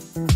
mm-hmm.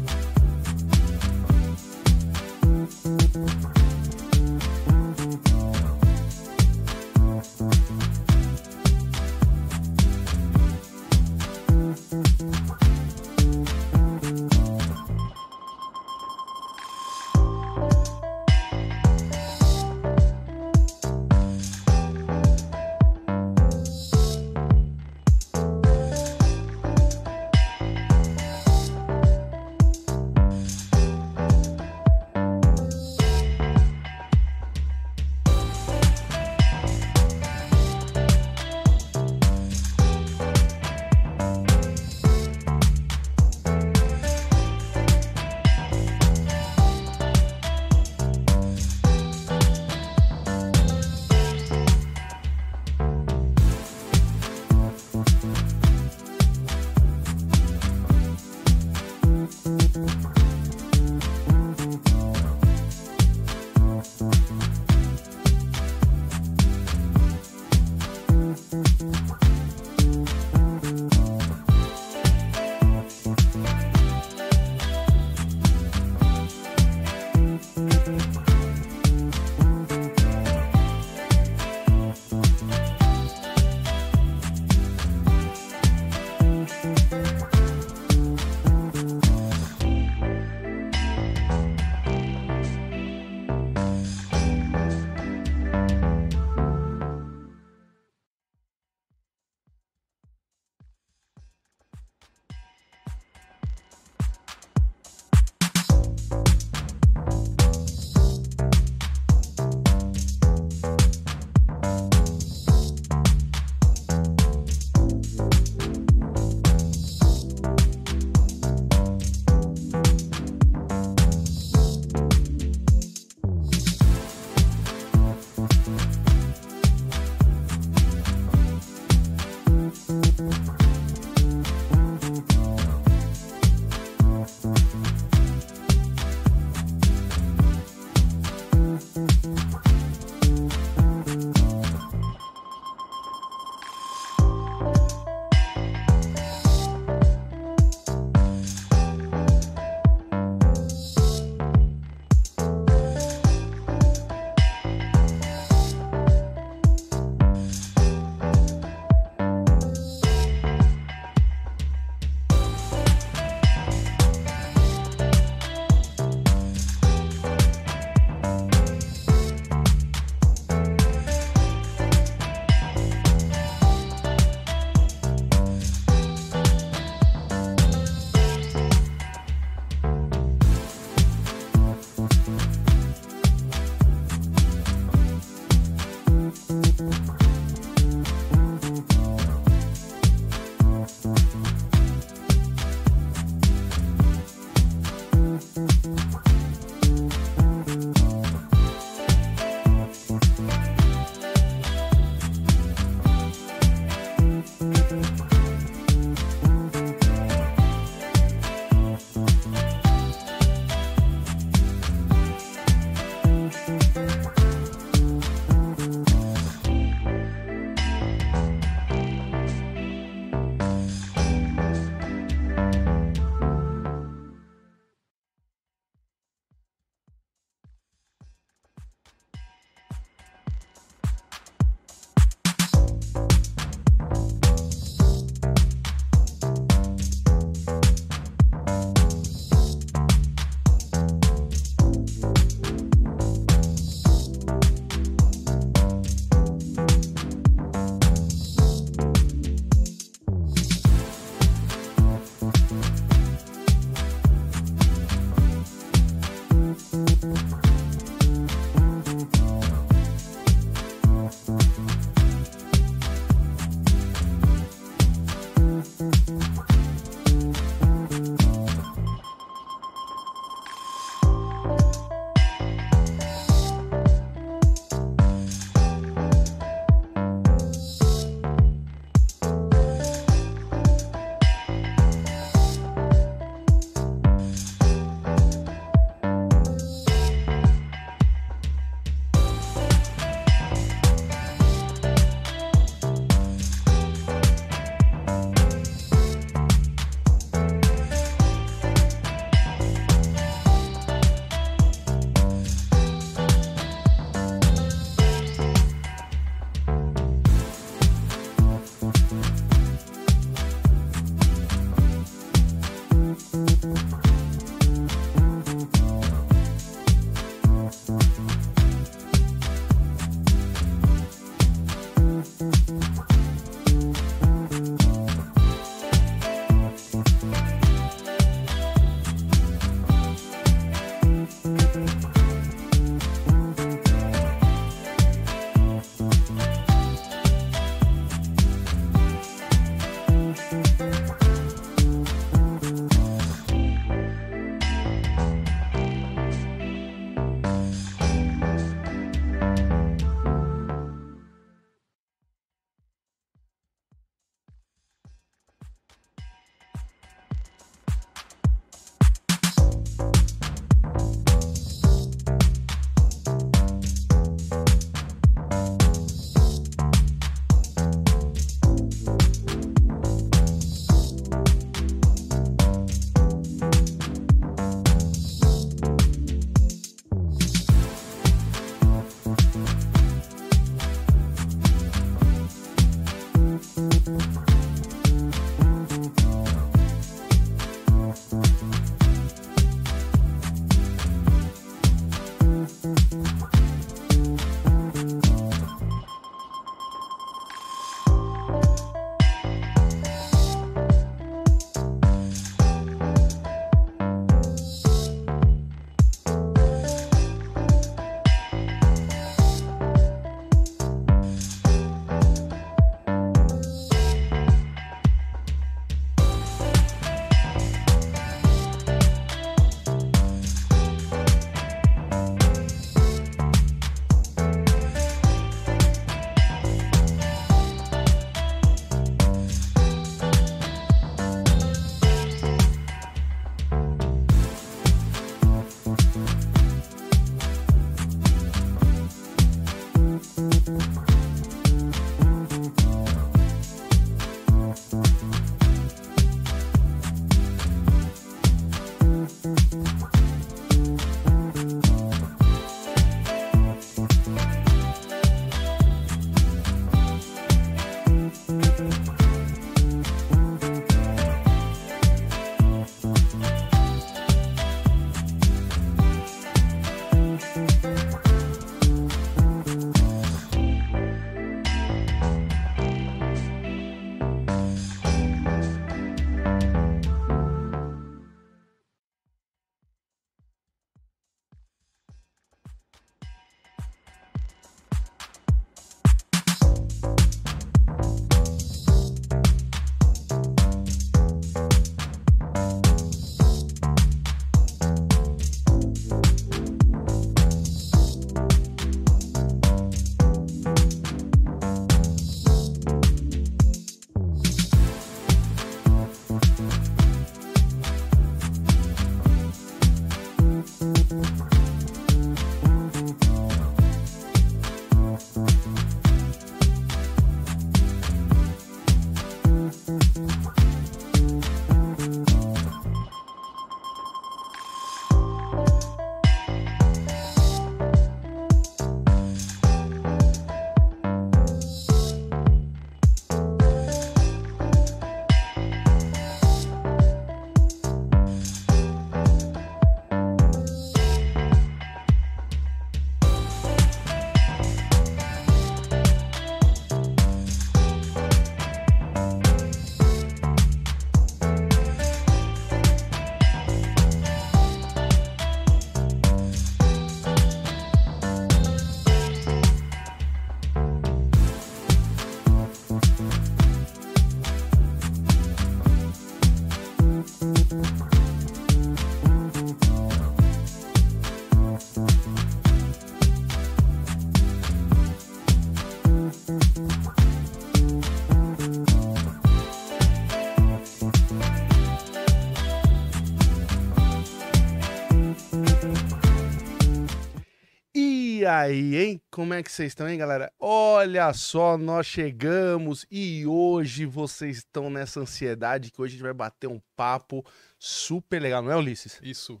Aí, hein? Como é que vocês estão, hein, galera? Olha só, nós chegamos e hoje vocês estão nessa ansiedade que hoje a gente vai bater um papo super legal, não é, Ulisses? Isso.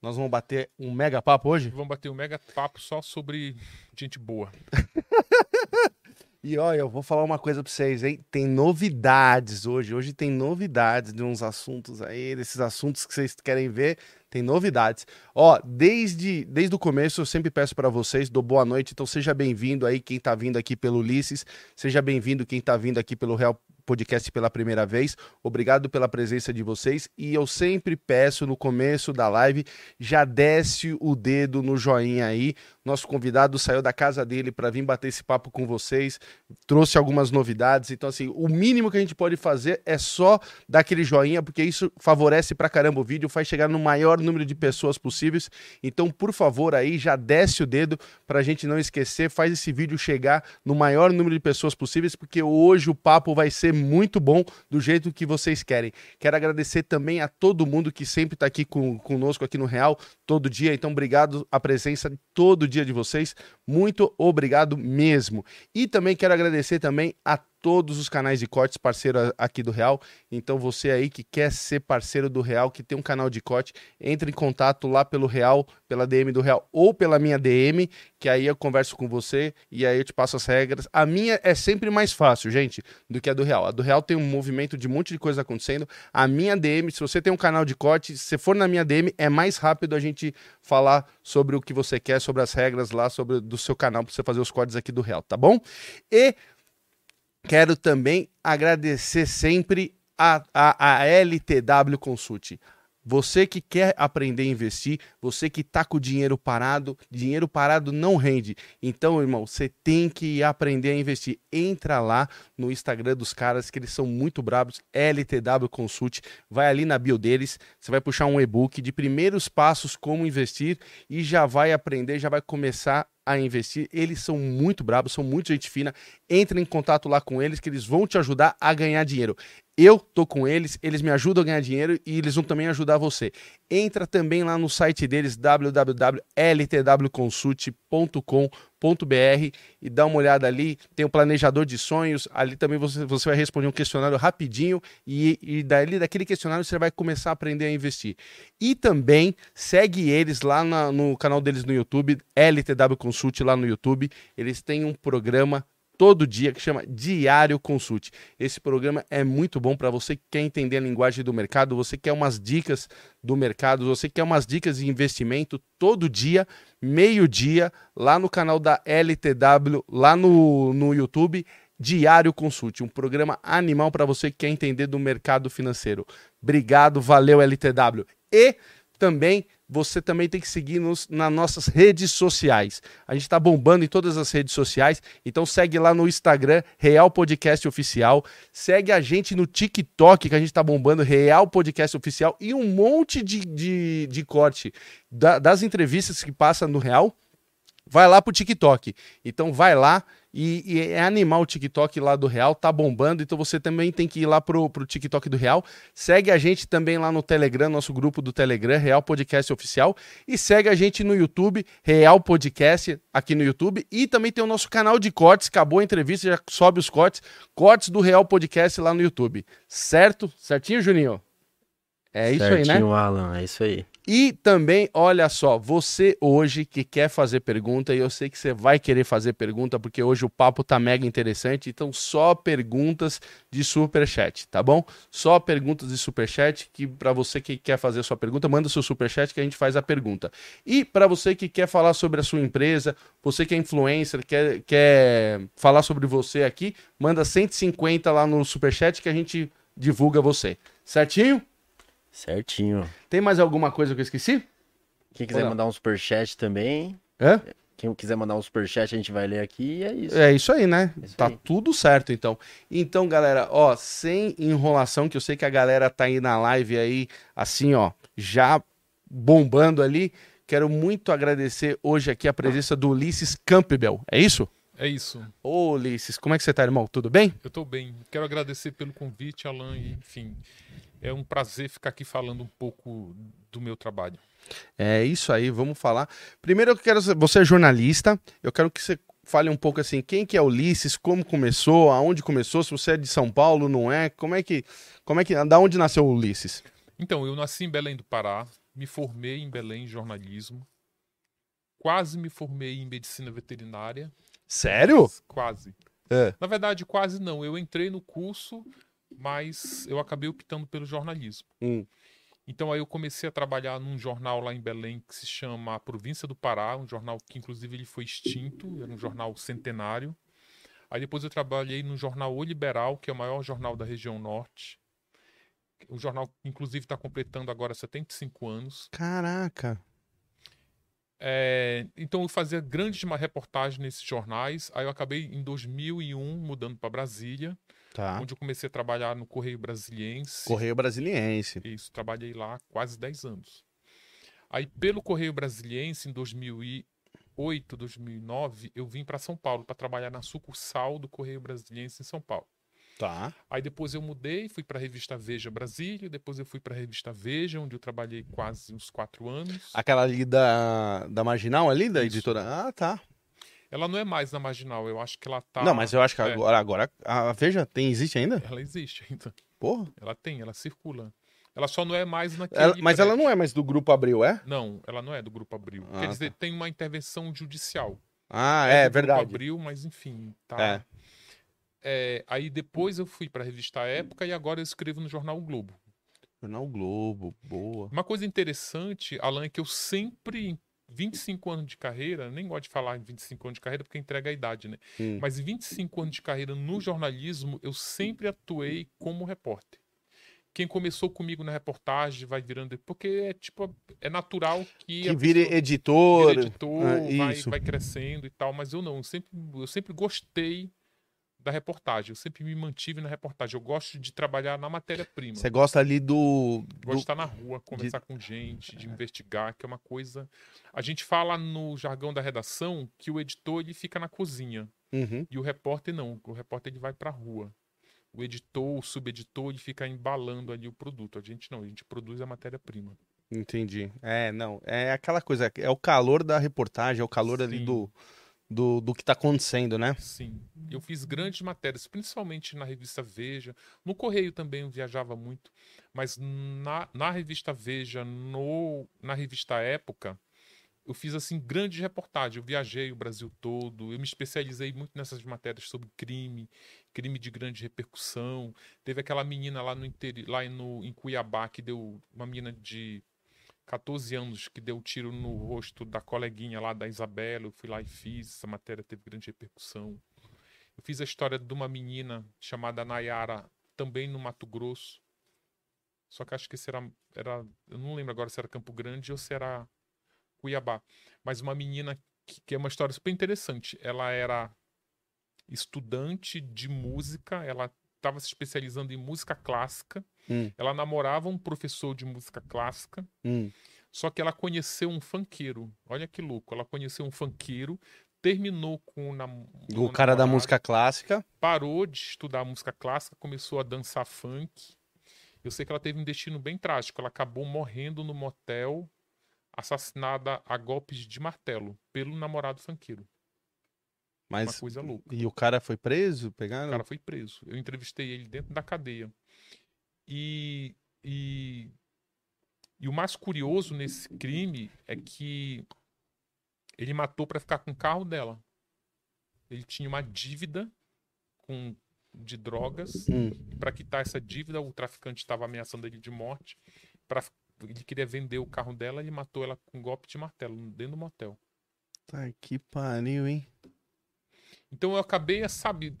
Nós vamos bater um mega papo hoje? Vamos bater um mega papo só sobre gente boa. E olha, eu vou falar uma coisa pra vocês, hein? Tem novidades hoje. Hoje tem novidades de uns assuntos aí, desses assuntos que vocês querem ver. Tem novidades. Ó, desde, desde o começo eu sempre peço para vocês, dou boa noite, então seja bem-vindo aí quem tá vindo aqui pelo Ulisses, seja bem-vindo quem tá vindo aqui pelo Real Podcast pela primeira vez. Obrigado pela presença de vocês e eu sempre peço no começo da live, já desce o dedo no joinha aí. Nosso convidado saiu da casa dele para vir bater esse papo com vocês, trouxe algumas novidades. Então, assim, o mínimo que a gente pode fazer é só dar aquele joinha, porque isso favorece pra caramba o vídeo, faz chegar no maior número de pessoas possíveis. Então, por favor, aí já desce o dedo pra gente não esquecer, faz esse vídeo chegar no maior número de pessoas possíveis, porque hoje o papo vai ser muito bom do jeito que vocês querem. Quero agradecer também a todo mundo que sempre está aqui com, conosco aqui no Real, todo dia. Então, obrigado a presença todo dia de vocês. Muito obrigado mesmo. E também quero agradecer também a todos os canais de cortes parceiro aqui do Real. Então você aí que quer ser parceiro do Real, que tem um canal de corte, entre em contato lá pelo Real, pela DM do Real ou pela minha DM, que aí eu converso com você e aí eu te passo as regras. A minha é sempre mais fácil, gente, do que a do Real. A do Real tem um movimento de um monte de coisa acontecendo. A minha DM, se você tem um canal de corte, se for na minha DM, é mais rápido a gente falar sobre o que você quer, sobre as regras lá, sobre do seu canal para você fazer os cortes aqui do Real, tá bom? E Quero também agradecer sempre a, a, a LTW Consult. Você que quer aprender a investir, você que está com o dinheiro parado, dinheiro parado não rende. Então, irmão, você tem que aprender a investir. Entra lá no Instagram dos caras, que eles são muito bravos, LTW Consult. Vai ali na bio deles, você vai puxar um e-book de primeiros passos como investir e já vai aprender, já vai começar a investir. Eles são muito bravos, são muito gente fina. Entre em contato lá com eles que eles vão te ajudar a ganhar dinheiro. Eu tô com eles, eles me ajudam a ganhar dinheiro e eles vão também ajudar você. Entra também lá no site deles www.ltwconsult.com.br e dá uma olhada ali. Tem o planejador de sonhos. Ali também você, você vai responder um questionário rapidinho e, e dali daquele questionário você vai começar a aprender a investir. E também segue eles lá na, no canal deles no YouTube, LTW Consult lá no YouTube. Eles têm um programa todo dia que chama Diário Consulte. Esse programa é muito bom para você que quer entender a linguagem do mercado, você quer umas dicas do mercado, você quer umas dicas de investimento todo dia, meio-dia, lá no canal da LTW, lá no, no YouTube. Diário Consulte, um programa animal para você que quer entender do mercado financeiro. Obrigado, valeu LTW. E também você também tem que seguir nos, nas nossas redes sociais. A gente está bombando em todas as redes sociais, então segue lá no Instagram, Real Podcast Oficial. Segue a gente no TikTok, que a gente está bombando, Real Podcast Oficial, e um monte de, de, de corte da, das entrevistas que passa no Real. Vai lá pro TikTok. Então vai lá e, e, é animal o TikTok lá do Real, tá bombando, então você também tem que ir lá pro, pro TikTok do Real. Segue a gente também lá no Telegram, nosso grupo do Telegram, Real Podcast Oficial. E segue a gente no YouTube, Real Podcast, aqui no YouTube. E também tem o nosso canal de cortes, acabou a entrevista, já sobe os cortes. Cortes do Real Podcast lá no YouTube. Certo? Certinho, Juninho? É isso Certinho, aí, né? Certinho, Alan, é isso aí. E também, olha só, você hoje que quer fazer pergunta, e eu sei que você vai querer fazer pergunta, porque hoje o papo tá mega interessante, então só perguntas de superchat, tá bom? Só perguntas de superchat, que para você que quer fazer sua pergunta, manda seu superchat que a gente faz a pergunta. E para você que quer falar sobre a sua empresa, você que é influencer, quer, quer falar sobre você aqui, manda 150 lá no superchat que a gente divulga você. Certinho? Certinho. Tem mais alguma coisa que eu esqueci? Quem quiser mandar um superchat também. É? Quem quiser mandar um superchat, a gente vai ler aqui e é isso. É isso aí, né? Isso tá aí. tudo certo, então. Então, galera, ó, sem enrolação, que eu sei que a galera tá aí na live aí, assim, ó, já bombando ali. Quero muito agradecer hoje aqui a presença do Ulisses Campbell. É isso? É isso. Ô, Ulisses, como é que você tá, irmão? Tudo bem? Eu tô bem. Quero agradecer pelo convite, Alan, e, enfim É um prazer ficar aqui falando um pouco do meu trabalho. É isso aí, vamos falar. Primeiro eu quero você é jornalista, eu quero que você fale um pouco assim, quem que é Ulisses, como começou, aonde começou, se você é de São Paulo, não é? Como é que como é que da onde nasceu o Ulisses? Então, eu nasci em Belém do Pará, me formei em Belém em jornalismo. Quase me formei em medicina veterinária. Sério? Quase. É. Na verdade, quase não. Eu entrei no curso, mas eu acabei optando pelo jornalismo. Hum. Então aí eu comecei a trabalhar num jornal lá em Belém que se chama A Província do Pará, um jornal que inclusive ele foi extinto, era um jornal centenário. Aí depois eu trabalhei no jornal O Liberal, que é o maior jornal da região norte. O jornal, inclusive, está completando agora 75 anos. Caraca! É, então eu fazia grandes reportagens nesses jornais. Aí eu acabei em 2001 mudando para Brasília, tá. onde eu comecei a trabalhar no Correio Brasiliense. Correio Brasiliense. Isso, trabalhei lá quase 10 anos. Aí pelo Correio Brasiliense em 2008, 2009, eu vim para São Paulo para trabalhar na sucursal do Correio Brasiliense em São Paulo. Tá. Aí depois eu mudei, fui para a revista Veja Brasília, depois eu fui para a revista Veja, onde eu trabalhei quase uns quatro anos. Aquela ali da, da Marginal ali, da Isso. editora? Ah, tá. Ela não é mais na Marginal, eu acho que ela tá... Não, mas eu acho que é. agora, agora a Veja tem, existe ainda? Ela existe ainda. Porra. Ela tem, ela circula. Ela só não é mais naquele. Ela, mas prédio. ela não é mais do Grupo Abril, é? Não, ela não é do Grupo Abril. Ah, Quer dizer, tá. tem uma intervenção judicial. Ah, é, é verdade. Grupo Abril, mas enfim, tá. É. É, aí depois eu fui para a revista Época e agora eu escrevo no Jornal o Globo. Jornal Globo, boa. Uma coisa interessante, Alan, é que eu sempre, em 25 anos de carreira, nem gosto de falar em 25 anos de carreira porque entrega a idade, né? Hum. Mas em 25 anos de carreira no jornalismo, eu sempre atuei como repórter. Quem começou comigo na reportagem vai virando. Porque é tipo. É natural que. Que vire editor. Editor, ah, vai, vai crescendo e tal. Mas eu não. Eu sempre, eu sempre gostei da reportagem. Eu sempre me mantive na reportagem. Eu gosto de trabalhar na matéria-prima. Você gosta ali do. Gosto do... de estar na rua, conversar de... com gente, de investigar, que é uma coisa. A gente fala no jargão da redação que o editor ele fica na cozinha. Uhum. E o repórter não. O repórter ele vai para a rua. O editor, o subeditor, ele fica embalando ali o produto. A gente não, a gente produz a matéria-prima. Entendi. É, não. É aquela coisa, é o calor da reportagem, é o calor Sim. ali do do, do que está acontecendo, né? Sim. Eu fiz grandes matérias, principalmente na revista Veja. No Correio também eu viajava muito, mas na, na revista Veja, no, na revista Época, eu fiz assim grandes reportagens. Eu viajei o Brasil todo, eu me especializei muito nessas matérias sobre crime, crime de grande repercussão. Teve aquela menina lá no interior, lá no, em Cuiabá que deu uma menina de 14 anos que deu tiro no rosto da coleguinha lá da Isabela. Eu fui lá e fiz. Essa matéria teve grande repercussão. Eu fiz a história de uma menina chamada Nayara, também no Mato Grosso. Só que acho que era, era. Eu não lembro agora se era Campo Grande ou se era Cuiabá. Mas uma menina que, que é uma história super interessante. Ela era estudante de música, ela estava se especializando em música clássica. Hum. Ela namorava um professor de música clássica. Hum. Só que ela conheceu um funkeiro. Olha que louco. Ela conheceu um funkeiro, terminou com o, nam o cara da música clássica. Parou de estudar música clássica, começou a dançar funk. Eu sei que ela teve um destino bem trágico. Ela acabou morrendo no motel, assassinada a golpes de martelo pelo namorado funkeiro. Mas, uma coisa louca. E o cara foi preso? Pegaram? O cara foi preso. Eu entrevistei ele dentro da cadeia. E, e, e o mais curioso nesse crime é que ele matou para ficar com o carro dela. Ele tinha uma dívida com, de drogas. Hum. Para quitar essa dívida, o traficante estava ameaçando ele de morte. Pra, ele queria vender o carro dela e matou ela com um golpe de martelo dentro do motel. Tá que pariu, hein? Então eu acabei, sabe,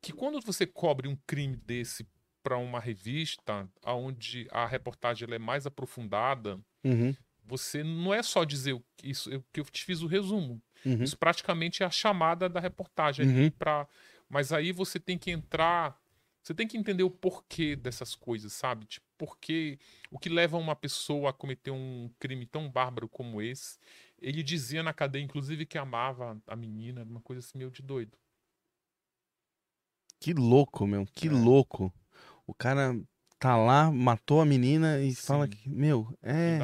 que quando você cobre um crime desse para uma revista, onde a reportagem é mais aprofundada, uhum. você não é só dizer isso, eu, que eu te fiz o resumo. Uhum. Isso praticamente é a chamada da reportagem uhum. para, mas aí você tem que entrar, você tem que entender o porquê dessas coisas, sabe? Tipo, porque o que leva uma pessoa a cometer um crime tão bárbaro como esse ele dizia na cadeia, inclusive, que amava a menina, uma coisa assim meio de doido. Que louco, meu, que é. louco. O cara tá lá, matou a menina e Sim. fala que, meu, é.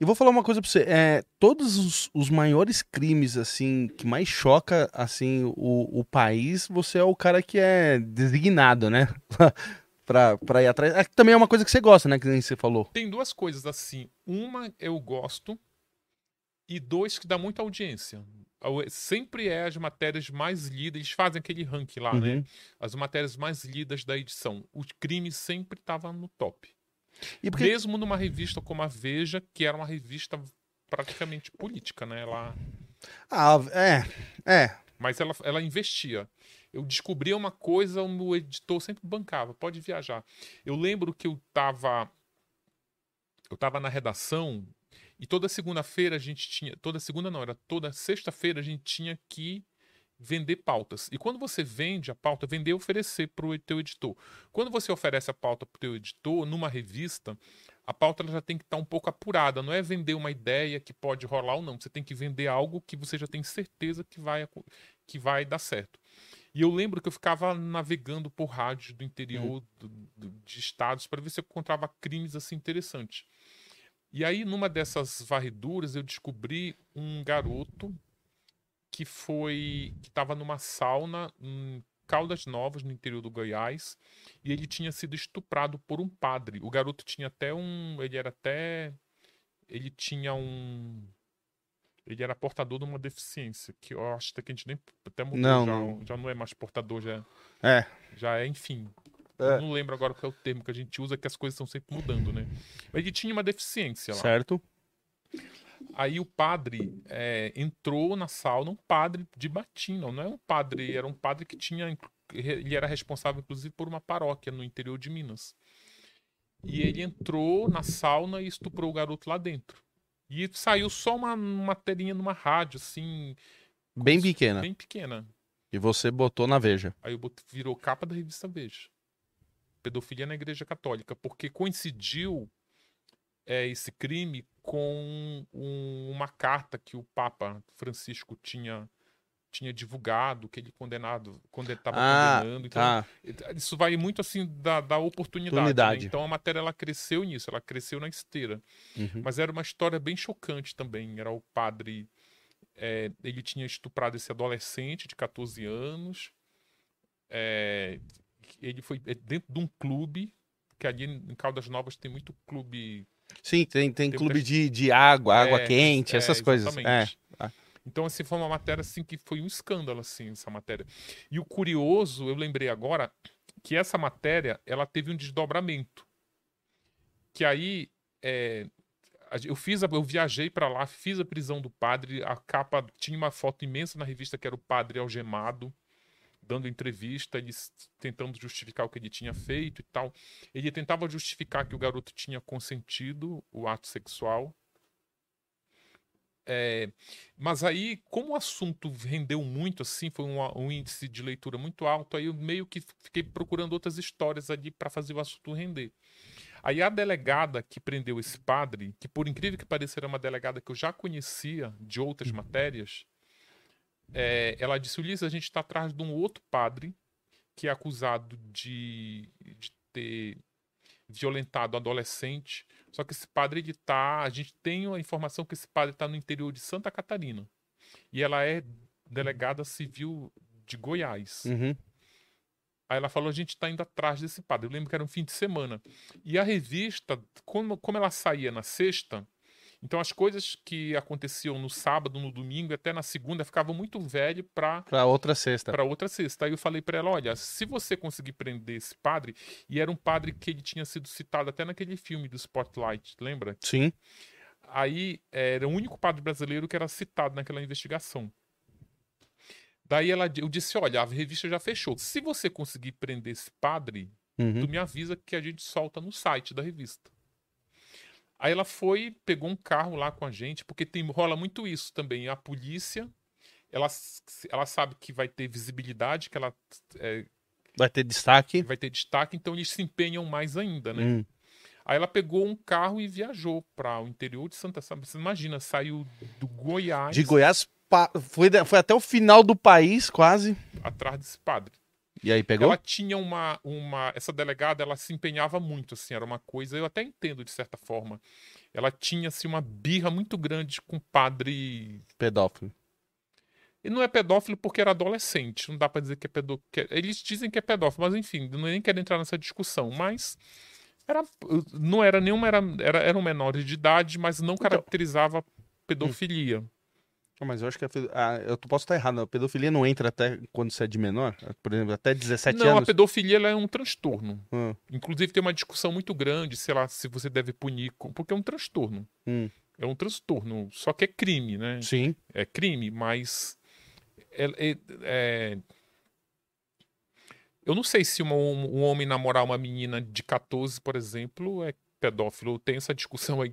E vou falar uma coisa pra você. É, todos os, os, maiores crimes, assim, que mais choca, assim, o, o país, você é o cara que é designado, né? pra, pra ir atrás. É, também é uma coisa que você gosta, né? Que nem você falou. Tem duas coisas, assim. Uma, eu gosto. E dois, que dá muita audiência. Sempre é as matérias mais lidas. Eles fazem aquele ranking lá, né? uhum. né? As matérias mais lidas da edição. O crime sempre tava no top. Porque... Mesmo numa revista como a Veja, que era uma revista praticamente política, né? Ela... Ah, é, é. Mas ela, ela investia. Eu descobria uma coisa, o editor sempre bancava, pode viajar. Eu lembro que eu tava eu tava na redação e toda segunda-feira a gente tinha, toda segunda não, era toda sexta-feira a gente tinha que vender pautas. E quando você vende a pauta, vender e oferecer para o teu editor. Quando você oferece a pauta para o teu editor, numa revista, a pauta já tem que estar tá um pouco apurada. Não é vender uma ideia que pode rolar ou não. Você tem que vender algo que você já tem certeza que vai, que vai dar certo. E eu lembro que eu ficava navegando por rádios do interior hum. do, do, de estados para ver se eu encontrava crimes assim interessantes. E aí, numa dessas varreduras, eu descobri um garoto que foi que estava numa sauna em Caldas Novas, no interior do Goiás, e ele tinha sido estuprado por um padre. O garoto tinha até um, ele era até ele tinha um ele era portador de uma deficiência, que eu acho que a gente nem até mudou, não, já, não. já não é mais portador, já é. Já é, enfim. É. Não lembro agora qual é o termo que a gente usa, que as coisas estão sempre mudando, né? Mas ele tinha uma deficiência lá. Certo. Aí o padre é, entrou na sauna, um padre de batina, não é um padre, era um padre que tinha. Ele era responsável, inclusive, por uma paróquia no interior de Minas. E ele entrou na sauna e estuprou o garoto lá dentro. E saiu só uma materinha numa rádio, assim. Bem pequena. Bem pequena. E você botou na Veja. Aí eu virou capa da revista Veja. Pedofilia na Igreja Católica. Porque coincidiu é, esse crime com um, uma carta que o Papa Francisco tinha tinha divulgado que ele condenado quando ele estava ah, condenando então tá. isso vai muito assim da, da oportunidade, né? então a matéria ela cresceu nisso ela cresceu na esteira uhum. mas era uma história bem chocante também era o padre é, ele tinha estuprado esse adolescente de 14 anos é, ele foi é, dentro de um clube que ali em Caldas Novas tem muito clube Sim, tem, tem, tem clube de, de água, água é, quente, é, essas coisas. É. Então, assim, foi uma matéria assim que foi um escândalo, assim, essa matéria. E o curioso, eu lembrei agora que essa matéria ela teve um desdobramento. Que aí é, eu fiz, a, eu viajei para lá, fiz a prisão do padre, a capa tinha uma foto imensa na revista que era o padre algemado dando entrevista, ele tentando justificar o que ele tinha feito e tal. Ele tentava justificar que o garoto tinha consentido o ato sexual. É, mas aí, como o assunto rendeu muito, assim, foi um, um, índice de leitura muito alto, aí eu meio que fiquei procurando outras histórias ali para fazer o assunto render. Aí a delegada que prendeu esse padre, que por incrível que pareça era uma delegada que eu já conhecia de outras matérias, é, ela disse: Ulisses, a gente está atrás de um outro padre que é acusado de, de ter violentado adolescente. Só que esse padre ele tá, a gente tem a informação que esse padre está no interior de Santa Catarina e ela é delegada civil de Goiás. Uhum. Aí ela falou: a gente está indo atrás desse padre. Eu lembro que era um fim de semana. E a revista, como, como ela saía na sexta, então as coisas que aconteciam no sábado, no domingo, até na segunda, ficavam muito velho para para outra sexta. Para outra sexta. Aí eu falei para ela, olha, se você conseguir prender esse padre, e era um padre que ele tinha sido citado até naquele filme do Spotlight, lembra? Sim. Aí era o único padre brasileiro que era citado naquela investigação. Daí ela, eu disse, olha, a revista já fechou. Se você conseguir prender esse padre, uhum. tu me avisa que a gente solta no site da revista. Aí ela foi, pegou um carro lá com a gente, porque tem, rola muito isso também. A polícia, ela, ela sabe que vai ter visibilidade, que ela. É, vai ter destaque. Vai ter destaque, então eles se empenham mais ainda, né? Hum. Aí ela pegou um carro e viajou para o interior de Santa Santa. Você imagina, saiu do Goiás. De Goiás, foi, foi até o final do país, quase. Atrás desse padre. E aí pegou? Ela tinha uma, uma. Essa delegada, ela se empenhava muito, assim, era uma coisa. Eu até entendo de certa forma. Ela tinha, assim, uma birra muito grande com o padre. Pedófilo. E não é pedófilo porque era adolescente. Não dá para dizer que é pedófilo. Eles dizem que é pedófilo, mas enfim, não nem quero entrar nessa discussão. Mas era, não era nenhuma. Era, era, eram menores de idade, mas não então caracterizava pedofilia. Mas eu acho que a, a, eu posso estar errado. A pedofilia não entra até quando você é de menor? Por exemplo, até 17 não, anos? Não, a pedofilia é um transtorno. Hum. Inclusive tem uma discussão muito grande, sei lá, se você deve punir, porque é um transtorno. Hum. É um transtorno, só que é crime, né? Sim. É crime, mas é, é, é... Eu não sei se uma, um, homem namorar uma menina de 14, por exemplo, é pedófilo. Tem essa discussão aí.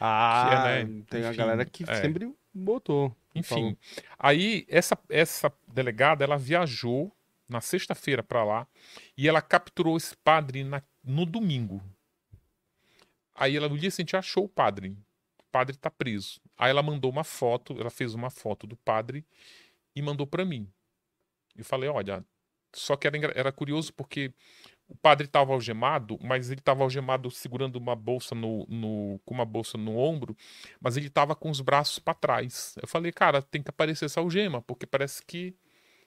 Ah, é, né? tem Enfim, a galera que é. sempre botou. Enfim, aí essa, essa delegada, ela viajou na sexta-feira para lá e ela capturou esse padre na, no domingo. Aí ela no dia seguinte achou o padre. O padre tá preso. Aí ela mandou uma foto, ela fez uma foto do padre e mandou para mim. Eu falei, olha, só que era, era curioso porque o padre estava algemado, mas ele estava algemado segurando uma bolsa no, no, com uma bolsa no ombro, mas ele estava com os braços para trás. Eu falei, cara, tem que aparecer essa algema, porque parece que,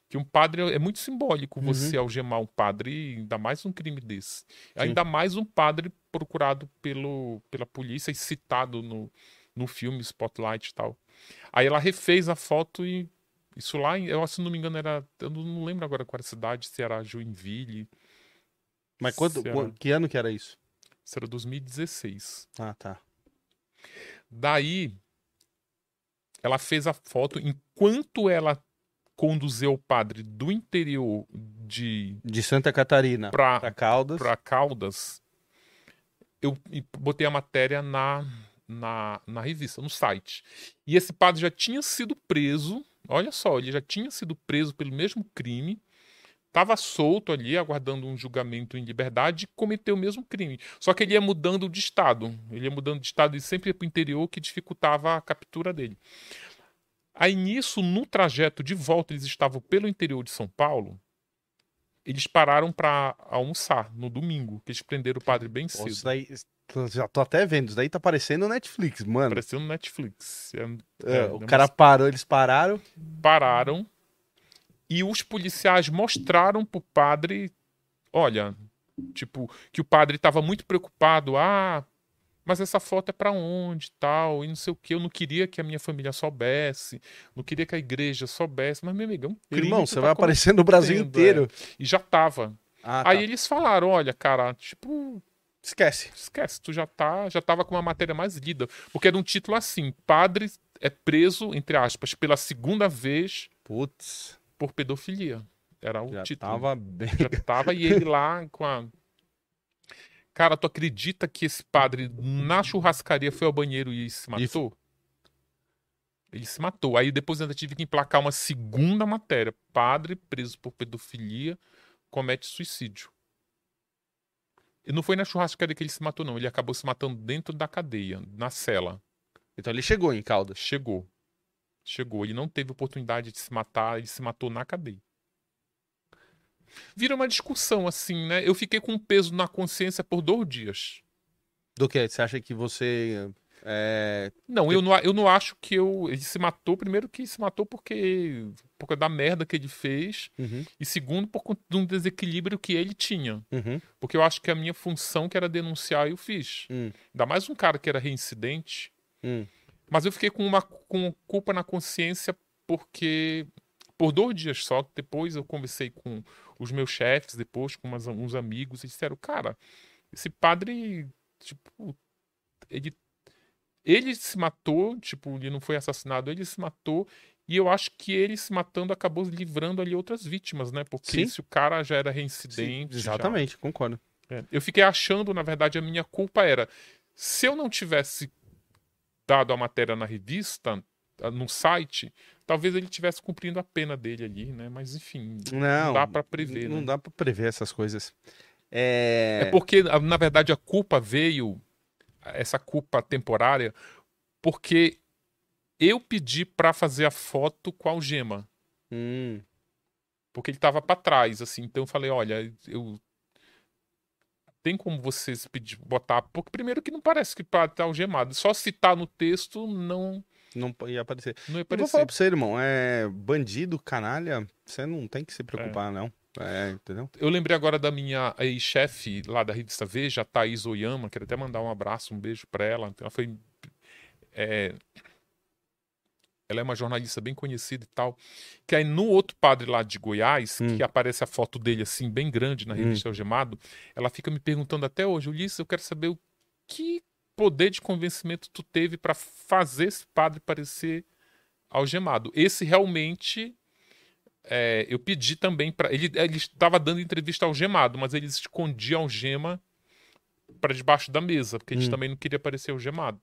que um padre é muito simbólico uhum. você algemar um padre, ainda mais um crime desse. Sim. Ainda mais um padre procurado pelo, pela polícia e citado no, no filme Spotlight e tal. Aí ela refez a foto e isso lá, eu se não me engano, era. Eu não lembro agora qual era a cidade, se era Joinville. Mas quando, era... que ano que era isso? Isso era 2016. Ah, tá. Daí, ela fez a foto enquanto ela conduziu o padre do interior de. De Santa Catarina para Caldas. Para Caldas. Eu botei a matéria na, na, na revista, no site. E esse padre já tinha sido preso Olha só, ele já tinha sido preso pelo mesmo crime, estava solto ali, aguardando um julgamento em liberdade e cometeu o mesmo crime. Só que ele ia mudando de estado. Ele ia mudando de estado e sempre ia para o interior, que dificultava a captura dele. Aí nisso, no trajeto de volta, eles estavam pelo interior de São Paulo. Eles pararam para almoçar no domingo, que eles prenderam o padre bem cedo. Isso daí, já tô até vendo, isso daí tá parecendo Netflix, mano. Parecendo Netflix. É, é, é, o cara parou, eles pararam. Pararam. E os policiais mostraram pro padre, olha, tipo, que o padre tava muito preocupado. Ah, mas essa foto é para onde tal, e não sei o que. Eu não queria que a minha família soubesse, não queria que a igreja soubesse, mas meu amigão, irmão, você tá vai aparecer no Brasil inteiro. É. E já tava. Ah, Aí tá. eles falaram, olha, cara, tipo, Esquece. Esquece, tu já tá, já tava com uma matéria mais lida. Porque era um título assim: Padre é preso, entre aspas, pela segunda vez Putz. Por pedofilia. Era o já título. Tava bem... Já tava e ele lá com a. Cara, tu acredita que esse padre na churrascaria foi ao banheiro e se matou? Ele se matou. Aí depois ainda tive que emplacar uma segunda matéria. Padre preso por pedofilia comete suicídio. E não foi na churrascaria que ele se matou, não. Ele acabou se matando dentro da cadeia, na cela. Então ele chegou em Caldas? Chegou. Chegou. Ele não teve oportunidade de se matar, ele se matou na cadeia. Vira uma discussão, assim, né? Eu fiquei com um peso na consciência por dois dias. Do que? Você acha que você é... Não, eu não, eu não acho que eu, ele se matou. Primeiro, que se matou porque por causa da merda que ele fez. Uhum. E segundo, por conta de um desequilíbrio que ele tinha. Uhum. Porque eu acho que a minha função, que era denunciar, eu fiz. Uhum. Ainda mais um cara que era reincidente. Hum. Mas eu fiquei com uma com culpa na consciência porque por dois dias só, depois eu conversei com os meus chefes, depois com umas, uns amigos, e disseram, cara, esse padre, tipo, ele ele se matou, tipo, ele não foi assassinado, ele se matou. E eu acho que ele se matando acabou livrando ali outras vítimas, né? Porque Sim. se o cara já era reincidente. Sim, exatamente, já... concordo. É. Eu fiquei achando, na verdade, a minha culpa era. Se eu não tivesse dado a matéria na revista, no site, talvez ele tivesse cumprindo a pena dele ali, né? Mas enfim, não, não dá para prever. Não né? dá para prever essas coisas. É... é porque, na verdade, a culpa veio essa culpa temporária, porque eu pedi para fazer a foto com a algema. Hum. porque ele estava para trás, assim. Então eu falei, olha, eu tem como vocês pedir, botar, porque primeiro que não parece que para estar algemado, só citar no texto não não ia aparecer. Não ia aparecer. Eu vou falar pra você, irmão, é bandido, canalha, você não tem que se preocupar, é. não. É, entendeu? Eu lembrei agora da minha ex-chefe lá da revista Veja, a Thaís Oyama, quero até mandar um abraço, um beijo para ela. Ela foi é, ela é uma jornalista bem conhecida e tal. Que aí no outro padre lá de Goiás, hum. que aparece a foto dele assim, bem grande na revista hum. Algemado, ela fica me perguntando até hoje, Ulisses, eu quero saber o que poder de convencimento tu teve para fazer esse padre parecer algemado. Esse realmente é, eu pedi também para ele ele estava dando entrevista algemado, mas ele escondia a algema para debaixo da mesa, porque a gente hum. também não queria parecer algemado.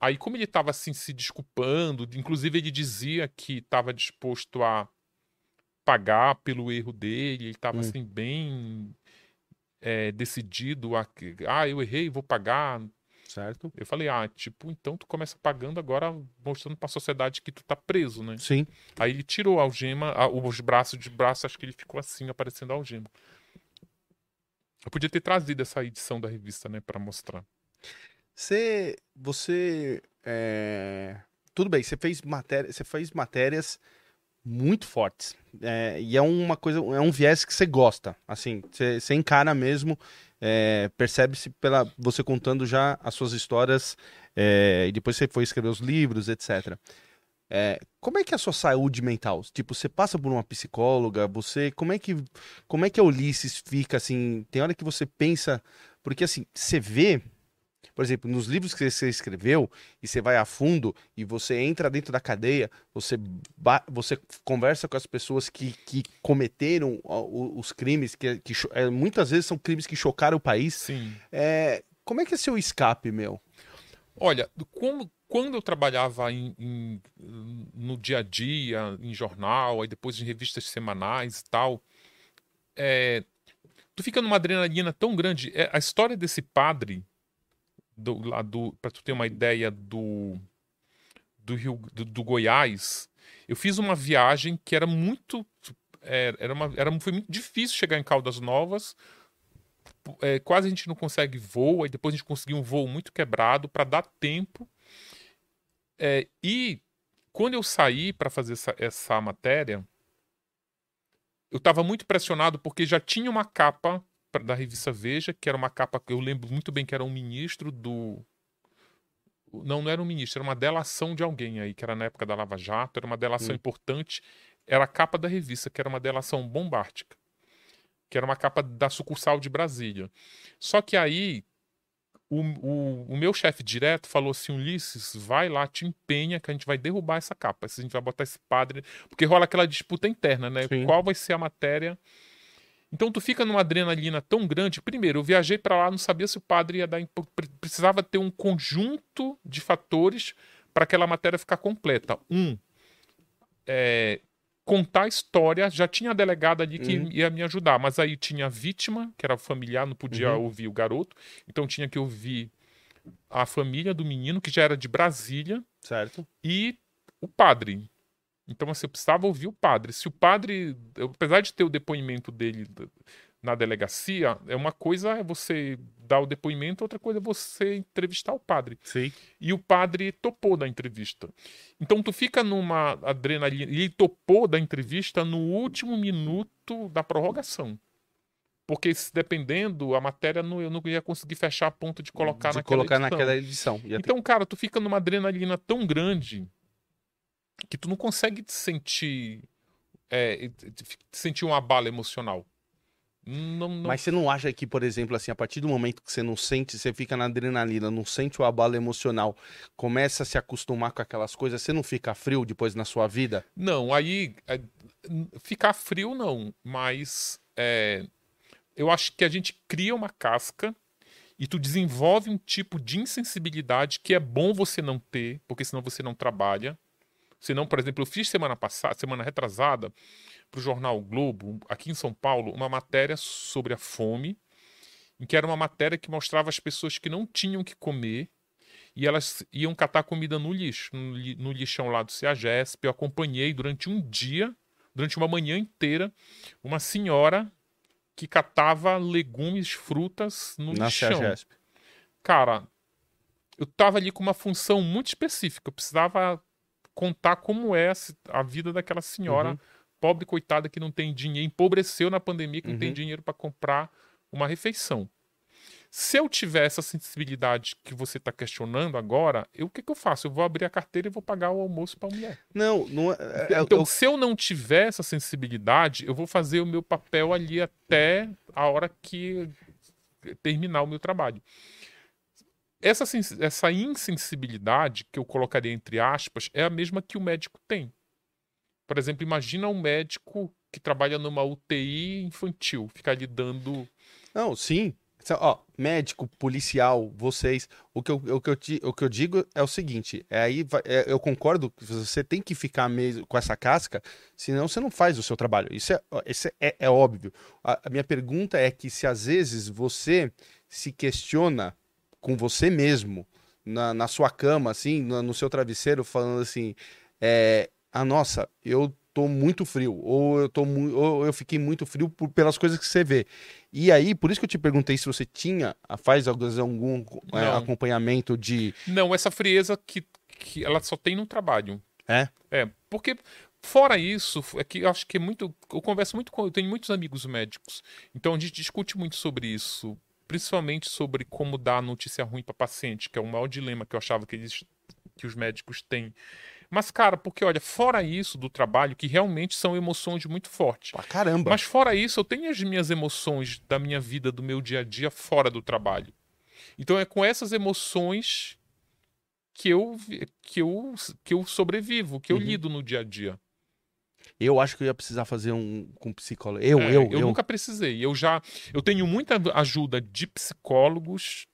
Aí, como ele estava assim se desculpando, inclusive ele dizia que estava disposto a pagar pelo erro dele, ele estava hum. assim bem é, decidido a ah, eu errei, vou pagar. Certo. Eu falei, ah, tipo, então tu começa pagando agora, mostrando para a sociedade que tu tá preso, né? Sim. Aí ele tirou a algema, a, os braços de braço, acho que ele ficou assim, aparecendo a algema. Eu podia ter trazido essa edição da revista, né, para mostrar. Você, você, é... tudo bem, você fez matéria, você fez matérias muito fortes é, e é uma coisa, é um viés que você gosta, assim, você, encara mesmo, é, percebe-se pela você contando já as suas histórias é, e depois você foi escrever os livros, etc. Como é que é a sua saúde mental? Tipo, você passa por uma psicóloga, você, como é que, como é que a Ulisses fica assim? Tem hora que você pensa, porque assim, você vê por exemplo, nos livros que você escreveu, e você vai a fundo, e você entra dentro da cadeia, você, você conversa com as pessoas que, que cometeram os crimes, que, que é, muitas vezes são crimes que chocaram o país. Sim. É, como é que é seu escape, meu? Olha, como, quando eu trabalhava em, em, no dia a dia, em jornal, aí depois em revistas semanais e tal, é, tu fica numa adrenalina tão grande. É, a história desse padre do, para tu ter uma ideia do do Rio do, do, Goiás, eu fiz uma viagem que era muito é, era, uma, era foi muito difícil chegar em Caldas Novas. É, quase a gente não consegue voo, aí depois a gente conseguiu um voo muito quebrado para dar tempo. É, e quando eu saí para fazer essa, essa matéria, eu estava muito pressionado porque já tinha uma capa da revista Veja, que era uma capa que eu lembro muito bem que era um ministro do. Não, não era um ministro, era uma delação de alguém aí, que era na época da Lava Jato, era uma delação hum. importante. Era a capa da revista, que era uma delação bombástica, que era uma capa da sucursal de Brasília. Só que aí o, o, o, meu chefe direto falou assim: Ulisses, vai lá, te empenha que a gente vai derrubar essa capa. A gente vai botar esse padre. Porque rola aquela disputa interna, né? Sim. Qual vai ser a matéria então tu fica numa adrenalina tão grande. Primeiro, eu viajei para lá, não sabia se o padre ia dar. Precisava ter um conjunto de fatores para aquela matéria ficar completa. Um, é, contar a história. Já tinha a delegada ali que uhum. ia me ajudar, mas aí tinha a vítima, que era familiar, não podia uhum. ouvir o garoto, então tinha que ouvir a família do menino, que já era de Brasília. Certo. E o padre. Então, assim, eu precisava ouvir o padre. Se o padre, apesar de ter o depoimento dele na delegacia, é uma coisa é você dar o depoimento, outra coisa é você entrevistar o padre. Sim. E o padre topou da entrevista. Então tu fica numa adrenalina. E ele topou da entrevista no último minuto da prorrogação. Porque dependendo, a matéria não, eu não ia conseguir fechar a ponto de colocar de naquela colocar edição. naquela edição. Então, cara, tu fica numa adrenalina tão grande que tu não consegue te sentir é, sentir uma bala emocional. Não, não... Mas você não acha que, por exemplo, assim, a partir do momento que você não sente, você fica na adrenalina, não sente o abalo emocional, começa a se acostumar com aquelas coisas, você não fica frio depois na sua vida? Não, aí é, ficar frio não, mas é, eu acho que a gente cria uma casca e tu desenvolve um tipo de insensibilidade que é bom você não ter, porque senão você não trabalha. Senão, por exemplo, eu fiz semana passada, semana retrasada, para o jornal Globo, aqui em São Paulo, uma matéria sobre a fome, em que era uma matéria que mostrava as pessoas que não tinham que comer e elas iam catar comida no lixo, no, lixão lá do CEAGESP. Eu acompanhei durante um dia durante uma manhã inteira, uma senhora que catava legumes, frutas no Na chão. Cara, eu tava ali com uma função muito específica. Eu precisava contar como é a vida daquela senhora uhum. pobre, coitada, que não tem dinheiro, empobreceu na pandemia, que uhum. não tem uhum. dinheiro para comprar uma refeição. Se eu tiver essa sensibilidade que você está questionando agora, eu, o que, que, eu faço? Eu vou abrir a carteira e vou pagar o almoço para a mulher. Não, não é, é Então, eu... se eu não tiver essa sensibilidade, eu vou fazer o meu papel ali até a hora que terminar o meu trabalho. Essa, essa insensibilidade, que eu colocaria entre aspas, é a mesma que o médico tem. Por exemplo, imagina um médico que trabalha numa UTI infantil, ficar lhe dando. Não, sim. Ó, médico, policial, vocês, o que eu, o que eu, o que eu digo é o seguinte: é aí é, eu concordo que você tem que ficar mesmo com essa casca, senão você não faz o seu trabalho. Isso é, isso é, é óbvio. A, a minha pergunta é que se às vezes você se questiona com você mesmo, na, na sua cama, assim, no, no seu travesseiro, falando assim: é, ah, nossa, eu tô muito frio, ou eu, tô ou eu fiquei muito frio por, pelas coisas que você vê. E aí, por isso que eu te perguntei se você tinha, faz algum é, acompanhamento de. Não, essa frieza que, que ela só tem no trabalho. É? É, porque Fora isso, é que eu acho que é muito. Eu converso muito com. Eu tenho muitos amigos médicos. Então a gente discute muito sobre isso. Principalmente sobre como dar notícia ruim para paciente, que é o maior dilema que eu achava que, eles, que os médicos têm. Mas, cara, porque olha, fora isso do trabalho, que realmente são emoções muito fortes. Pra caramba. Mas fora isso, eu tenho as minhas emoções da minha vida, do meu dia a dia, fora do trabalho. Então é com essas emoções que eu que eu que eu sobrevivo, que eu uhum. lido no dia a dia. Eu acho que eu ia precisar fazer um com psicólogo. Eu, é, eu, eu, eu nunca precisei. Eu já eu tenho muita ajuda de psicólogos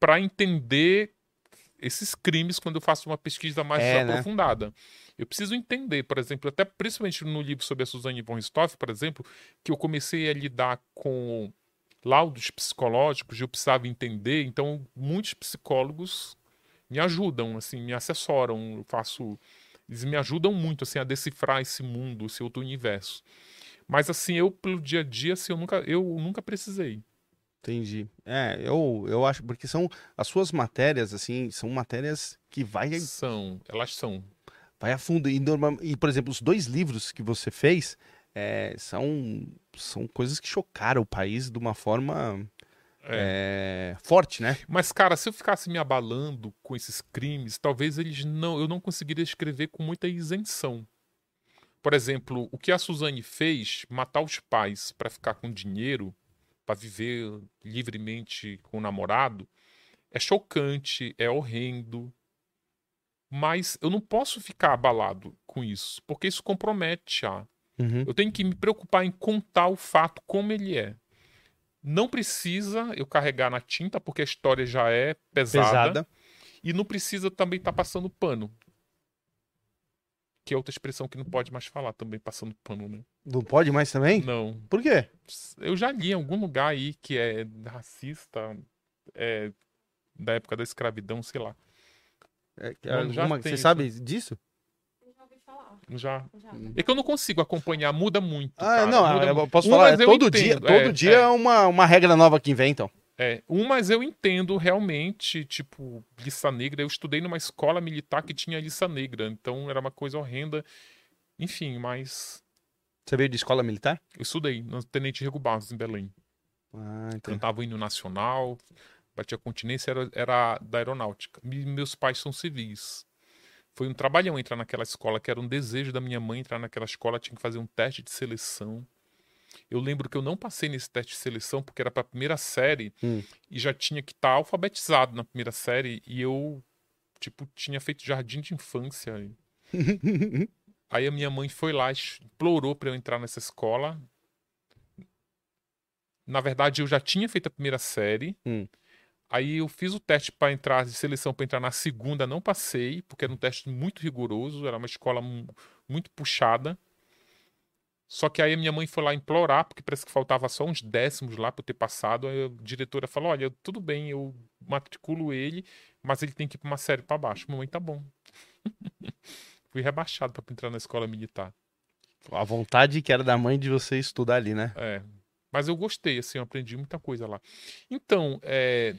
para entender esses crimes quando eu faço uma pesquisa mais é, né? aprofundada. Né? Eu preciso entender, por exemplo, até principalmente no livro sobre a Suzane von Richthofen, por exemplo, que eu comecei a lidar com laudos psicológicos, eu precisava entender, então muitos psicólogos me ajudam, assim, me assessoram, eu faço eles me ajudam muito assim a decifrar esse mundo, esse outro universo. Mas assim, eu pelo dia a dia, assim, eu nunca eu nunca precisei. Entendi. É, eu, eu acho, porque são as suas matérias, assim, são matérias que vai. São, elas são. Vai a fundo. E, normal, e por exemplo, os dois livros que você fez é, são, são coisas que chocaram o país de uma forma é. É, forte, né? Mas, cara, se eu ficasse me abalando com esses crimes, talvez eles não, eu não conseguiria escrever com muita isenção. Por exemplo, o que a Suzane fez, matar os pais para ficar com dinheiro, para viver livremente com o namorado, é chocante, é horrendo. Mas eu não posso ficar abalado com isso, porque isso compromete a. Uhum. Eu tenho que me preocupar em contar o fato como ele é. Não precisa eu carregar na tinta, porque a história já é pesada. pesada. E não precisa também estar tá passando pano. Que é outra expressão que não pode mais falar também, passando pano, né? Não pode mais também? Não. Por quê? Eu já li em algum lugar aí que é racista, é, da época da escravidão, sei lá. É, alguma, você sabe disso? Já. já. É que eu não consigo acompanhar, muda muito. Ah, cara. não, muda eu posso falar, é todo dia, todo é, dia é uma, uma regra nova que inventam. É, um, mas eu entendo realmente, tipo, lista negra. Eu estudei numa escola militar que tinha lista negra, então era uma coisa horrenda. Enfim, mas. Você veio de escola militar? Eu estudei no Tenente Rego Barros, em Belém. Ah, Cantava o hino nacional, batia continência, era, era da aeronáutica. meus pais são civis. Foi um trabalhão entrar naquela escola, que era um desejo da minha mãe entrar naquela escola, tinha que fazer um teste de seleção. Eu lembro que eu não passei nesse teste de seleção porque era para a primeira série hum. e já tinha que estar tá alfabetizado na primeira série e eu, tipo, tinha feito jardim de infância. Aí a minha mãe foi lá, implorou para eu entrar nessa escola. Na verdade, eu já tinha feito a primeira série. Hum. Aí eu fiz o teste para entrar de seleção para entrar na segunda, não passei, porque era um teste muito rigoroso, era uma escola muito puxada. Só que aí a minha mãe foi lá implorar, porque parece que faltava só uns décimos lá para eu ter passado. Aí a diretora falou: Olha, tudo bem, eu matriculo ele, mas ele tem que ir para uma série para baixo. Mamãe, tá bom. Fui rebaixado para entrar na escola militar. A vontade que era da mãe de você estudar ali, né? É. Mas eu gostei, assim, eu aprendi muita coisa lá. Então, é,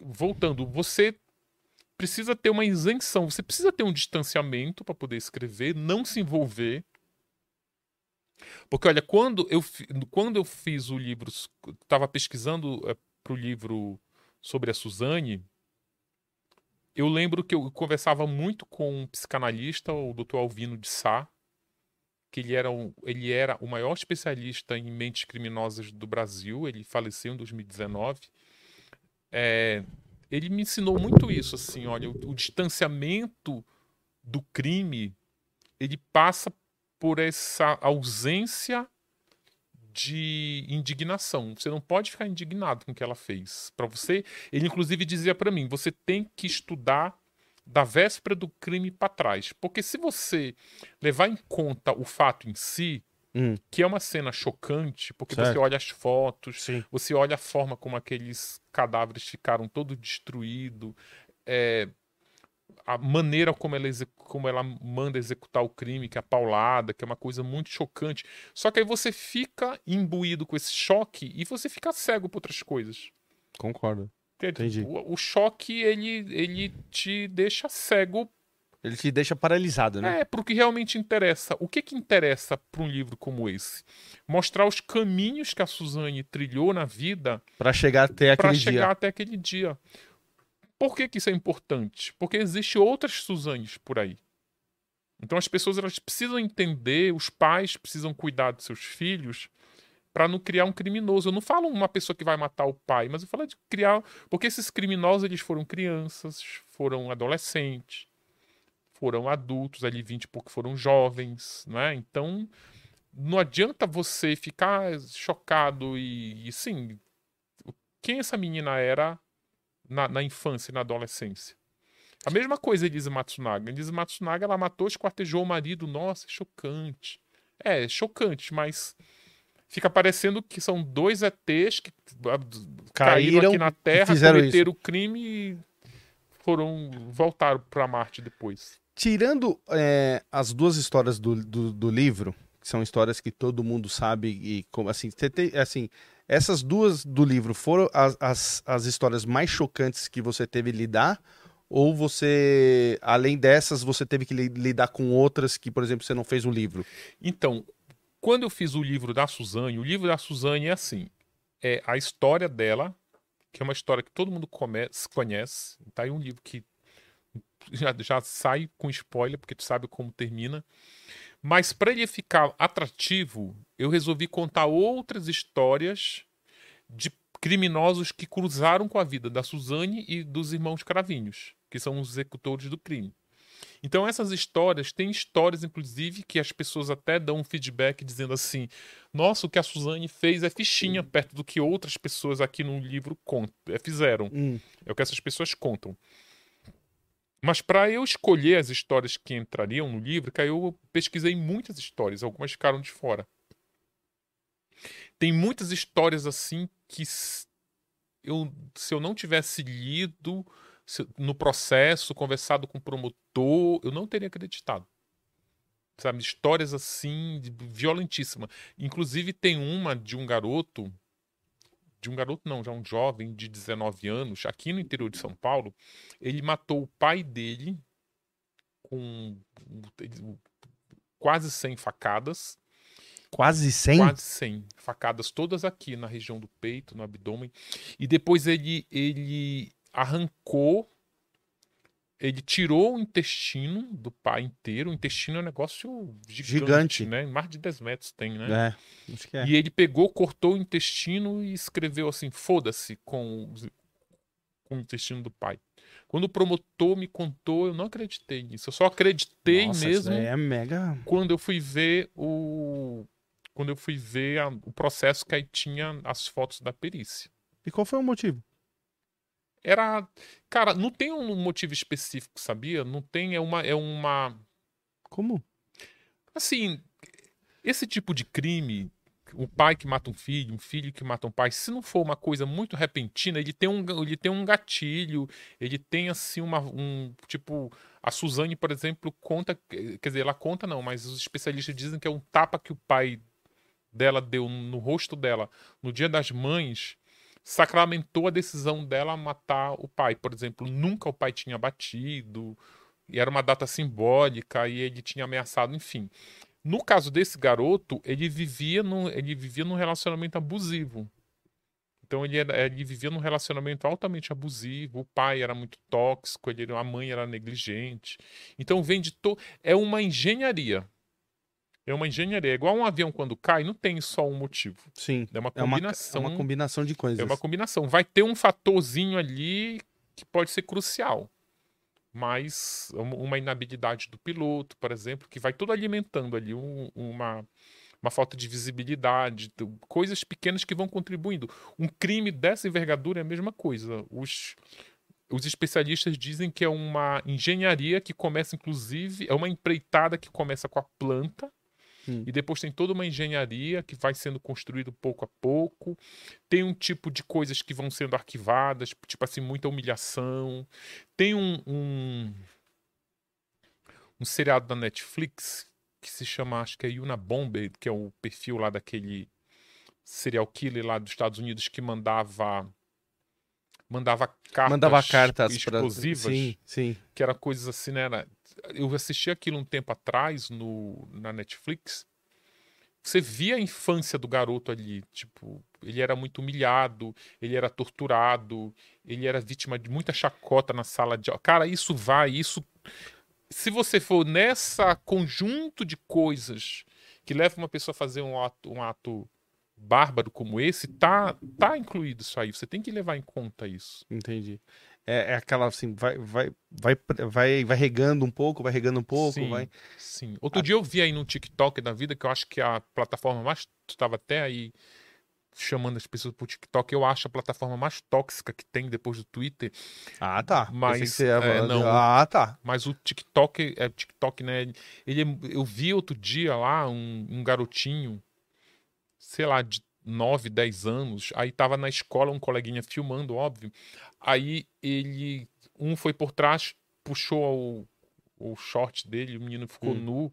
voltando, você precisa ter uma isenção, você precisa ter um distanciamento para poder escrever, não se envolver. Porque, olha, quando eu, quando eu fiz o livro, estava pesquisando é, para o livro sobre a Suzane, eu lembro que eu conversava muito com um psicanalista, o Dr. Alvino de Sá, que ele era, ele era o maior especialista em mentes criminosas do Brasil, ele faleceu em 2019. É, ele me ensinou muito isso, assim, olha, o, o distanciamento do crime, ele passa por essa ausência de indignação. Você não pode ficar indignado com o que ela fez. Para você, ele inclusive dizia para mim, você tem que estudar da véspera do crime para trás, porque se você levar em conta o fato em si, hum. que é uma cena chocante, porque certo. você olha as fotos, Sim. você olha a forma como aqueles cadáveres ficaram todo destruídos, é, a maneira como ela, como ela manda executar o crime, que é a paulada, que é uma coisa muito chocante. Só que aí você fica imbuído com esse choque e você fica cego por outras coisas. Concordo. Entendi. O, o choque, ele, ele te deixa cego. Ele te deixa paralisado, né? É, pro que realmente interessa. O que que interessa para um livro como esse? Mostrar os caminhos que a Suzane trilhou na vida para chegar até aquele dia. Para chegar até aquele dia. Por que, que isso é importante? Porque existe outras Suzanes por aí. Então as pessoas elas precisam entender, os pais precisam cuidar dos seus filhos para não criar um criminoso. Eu não falo uma pessoa que vai matar o pai, mas eu falo de criar, porque esses criminosos eles foram crianças, foram adolescentes, foram adultos ali 20 porque foram jovens, né? Então não adianta você ficar chocado e, e sim, quem essa menina era na, na infância e na adolescência. A mesma coisa Elise Matsunaga. Elise Matsunaga, ela matou, esquartejou o marido. Nossa, é chocante. É, é chocante, mas fica parecendo que são dois ETs que caíram, caíram aqui na Terra, cometeram o crime e foram voltaram para Marte depois. Tirando é, as duas histórias do, do, do, livro, que são histórias que todo mundo sabe e como assim, tem, assim, essas duas do livro foram as, as, as histórias mais chocantes que você teve lidar? Ou você, além dessas, você teve que lidar com outras que, por exemplo, você não fez o livro? Então, quando eu fiz o livro da Suzane, o livro da Suzane é assim: é a história dela, que é uma história que todo mundo conhece. Tá aí um livro que já, já sai com spoiler, porque tu sabe como termina. Mas para ele ficar atrativo, eu resolvi contar outras histórias de criminosos que cruzaram com a vida da Suzane e dos irmãos Cravinhos, que são os executores do crime. Então essas histórias, tem histórias inclusive que as pessoas até dão um feedback dizendo assim: "Nossa, o que a Suzane fez é fichinha perto do que outras pessoas aqui no livro eh, fizeram". Hum. É o que essas pessoas contam. Mas para eu escolher as histórias que entrariam no livro, que eu pesquisei muitas histórias, algumas ficaram de fora. Tem muitas histórias assim que eu, se eu não tivesse lido no processo, conversado com o promotor, eu não teria acreditado. Sabe, histórias assim, violentíssimas. Inclusive tem uma de um garoto de um garoto, não, já um jovem de 19 anos, aqui no interior de São Paulo, ele matou o pai dele com quase 100 facadas. Quase 100? Quase 100 facadas, todas aqui na região do peito, no abdômen. E depois ele, ele arrancou ele tirou o intestino do pai inteiro. O intestino é um negócio gigante, gigante. né? Mais de 10 metros tem, né? É, acho que é. E ele pegou, cortou o intestino e escreveu assim: foda-se com, com o intestino do pai. Quando o promotor me contou, eu não acreditei nisso. Eu só acreditei Nossa, mesmo é mega... quando eu fui ver o. Quando eu fui ver a, o processo que aí tinha as fotos da perícia. E qual foi o motivo? Era. Cara, não tem um motivo específico, sabia? Não tem. É uma. É uma... Como? Assim, esse tipo de crime, um pai que mata um filho, um filho que mata um pai, se não for uma coisa muito repentina, ele tem um, ele tem um gatilho, ele tem assim uma, um tipo a Suzane, por exemplo, conta, quer dizer, ela conta não, mas os especialistas dizem que é um tapa que o pai dela deu no rosto dela no Dia das Mães sacramentou a decisão dela matar o pai. Por exemplo, nunca o pai tinha batido, e era uma data simbólica e ele tinha ameaçado, enfim. No caso desse garoto, ele vivia, no, ele vivia num relacionamento abusivo. Então ele, era, ele vivia num relacionamento altamente abusivo, o pai era muito tóxico, ele, a mãe era negligente. Então vem de to... é uma engenharia. É uma engenharia. É igual um avião quando cai, não tem só um motivo. Sim. É uma combinação. É uma, é uma combinação de coisas. É uma combinação. Vai ter um fatorzinho ali que pode ser crucial mas uma inabilidade do piloto, por exemplo, que vai tudo alimentando ali um, uma, uma falta de visibilidade, coisas pequenas que vão contribuindo. Um crime dessa envergadura é a mesma coisa. Os, os especialistas dizem que é uma engenharia que começa, inclusive, é uma empreitada que começa com a planta, Hum. E depois tem toda uma engenharia que vai sendo construída pouco a pouco. Tem um tipo de coisas que vão sendo arquivadas, tipo assim, muita humilhação. Tem um, um, um seriado da Netflix que se chama, acho que é Yuna Bomber, que é o perfil lá daquele serial killer lá dos Estados Unidos que mandava mandava cartas mandava cartas explosivas, pra... sim, sim. que era coisas assim, né? Era eu assisti aquilo um tempo atrás no, na Netflix. Você via a infância do garoto ali, tipo, ele era muito humilhado, ele era torturado, ele era vítima de muita chacota na sala de aula. Cara, isso vai, isso se você for nessa conjunto de coisas que leva uma pessoa a fazer um ato, um ato bárbaro como esse, tá, tá incluído isso aí. Você tem que levar em conta isso. Entendi é, é, aquela assim, vai, vai, vai, vai, vai regando um pouco, vai regando um pouco, sim, vai. Sim. Outro a... dia eu vi aí no TikTok da vida, que eu acho que a plataforma mais. estava até aí chamando as pessoas pro TikTok, eu acho a plataforma mais tóxica que tem depois do Twitter. Ah, tá. Mas é, não. Ah, tá. Mas o TikTok, é TikTok, né? Ele, eu vi outro dia lá um, um garotinho, sei lá, de 9, 10 anos, aí tava na escola um coleguinha filmando, óbvio. Aí ele. Um foi por trás, puxou o, o short dele, o menino ficou hum. nu.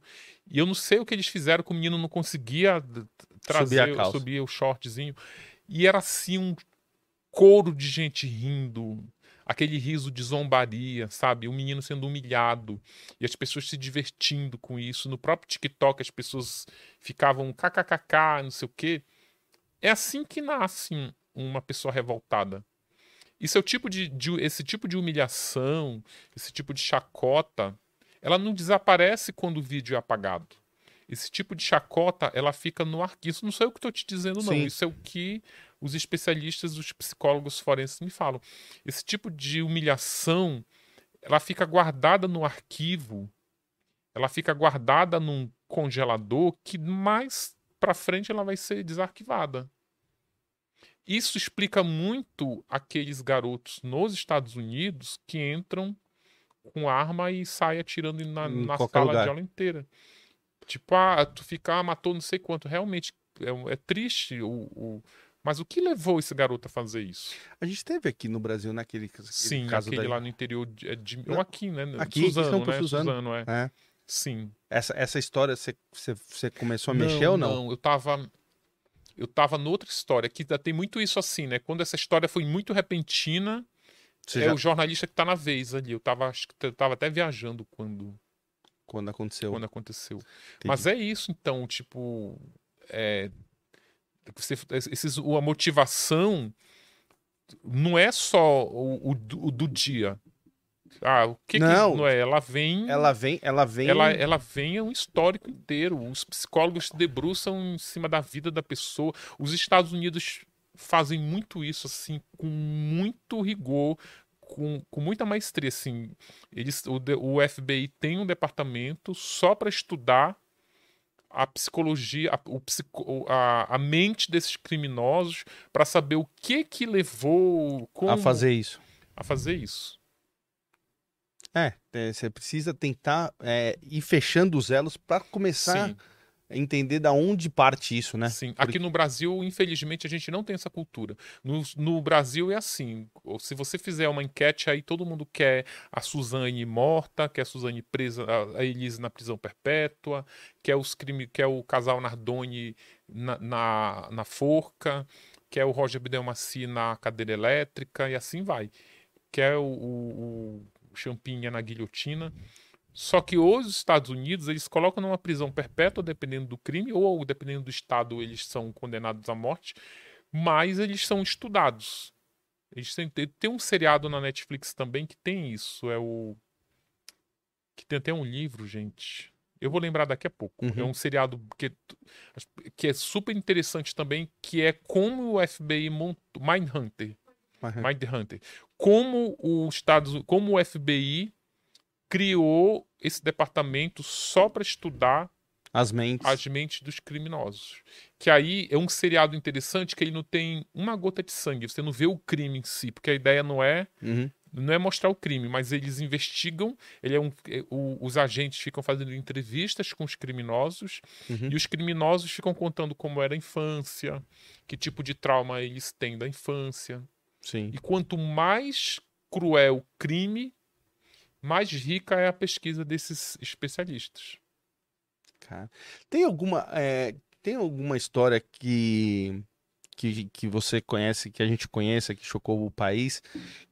E eu não sei o que eles fizeram, que o menino não conseguia trazer, subir, subir o shortzinho. E era assim um coro de gente rindo, aquele riso de zombaria, sabe? O menino sendo humilhado e as pessoas se divertindo com isso. No próprio TikTok as pessoas ficavam kkkk, não sei o quê. É assim que nasce uma pessoa revoltada. Isso é o tipo de, de, esse tipo de humilhação, esse tipo de chacota, ela não desaparece quando o vídeo é apagado. Esse tipo de chacota, ela fica no arquivo. Isso não sou eu que estou te dizendo, não. Sim. Isso é o que os especialistas, os psicólogos forenses me falam. Esse tipo de humilhação, ela fica guardada no arquivo, ela fica guardada num congelador que mais para frente ela vai ser desarquivada. Isso explica muito aqueles garotos nos Estados Unidos que entram com arma e saem atirando na, na sala lugar. de aula inteira. Tipo, ah, tu fica, ah, matou não sei quanto. Realmente é, é triste o, o, Mas o que levou esse garoto a fazer isso? A gente teve aqui no Brasil, naquele, Sim, caso aquele lá no interior de, de ou aqui, né? Aqui, Suzano, né? Suzano. Suzano, é. é. Sim. Essa, essa história, você, começou a não, mexer ou não? Não, eu tava eu tava noutra história, que tem muito isso assim, né? Quando essa história foi muito repentina, Você é já... o jornalista que tá na vez ali. Eu tava, acho que eu tava até viajando quando. Quando aconteceu. Quando aconteceu. Entendi. Mas é isso, então, tipo. É, você, esses, a motivação não é só o, o, o do dia. Ah, o que não, que não é? Ela vem. Ela vem, ela vem. Ela, ela vem é um histórico inteiro. Os psicólogos se debruçam em cima da vida da pessoa. Os Estados Unidos fazem muito isso, assim, com muito rigor, com, com muita maestria, assim. Eles, o, o FBI tem um departamento só para estudar a psicologia, a, o psico, a, a mente desses criminosos para saber o que que levou como, a fazer isso. A fazer isso. É, é, você precisa tentar é, ir fechando os elos para começar entender da onde parte isso, né? Sim. Aqui no Brasil, infelizmente, a gente não tem essa cultura. No, no Brasil é assim. Se você fizer uma enquete aí, todo mundo quer a Suzane morta, quer a Suzane presa, a Elise na prisão perpétua, quer os crime, quer o casal Nardoni na, na, na forca, quer o Roger Bidelmaci na cadeira elétrica e assim vai. Quer o, o, o Champinha na guilhotina. Só que os Estados Unidos, eles colocam numa prisão perpétua, dependendo do crime, ou dependendo do estado, eles são condenados à morte, mas eles são estudados. Eles têm, tem um seriado na Netflix também que tem isso, é o... que tem até um livro, gente. Eu vou lembrar daqui a pouco. Uhum. É um seriado que, que é super interessante também, que é como o FBI montou... Mindhunter. Uhum. Mindhunter. Como o Estados, como o FBI criou esse departamento só para estudar as mentes. as mentes dos criminosos. Que aí é um seriado interessante que ele não tem uma gota de sangue, você não vê o crime em si, porque a ideia não é uhum. não é mostrar o crime, mas eles investigam, ele é um, é, o, os agentes ficam fazendo entrevistas com os criminosos uhum. e os criminosos ficam contando como era a infância, que tipo de trauma eles têm da infância. Sim. E quanto mais cruel o crime, mais rica é a pesquisa desses especialistas. Cara, tem alguma é, tem alguma história que, que que você conhece, que a gente conheça, que chocou o país,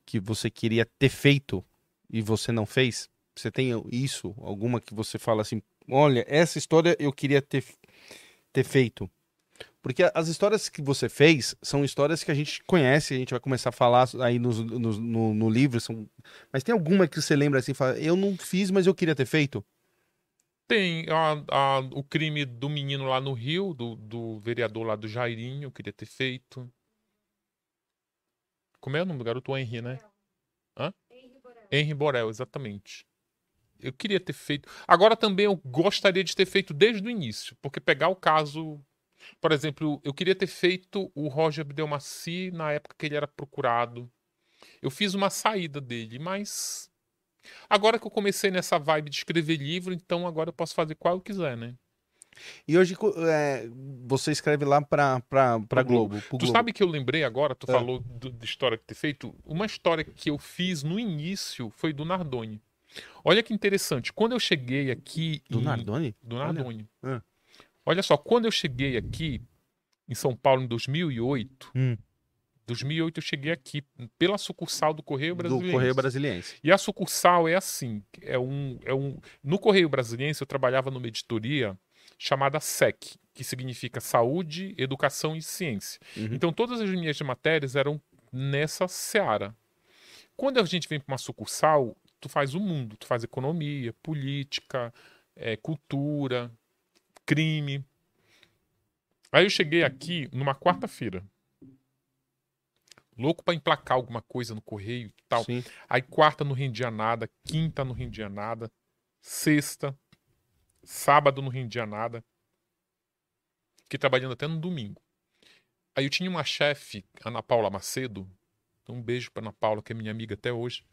que você queria ter feito e você não fez? Você tem isso? Alguma que você fala assim, olha, essa história eu queria ter ter feito? Porque as histórias que você fez são histórias que a gente conhece, a gente vai começar a falar aí no, no, no, no livro. São... Mas tem alguma que você lembra assim, fala, eu não fiz, mas eu queria ter feito? Tem a, a, o crime do menino lá no Rio, do, do vereador lá do Jairinho, eu queria ter feito. Como é o nome do garoto? O Henry, né? Hã? Henry Borel. Henry Borel, exatamente. Eu queria ter feito. Agora também eu gostaria de ter feito desde o início, porque pegar o caso por exemplo, eu queria ter feito o Roger Abdelmaci na época que ele era procurado. Eu fiz uma saída dele, mas agora que eu comecei nessa vibe de escrever livro, então agora eu posso fazer qual eu quiser, né? E hoje é, você escreve lá pra, pra, pra Globo. Tu Globo. sabe que eu lembrei agora, tu é. falou do, de história que ter feito. Uma história que eu fiz no início foi do Nardoni. Olha que interessante. Quando eu cheguei aqui. Do em... Nardoni? Do Nardoni. Olha. Olha só, quando eu cheguei aqui em São Paulo em 2008, hum. 2008 eu cheguei aqui pela sucursal do Correio Brasiliense. Do Correio Brasiliense. E a sucursal é assim, é um, é um... No Correio Brasiliense eu trabalhava numa editoria chamada SEC, que significa Saúde, Educação e Ciência. Uhum. Então todas as minhas matérias eram nessa seara. Quando a gente vem para uma sucursal, tu faz o mundo, tu faz economia, política, é, cultura, crime. Aí eu cheguei aqui numa quarta-feira. Louco para emplacar alguma coisa no correio e tal. Sim. Aí quarta não rendia nada, quinta não rendia nada, sexta, sábado não rendia nada. Fiquei trabalhando até no domingo. Aí eu tinha uma chefe, Ana Paula Macedo. Um beijo para Ana Paula, que é minha amiga até hoje.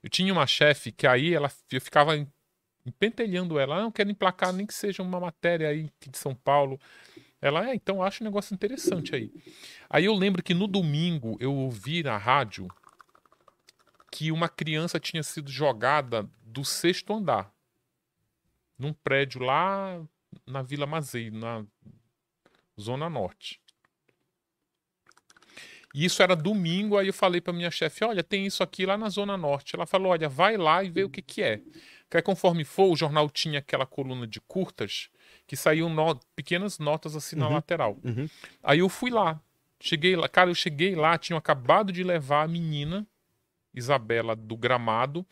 Eu tinha uma chefe que aí ela, eu ficava pentelhando ela. Ah, não quero emplacar nem que seja uma matéria aí de São Paulo. Ela, é, então acho um negócio interessante aí. Aí eu lembro que no domingo eu ouvi na rádio que uma criança tinha sido jogada do sexto andar, num prédio lá na Vila Mazei, na Zona Norte. E isso era domingo, aí eu falei para minha chefe, olha, tem isso aqui lá na Zona Norte. Ela falou, olha, vai lá e vê o que que é. Que conforme for, o jornal tinha aquela coluna de curtas que saíam no... pequenas notas assim na uhum, lateral. Uhum. Aí eu fui lá. Cheguei lá, cara, eu cheguei lá, tinham acabado de levar a menina, Isabela, do gramado,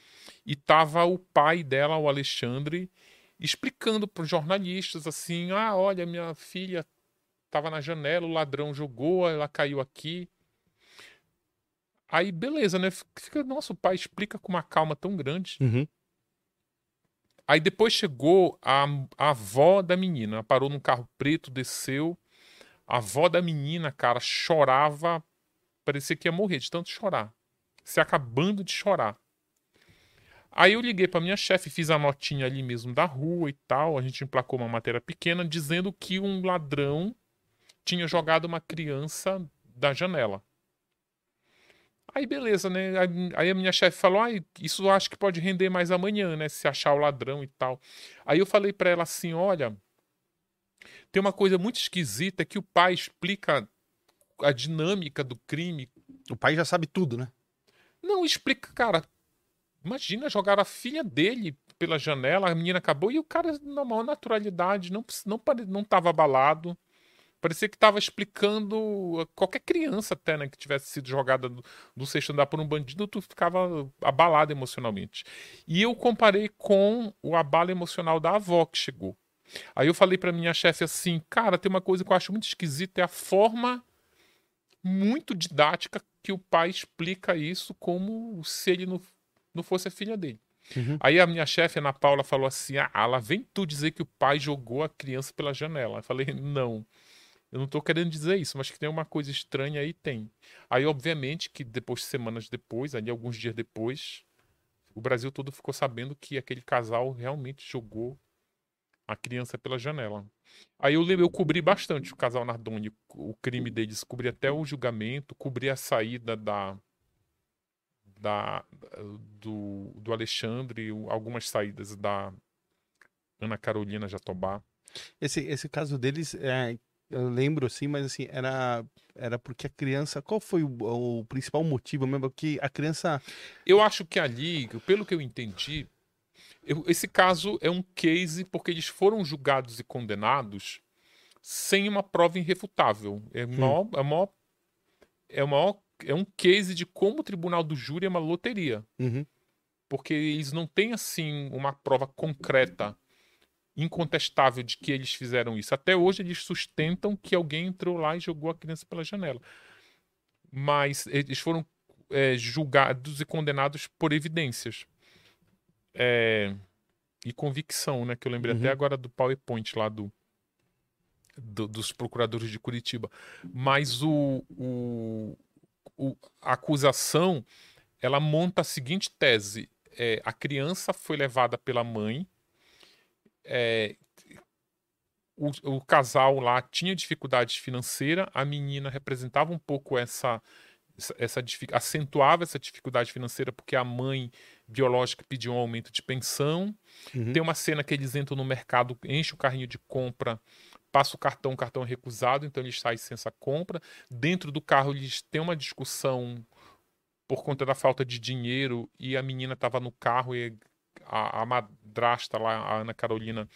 e tava o pai dela, o Alexandre, explicando para os jornalistas assim: ah, olha, minha filha estava na janela, o ladrão jogou, ela caiu aqui. Aí, beleza, né? Fica, nossa, o pai explica com uma calma tão grande. Uhum. Aí depois chegou a, a avó da menina, parou num carro preto, desceu. A avó da menina, cara, chorava, parecia que ia morrer de tanto chorar. Se acabando de chorar. Aí eu liguei para minha chefe, fiz a notinha ali mesmo da rua e tal. A gente emplacou uma matéria pequena dizendo que um ladrão tinha jogado uma criança da janela. Aí beleza, né? Aí a minha chefe falou: ah, isso eu acho que pode render mais amanhã, né? Se achar o ladrão e tal. Aí eu falei para ela assim: olha, tem uma coisa muito esquisita que o pai explica a dinâmica do crime. O pai já sabe tudo, né? Não, explica, cara. Imagina jogar a filha dele pela janela, a menina acabou e o cara, na maior naturalidade, não, não, não tava abalado. Parecia que estava explicando qualquer criança até, né, que tivesse sido jogada do, do sexto andar por um bandido, tu ficava abalado emocionalmente. E eu comparei com o abalo emocional da avó que chegou. Aí eu falei para minha chefe assim, cara, tem uma coisa que eu acho muito esquisita, é a forma muito didática que o pai explica isso como se ele não, não fosse a filha dele. Uhum. Aí a minha chefe, Ana Paula, falou assim: Ah, ela vem tu dizer que o pai jogou a criança pela janela. Eu falei: Não. Eu não estou querendo dizer isso, mas que tem uma coisa estranha aí, tem. Aí, obviamente, que depois, semanas depois, ali alguns dias depois, o Brasil todo ficou sabendo que aquele casal realmente jogou a criança pela janela. Aí eu, eu cobri bastante o casal Nardoni, o crime deles, cobri até o julgamento, cobri a saída da, da do, do Alexandre, algumas saídas da Ana Carolina Jatobá. Esse, esse caso deles, é, eu lembro assim, mas assim, era, era porque a criança. Qual foi o, o principal motivo mesmo? Que a criança. Eu acho que ali, pelo que eu entendi, eu, esse caso é um case porque eles foram julgados e condenados sem uma prova irrefutável. É, hum. maior, é, maior, é, maior, é um case de como o tribunal do júri é uma loteria. Uhum. Porque eles não têm, assim, uma prova concreta incontestável de que eles fizeram isso. Até hoje eles sustentam que alguém entrou lá e jogou a criança pela janela. Mas eles foram é, julgados e condenados por evidências. É, e convicção, né? Que eu lembrei uhum. até agora do PowerPoint lá do, do, dos procuradores de Curitiba. Mas o, o, o, a acusação ela monta a seguinte tese: é, a criança foi levada pela mãe é, o, o, casal lá tinha dificuldade financeira, a menina representava um pouco essa, essa, essa acentuava essa dificuldade financeira porque a mãe biológica pediu um aumento de pensão. Uhum. Tem uma cena que eles entram no mercado, enche o carrinho de compra, passa o cartão, o cartão é recusado, então eles saem sem essa compra. Dentro do carro eles têm uma discussão por conta da falta de dinheiro e a menina estava no carro e a, a madrasta lá, a Ana Carolina,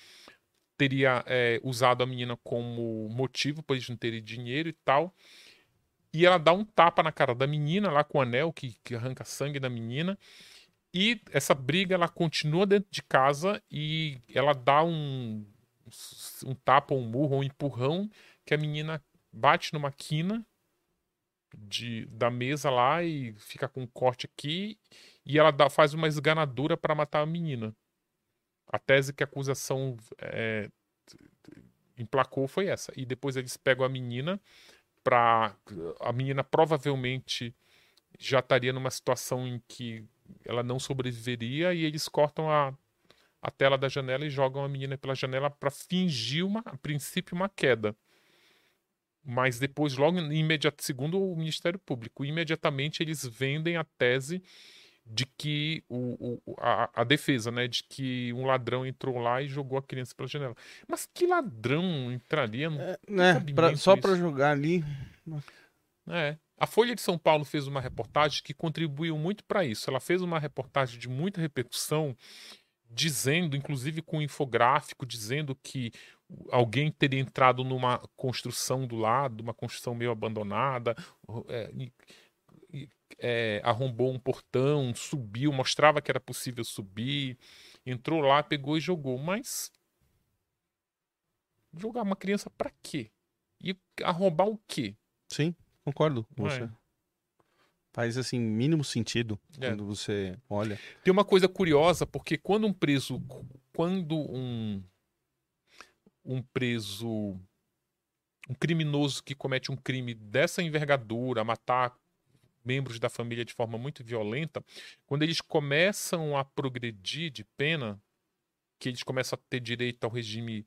teria é, usado a menina como motivo para eles não terem dinheiro e tal. E ela dá um tapa na cara da menina lá com o anel que, que arranca sangue da menina. E essa briga ela continua dentro de casa e ela dá um, um tapa, um murro, um empurrão que a menina bate numa quina de, da mesa lá e fica com um corte aqui e ela dá, faz uma esganadura para matar a menina. A tese que a acusação é, emplacou foi essa. E depois eles pegam a menina para a menina provavelmente já estaria numa situação em que ela não sobreviveria e eles cortam a, a tela da janela e jogam a menina pela janela para fingir uma, a princípio uma queda. Mas depois, logo imediato, segundo o Ministério Público, imediatamente eles vendem a tese de que o, o a, a, defesa, né, de que um ladrão entrou lá e jogou a criança pela janela. Mas que ladrão entraria? No, é, né, pra, só para jogar ali. É. A Folha de São Paulo fez uma reportagem que contribuiu muito para isso. Ela fez uma reportagem de muita repercussão, dizendo, inclusive com um infográfico, dizendo que alguém teria entrado numa construção do lado, uma construção meio abandonada. É, é, arrombou um portão, subiu, mostrava que era possível subir, entrou lá, pegou e jogou. Mas jogar uma criança para quê? E arrombar o quê? Sim, concordo com você. É. Faz assim mínimo sentido é. quando você olha. Tem uma coisa curiosa porque quando um preso, quando um um preso um criminoso que comete um crime dessa envergadura, matar membros da família de forma muito violenta, quando eles começam a progredir de pena, que eles começam a ter direito ao regime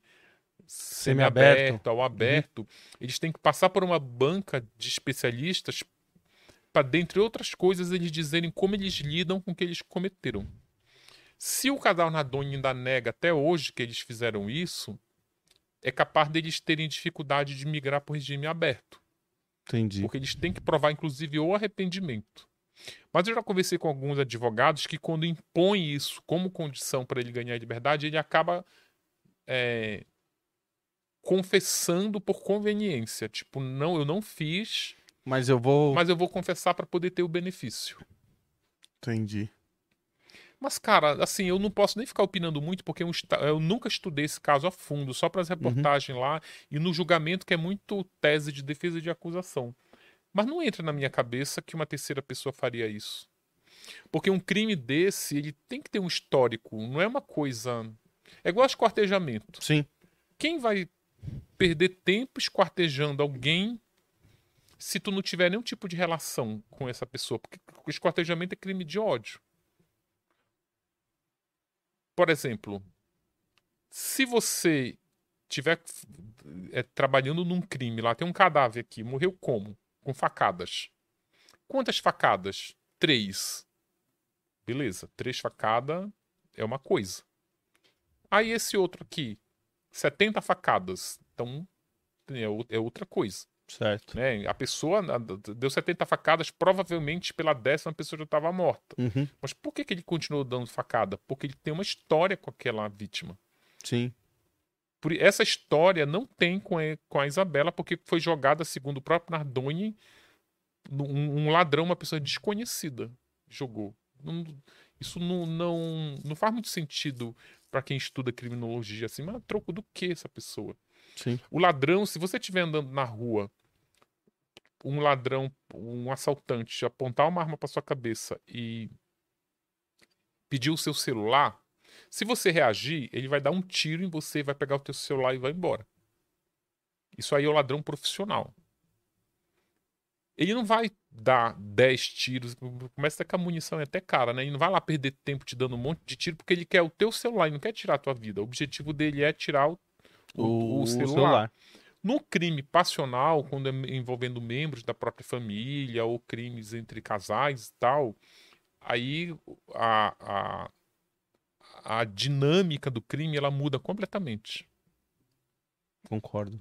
semi-aberto, ao aberto, uhum. eles têm que passar por uma banca de especialistas para, dentre outras coisas, eles dizerem como eles lidam com o que eles cometeram. Se o casal Nadoni ainda nega até hoje que eles fizeram isso, é capaz deles terem dificuldade de migrar para o regime aberto. Entendi. Porque eles têm que provar, inclusive, o arrependimento. Mas eu já conversei com alguns advogados que, quando impõe isso como condição para ele ganhar a liberdade, ele acaba é, confessando por conveniência. Tipo, não, eu não fiz. Mas eu vou. Mas eu vou confessar para poder ter o benefício. Entendi. Mas, cara, assim, eu não posso nem ficar opinando muito, porque eu, eu nunca estudei esse caso a fundo, só para as uhum. reportagens uhum. lá e no julgamento, que é muito tese de defesa de acusação. Mas não entra na minha cabeça que uma terceira pessoa faria isso. Porque um crime desse, ele tem que ter um histórico, não é uma coisa. É igual esquartejamento. Sim. Quem vai perder tempo esquartejando alguém se tu não tiver nenhum tipo de relação com essa pessoa? Porque o esquartejamento é crime de ódio. Por exemplo, se você tiver é, trabalhando num crime, lá tem um cadáver aqui, morreu como? Com facadas. Quantas facadas? Três. Beleza, três facadas é uma coisa. Aí esse outro aqui, 70 facadas. Então é, é outra coisa. Certo. Né? A pessoa deu 70 facadas, provavelmente pela décima pessoa já estava morta. Uhum. Mas por que, que ele continuou dando facada? Porque ele tem uma história com aquela vítima. Sim. Por, essa história não tem com a, com a Isabela, porque foi jogada, segundo o próprio Nardoni, um, um ladrão, uma pessoa desconhecida, jogou. Não, isso não, não, não faz muito sentido para quem estuda criminologia assim, mas troco do que essa pessoa? Sim. O ladrão, se você estiver andando na rua um ladrão, um assaltante apontar uma arma para sua cabeça e pedir o seu celular, se você reagir, ele vai dar um tiro em você, vai pegar o teu celular e vai embora. Isso aí é o ladrão profissional. Ele não vai dar 10 tiros, começa que a munição é até cara, né? Ele não vai lá perder tempo te dando um monte de tiro porque ele quer o teu celular, ele não quer tirar a tua vida. O objetivo dele é tirar o, o, o celular. celular. No crime passional, quando é envolvendo membros da própria família ou crimes entre casais e tal, aí a, a, a dinâmica do crime ela muda completamente. Concordo.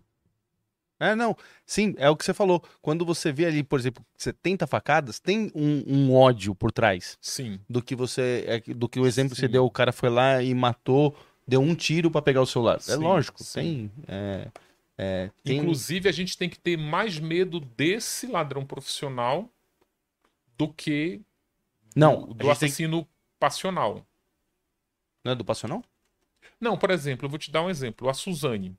É, não. Sim, é o que você falou. Quando você vê ali, por exemplo, 70 facadas, tem um, um ódio por trás. Sim. Do que você. É, do que o exemplo Sim. que você deu, o cara foi lá e matou, deu um tiro para pegar o celular. É sim, é lógico, sim. tem. É... É, tem... Inclusive, a gente tem que ter mais medo desse ladrão profissional do que não, do, do assassino tem... passional. Não é do passional? Não, por exemplo, eu vou te dar um exemplo. A Suzane.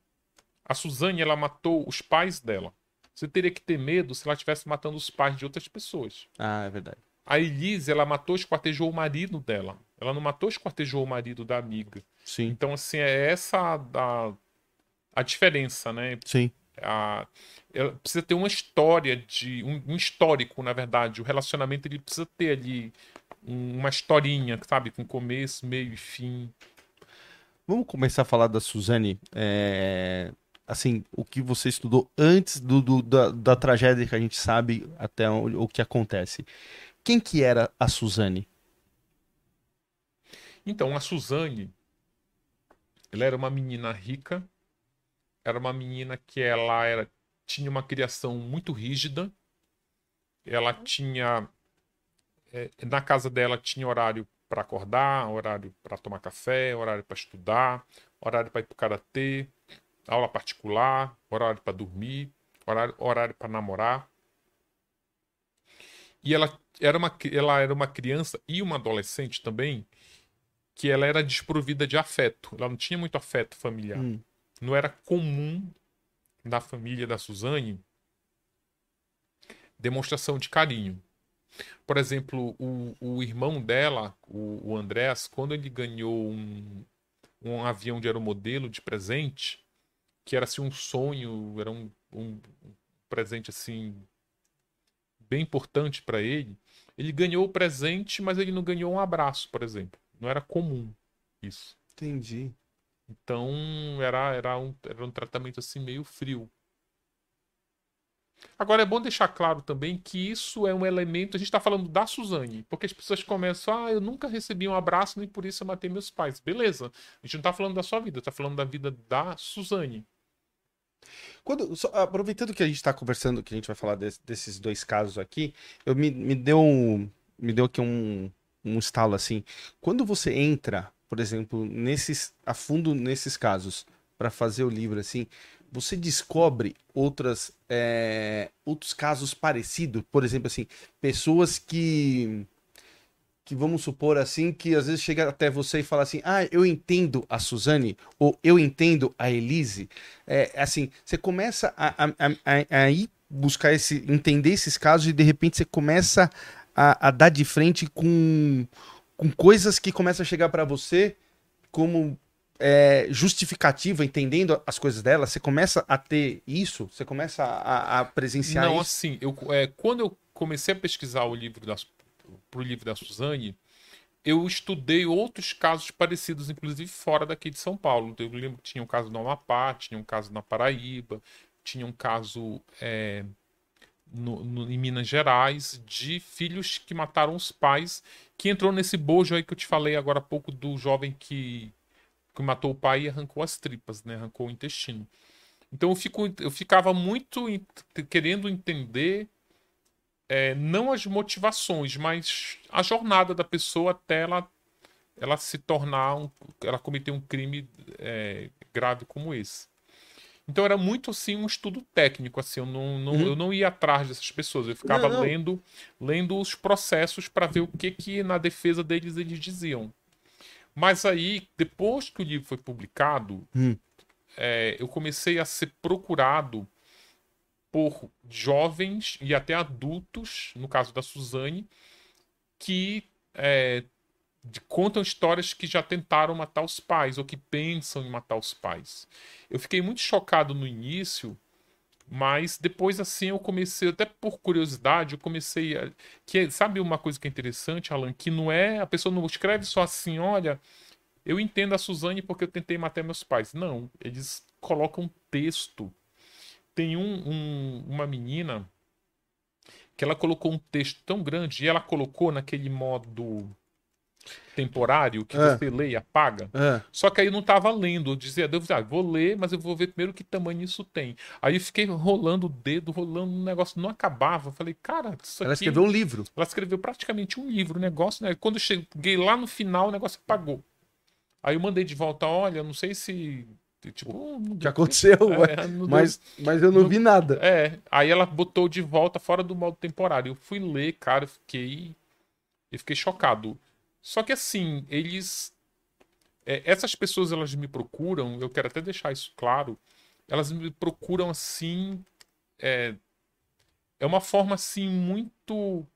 A Suzane, ela matou os pais dela. Você teria que ter medo se ela estivesse matando os pais de outras pessoas. Ah, é verdade. A Elise, ela matou, esquartejou o marido dela. Ela não matou, esquartejou o marido da amiga. Sim. Então, assim, é essa da, a diferença, né? Sim. A, precisa ter uma história de um, um, histórico, na verdade. O relacionamento ele precisa ter ali uma historinha, sabe, com começo, meio e fim. Vamos começar a falar da Suzane. É, assim, o que você estudou antes do, do da, da, tragédia que a gente sabe até o, o que acontece. Quem que era a Suzane? Então, a Suzane, ela era uma menina rica, era uma menina que ela era, tinha uma criação muito rígida. Ela tinha. É, na casa dela tinha horário para acordar, horário para tomar café, horário para estudar, horário para ir para o karatê, aula particular, horário para dormir, horário, horário para namorar. E ela era, uma, ela era uma criança e uma adolescente também que ela era desprovida de afeto. Ela não tinha muito afeto familiar. Hum não era comum na família da Suzane demonstração de carinho. Por exemplo, o, o irmão dela, o, o Andrés, quando ele ganhou um, um avião de aeromodelo de presente, que era assim um sonho, era um, um presente assim bem importante para ele, ele ganhou o presente, mas ele não ganhou um abraço, por exemplo. Não era comum isso. Entendi. Então era, era, um, era um tratamento assim meio frio. Agora é bom deixar claro também que isso é um elemento. A gente está falando da Suzane, porque as pessoas começam, ah, eu nunca recebi um abraço, nem por isso eu matei meus pais. Beleza. A gente não está falando da sua vida, está falando da vida da Suzane. Quando, só, aproveitando que a gente está conversando, que a gente vai falar desse, desses dois casos aqui, eu me, me deu me deu aqui um, um estalo assim. Quando você entra, por exemplo, nesses a fundo nesses casos para fazer o livro assim, você descobre outras é, outros casos parecidos, por exemplo assim, pessoas que que vamos supor assim, que às vezes chega até você e fala assim, ah, eu entendo a Suzane, ou eu entendo a Elise, é, assim, você começa a, a, a, a, ir buscar esse, entender esses casos e de repente você começa a, a dar de frente com, com coisas que começam a chegar para você como é, justificativa, entendendo as coisas dela, você começa a ter isso, você começa a, a presenciar Não, isso? assim, eu, é, quando eu comecei a pesquisar o livro das para o livro da Suzane, eu estudei outros casos parecidos, inclusive fora daqui de São Paulo. Eu lembro que tinha um caso no Amapá, tinha um caso na Paraíba, tinha um caso é, no, no, em Minas Gerais de filhos que mataram os pais, que entrou nesse bojo aí que eu te falei agora há pouco do jovem que, que matou o pai e arrancou as tripas, né? arrancou o intestino. Então eu, fico, eu ficava muito querendo entender é, não as motivações, mas a jornada da pessoa até ela, ela se tornar, um, ela cometer um crime é, grave como esse. Então era muito assim um estudo técnico, assim, eu não, não uhum. eu não ia atrás dessas pessoas, eu ficava não, não. lendo lendo os processos para ver o que que na defesa deles eles diziam. Mas aí, depois que o livro foi publicado, hum. é, eu comecei a ser procurado por jovens e até adultos, no caso da Suzane, que é, contam histórias que já tentaram matar os pais ou que pensam em matar os pais. Eu fiquei muito chocado no início, mas depois assim eu comecei, até por curiosidade, eu comecei a, que sabe uma coisa que é interessante, Alan, que não é a pessoa não escreve só assim, olha, eu entendo a Suzane porque eu tentei matar meus pais. Não, eles colocam texto tem um, um, uma menina que ela colocou um texto tão grande e ela colocou naquele modo temporário que é. você lê e apaga. É. Só que aí não estava lendo. Eu dizia, eu dizia, ah, vou ler, mas eu vou ver primeiro que tamanho isso tem. Aí eu fiquei rolando o dedo, rolando um negócio, não acabava. Eu falei, cara, isso Ela escreveu um livro. Ela escreveu praticamente um livro, o negócio, né? Quando eu cheguei lá no final, o negócio apagou. Aí eu mandei de volta, olha, não sei se Tipo, o que aconteceu? É, mas, mas eu não, vi nada. É, aí ela botou de volta fora do modo temporário. Eu fui ler, cara, eu fiquei. Eu fiquei chocado. Só que assim, eles. É, essas pessoas elas me procuram, eu quero até deixar isso claro. Elas me procuram assim. É, é uma forma assim muito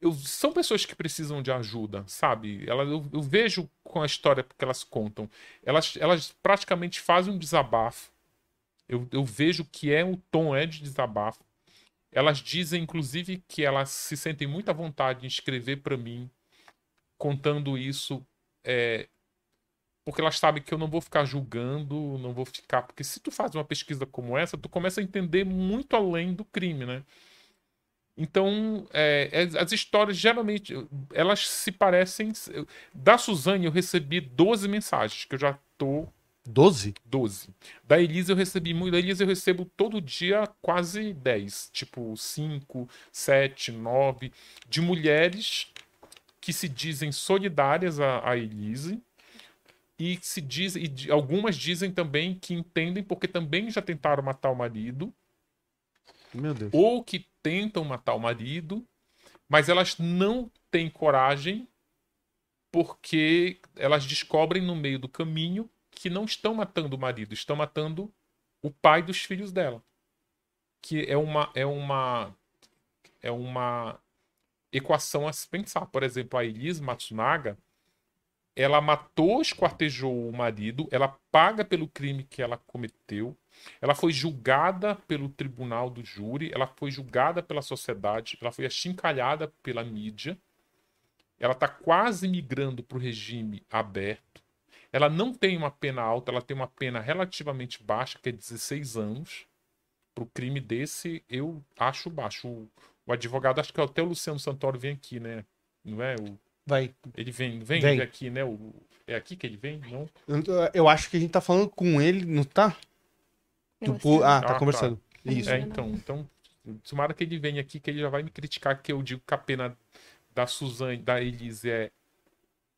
eu, são pessoas que precisam de ajuda, sabe? Elas, eu, eu, vejo com a história que elas contam. Elas, elas praticamente fazem um desabafo. Eu, eu vejo que é o tom é de desabafo. Elas dizem, inclusive, que elas se sentem muito à vontade em escrever para mim, contando isso, é, porque elas sabem que eu não vou ficar julgando, não vou ficar. Porque se tu faz uma pesquisa como essa, tu começa a entender muito além do crime, né? Então, é, as histórias geralmente elas se parecem. Da Suzane eu recebi 12 mensagens, que eu já tô. 12? 12. Da Elisa eu recebi muito. Da Elisa eu recebo todo dia quase 10. Tipo, 5, 7, 9. De mulheres que se dizem solidárias a, a Elise. E se dizem. E algumas dizem também que entendem porque também já tentaram matar o marido. Meu Deus. Ou que tentam matar o marido, mas elas não têm coragem porque elas descobrem no meio do caminho que não estão matando o marido, estão matando o pai dos filhos dela. Que é uma é uma é uma equação a se pensar. Por exemplo, a Elise Matsunaga, ela matou, esquartejou o marido, ela paga pelo crime que ela cometeu, ela foi julgada pelo tribunal do júri, ela foi julgada pela sociedade, ela foi achincalhada pela mídia, ela está quase migrando para o regime aberto. Ela não tem uma pena alta, ela tem uma pena relativamente baixa, que é 16 anos. Para o crime desse, eu acho baixo. O advogado, acho que até o Luciano Santoro vem aqui, né? Não é? O, Vai. Ele vem, vem, vem. aqui, né? O, é aqui que ele vem? Não? Eu, acho que a gente tá falando com ele, não tá? Tipo, ah, tá ah, conversando. Tá. Isso. É, então, então, tomara que ele venha aqui, que ele já vai me criticar que eu digo que a pena da Suzane, da Elise é,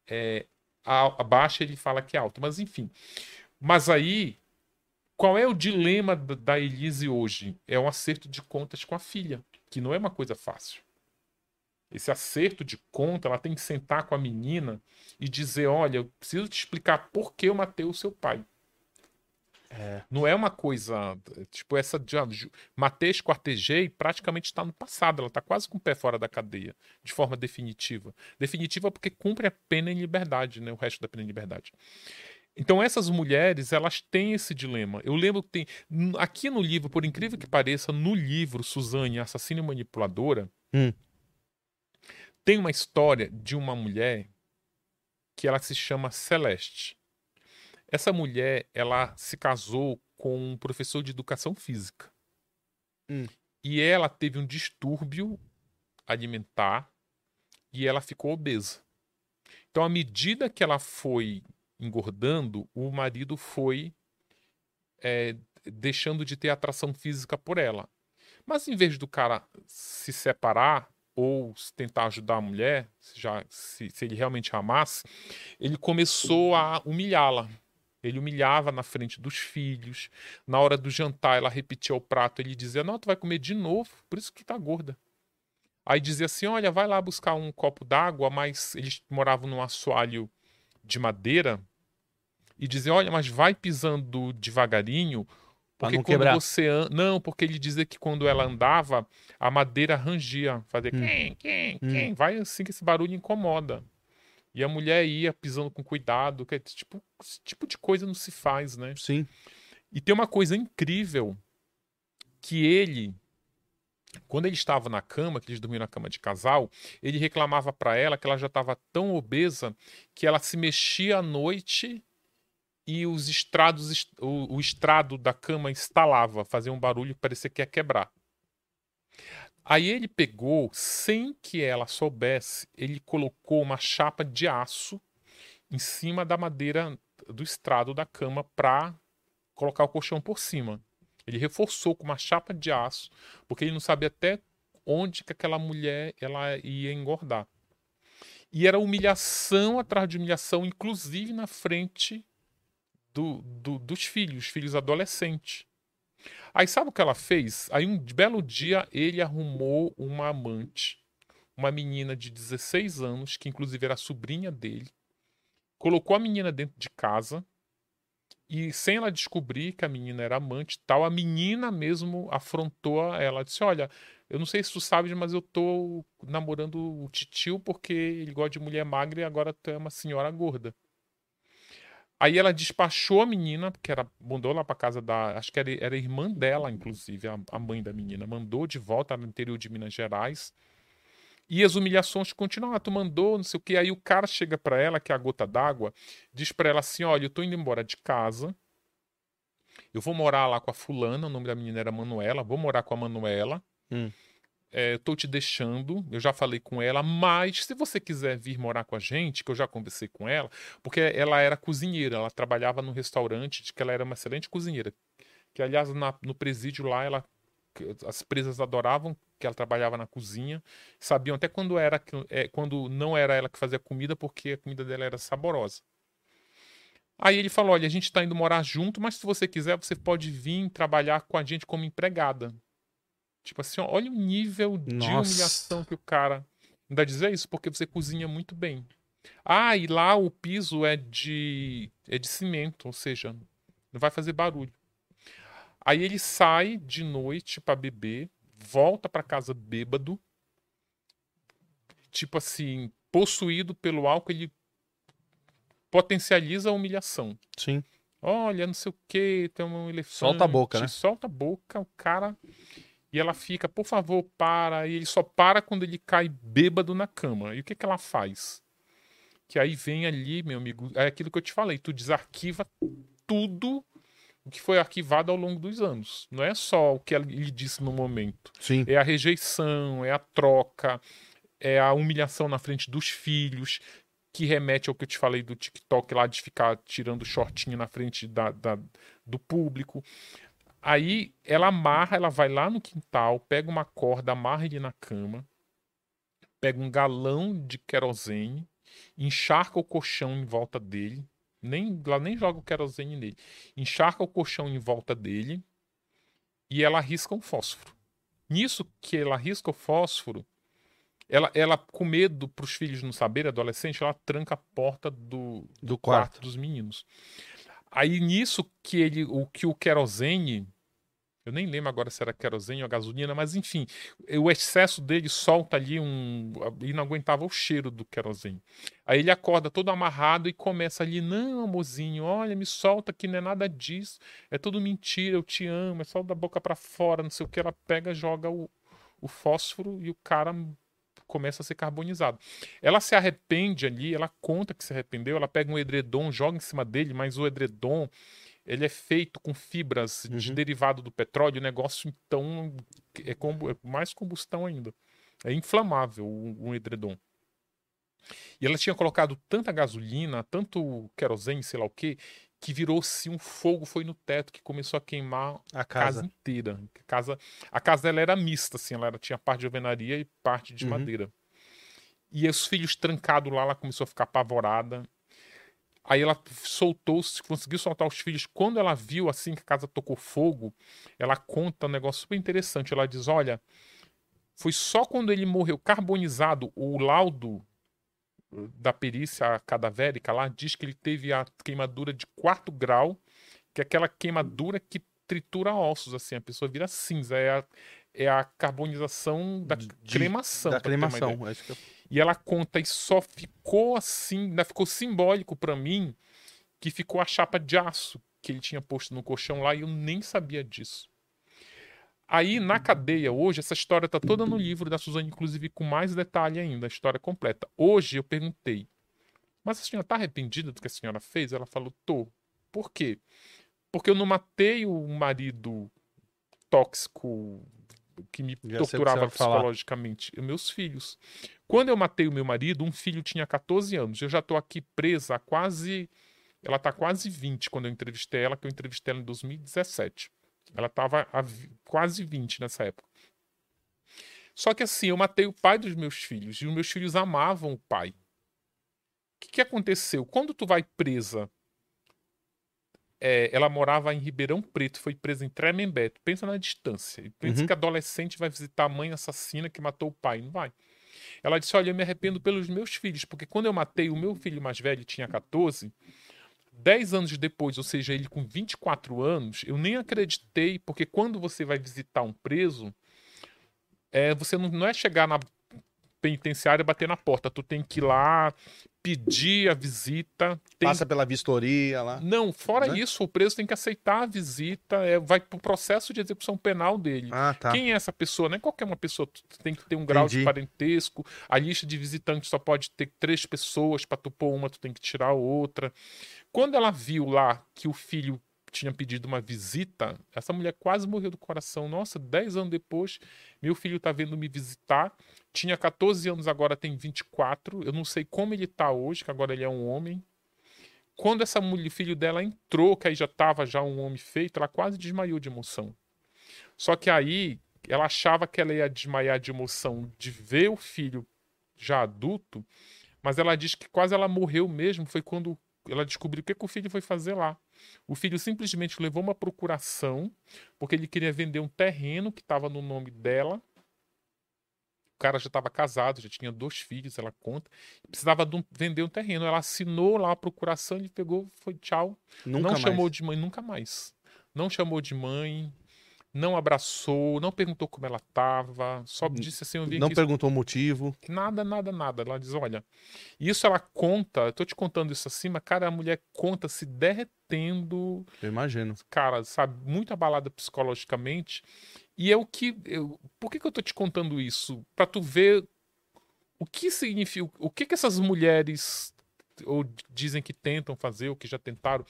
é a, baixa, ele fala que é alta. Mas enfim. Mas aí, qual é o dilema da Elise hoje? É um acerto de contas com a filha, que não é uma coisa fácil esse acerto de conta, ela tem que sentar com a menina e dizer: Olha, eu preciso te explicar por que eu matei o seu pai. É. Não é uma coisa, tipo, essa de ah, matei, esquartejei, praticamente está no passado, ela está quase com o pé fora da cadeia, de forma definitiva. Definitiva porque cumpre a pena em liberdade, né, o resto da pena em liberdade. Então essas mulheres, elas têm esse dilema. Eu lembro que tem, aqui no livro, por incrível que pareça, no livro Suzane, Assassina e Manipuladora, hum tem uma história de uma mulher que ela se chama Celeste. Essa mulher, ela se casou com um professor de educação física. Hum. E ela teve um distúrbio alimentar e ela ficou obesa. Então, à medida que ela foi engordando, o marido foi é, deixando de ter atração física por ela. Mas em vez do cara se separar, ou tentar ajudar a mulher, já, se, se ele realmente amasse, ele começou a humilhá-la. Ele humilhava na frente dos filhos. Na hora do jantar, ela repetia o prato. Ele dizia: Não, tu vai comer de novo, por isso que tu tá gorda. Aí dizia assim: Olha, vai lá buscar um copo d'água, mas eles moravam num assoalho de madeira. E dizia: Olha, mas vai pisando devagarinho, porque quando quebrar. você an... Não, porque ele dizia que quando ela andava, a madeira rangia. Fazia hum. quem, quem, hum. quem. Vai assim que esse barulho incomoda. E a mulher ia pisando com cuidado. Que é, tipo, esse tipo de coisa não se faz, né? Sim. E tem uma coisa incrível que ele, quando ele estava na cama, que eles dormiam na cama de casal, ele reclamava para ela que ela já estava tão obesa que ela se mexia à noite e os estrados, o, o estrado da cama instalava, fazia um barulho que parecia que ia quebrar. Aí ele pegou, sem que ela soubesse, ele colocou uma chapa de aço em cima da madeira do estrado da cama para colocar o colchão por cima. Ele reforçou com uma chapa de aço, porque ele não sabia até onde que aquela mulher ela ia engordar. E era humilhação atrás de humilhação, inclusive na frente do, do, dos filhos, filhos adolescentes. Aí sabe o que ela fez? Aí um belo dia ele arrumou uma amante, uma menina de 16 anos, que inclusive era sobrinha dele, colocou a menina dentro de casa e sem ela descobrir que a menina era amante tal, a menina mesmo afrontou ela, disse, olha, eu não sei se tu sabes, mas eu tô namorando o titio porque ele gosta de mulher magra e agora tu é uma senhora gorda. Aí ela despachou a menina, que era, mandou lá para casa da. Acho que era, era irmã dela, inclusive, a, a, mãe da menina. Mandou de volta no interior de Minas Gerais. E as humilhações continuam. Ah, tu mandou, não sei o que. Aí o cara chega para ela, que é a gota d'água, diz para ela assim: Olha, eu tô indo embora de casa. Eu vou morar lá com a fulana, o nome da menina era Manuela. Vou morar com a Manuela. Hum é, tô te deixando, eu já falei com ela, mas se você quiser vir morar com a gente, que eu já conversei com ela, porque ela era cozinheira, ela trabalhava no restaurante, de que ela era uma excelente cozinheira. Que, aliás, na, no presídio lá, ela, as presas adoravam que ela trabalhava na cozinha, sabiam até quando, era, é, quando não era ela que fazia comida, porque a comida dela era saborosa. Aí ele falou: Olha, a gente está indo morar junto, mas se você quiser, você pode vir trabalhar com a gente como empregada. Tipo assim, olha o nível de Nossa. humilhação que o cara. Ainda dizer isso porque você cozinha muito bem. Ah, e lá o piso é de é de cimento, ou seja, não vai fazer barulho. Aí ele sai de noite para beber, volta para casa bêbado, tipo assim, possuído pelo álcool, ele potencializa a humilhação. Sim. Olha, não sei o que, tem um elefante. Solta a boca, né? Solta a boca, o cara. E ela fica, por favor, para. E ele só para quando ele cai bêbado na cama. E o que, que ela faz? Que aí vem ali, meu amigo, é aquilo que eu te falei, tu desarquiva tudo o que foi arquivado ao longo dos anos. Não é só o que ele disse no momento. Sim. É a rejeição, é a troca, é a humilhação na frente dos filhos, que remete ao que eu te falei do TikTok lá de ficar tirando shortinho na frente da, da, do público. Aí ela amarra, ela vai lá no quintal, pega uma corda, amarra ele na cama, pega um galão de querosene, encharca o colchão em volta dele, nem, ela nem joga o querosene nele, encharca o colchão em volta dele e ela risca um fósforo. Nisso que ela risca o fósforo, ela, ela com medo para os filhos não saberem, adolescente, ela tranca a porta do, do quarto. quarto dos meninos. Aí nisso que ele, o que o querosene eu nem lembro agora se era querosene ou gasolina, mas enfim, o excesso dele solta ali um. e não aguentava o cheiro do querosene. Aí ele acorda todo amarrado e começa ali: Não, amorzinho, olha, me solta que não é nada disso, é tudo mentira, eu te amo, é só da boca para fora, não sei o que. Ela pega, joga o, o fósforo e o cara começa a ser carbonizado. Ela se arrepende ali, ela conta que se arrependeu, ela pega um edredom, joga em cima dele, mas o edredom ele é feito com fibras uhum. de derivado do petróleo, o negócio então é, é mais combustão ainda. É inflamável um edredom. E ela tinha colocado tanta gasolina, tanto querosene, sei lá o que, que virou-se um fogo, foi no teto, que começou a queimar a casa, casa inteira. A casa, a casa dela era mista, assim, ela era, tinha parte de alvenaria e parte de uhum. madeira. E os filhos trancados lá, ela começou a ficar apavorada. Aí ela soltou, conseguiu soltar os filhos. Quando ela viu assim que a casa tocou fogo, ela conta um negócio super interessante. Ela diz: Olha, foi só quando ele morreu carbonizado, o laudo da perícia cadavérica lá diz que ele teve a queimadura de quarto grau, que é aquela queimadura que tritura ossos, assim, a pessoa vira cinza. É a, é a carbonização da de, cremação. Da cremação, eu e ela conta e só ficou assim, ainda ficou simbólico para mim que ficou a chapa de aço que ele tinha posto no colchão lá e eu nem sabia disso. Aí na cadeia hoje essa história tá toda no livro da Suzane, inclusive com mais detalhe ainda, a história completa. Hoje eu perguntei: "Mas a senhora tá arrependida do que a senhora fez?" Ela falou: "Tô". Por quê? Porque eu não matei o marido tóxico que me Já torturava psicologicamente, falar. meus filhos. Quando eu matei o meu marido, um filho tinha 14 anos. Eu já estou aqui presa há quase. Ela está quase 20 quando eu entrevistei ela, que eu entrevistei ela em 2017. Ela estava quase 20 nessa época. Só que assim, eu matei o pai dos meus filhos e os meus filhos amavam o pai. O que, que aconteceu? Quando tu vai presa é, ela morava em Ribeirão Preto, foi presa em Tremembé. Pensa na distância. Pensa uhum. que adolescente vai visitar a mãe assassina que matou o pai. Não vai. Ela disse: Olha, eu me arrependo pelos meus filhos, porque quando eu matei o meu filho mais velho, tinha 14. 10 anos depois, ou seja, ele com 24 anos, eu nem acreditei, porque quando você vai visitar um preso, é, você não, não é chegar na penitenciária bater na porta. Tu tem que ir lá pedir a visita. Tem... Passa pela vistoria lá. Não, fora né? isso, o preso tem que aceitar a visita, é, vai pro processo de execução penal dele. Ah, tá. Quem é essa pessoa? Não é qualquer uma pessoa, tu tem que ter um grau Entendi. de parentesco. A lista de visitantes só pode ter três pessoas, para tu pôr uma, tu tem que tirar outra. Quando ela viu lá que o filho tinha pedido uma visita, essa mulher quase morreu do coração. Nossa, 10 anos depois, meu filho está vindo me visitar. Tinha 14 anos, agora tem 24. Eu não sei como ele está hoje, que agora ele é um homem. Quando essa mulher, filho dela entrou, que aí já estava já um homem feito, ela quase desmaiou de emoção. Só que aí ela achava que ela ia desmaiar de emoção de ver o filho já adulto, mas ela diz que quase ela morreu mesmo. Foi quando ela descobriu o que, que o filho foi fazer lá. O filho simplesmente levou uma procuração porque ele queria vender um terreno que estava no nome dela. O cara já estava casado, já tinha dois filhos, ela conta. Precisava um, vender um terreno. Ela assinou lá a procuração, ele pegou, foi tchau. Nunca Não mais. chamou de mãe, nunca mais. Não chamou de mãe. Não abraçou, não perguntou como ela estava, só disse assim, eu vi Não perguntou o motivo. Nada, nada, nada. Ela diz, olha, isso ela conta, eu tô te contando isso assim, mas cara, a mulher conta se derretendo. Eu imagino. Cara, sabe, muito abalada psicologicamente. E é o que, eu, por que que eu tô te contando isso? Para tu ver o que significa, o que que essas mulheres ou dizem que tentam fazer, ou que já tentaram.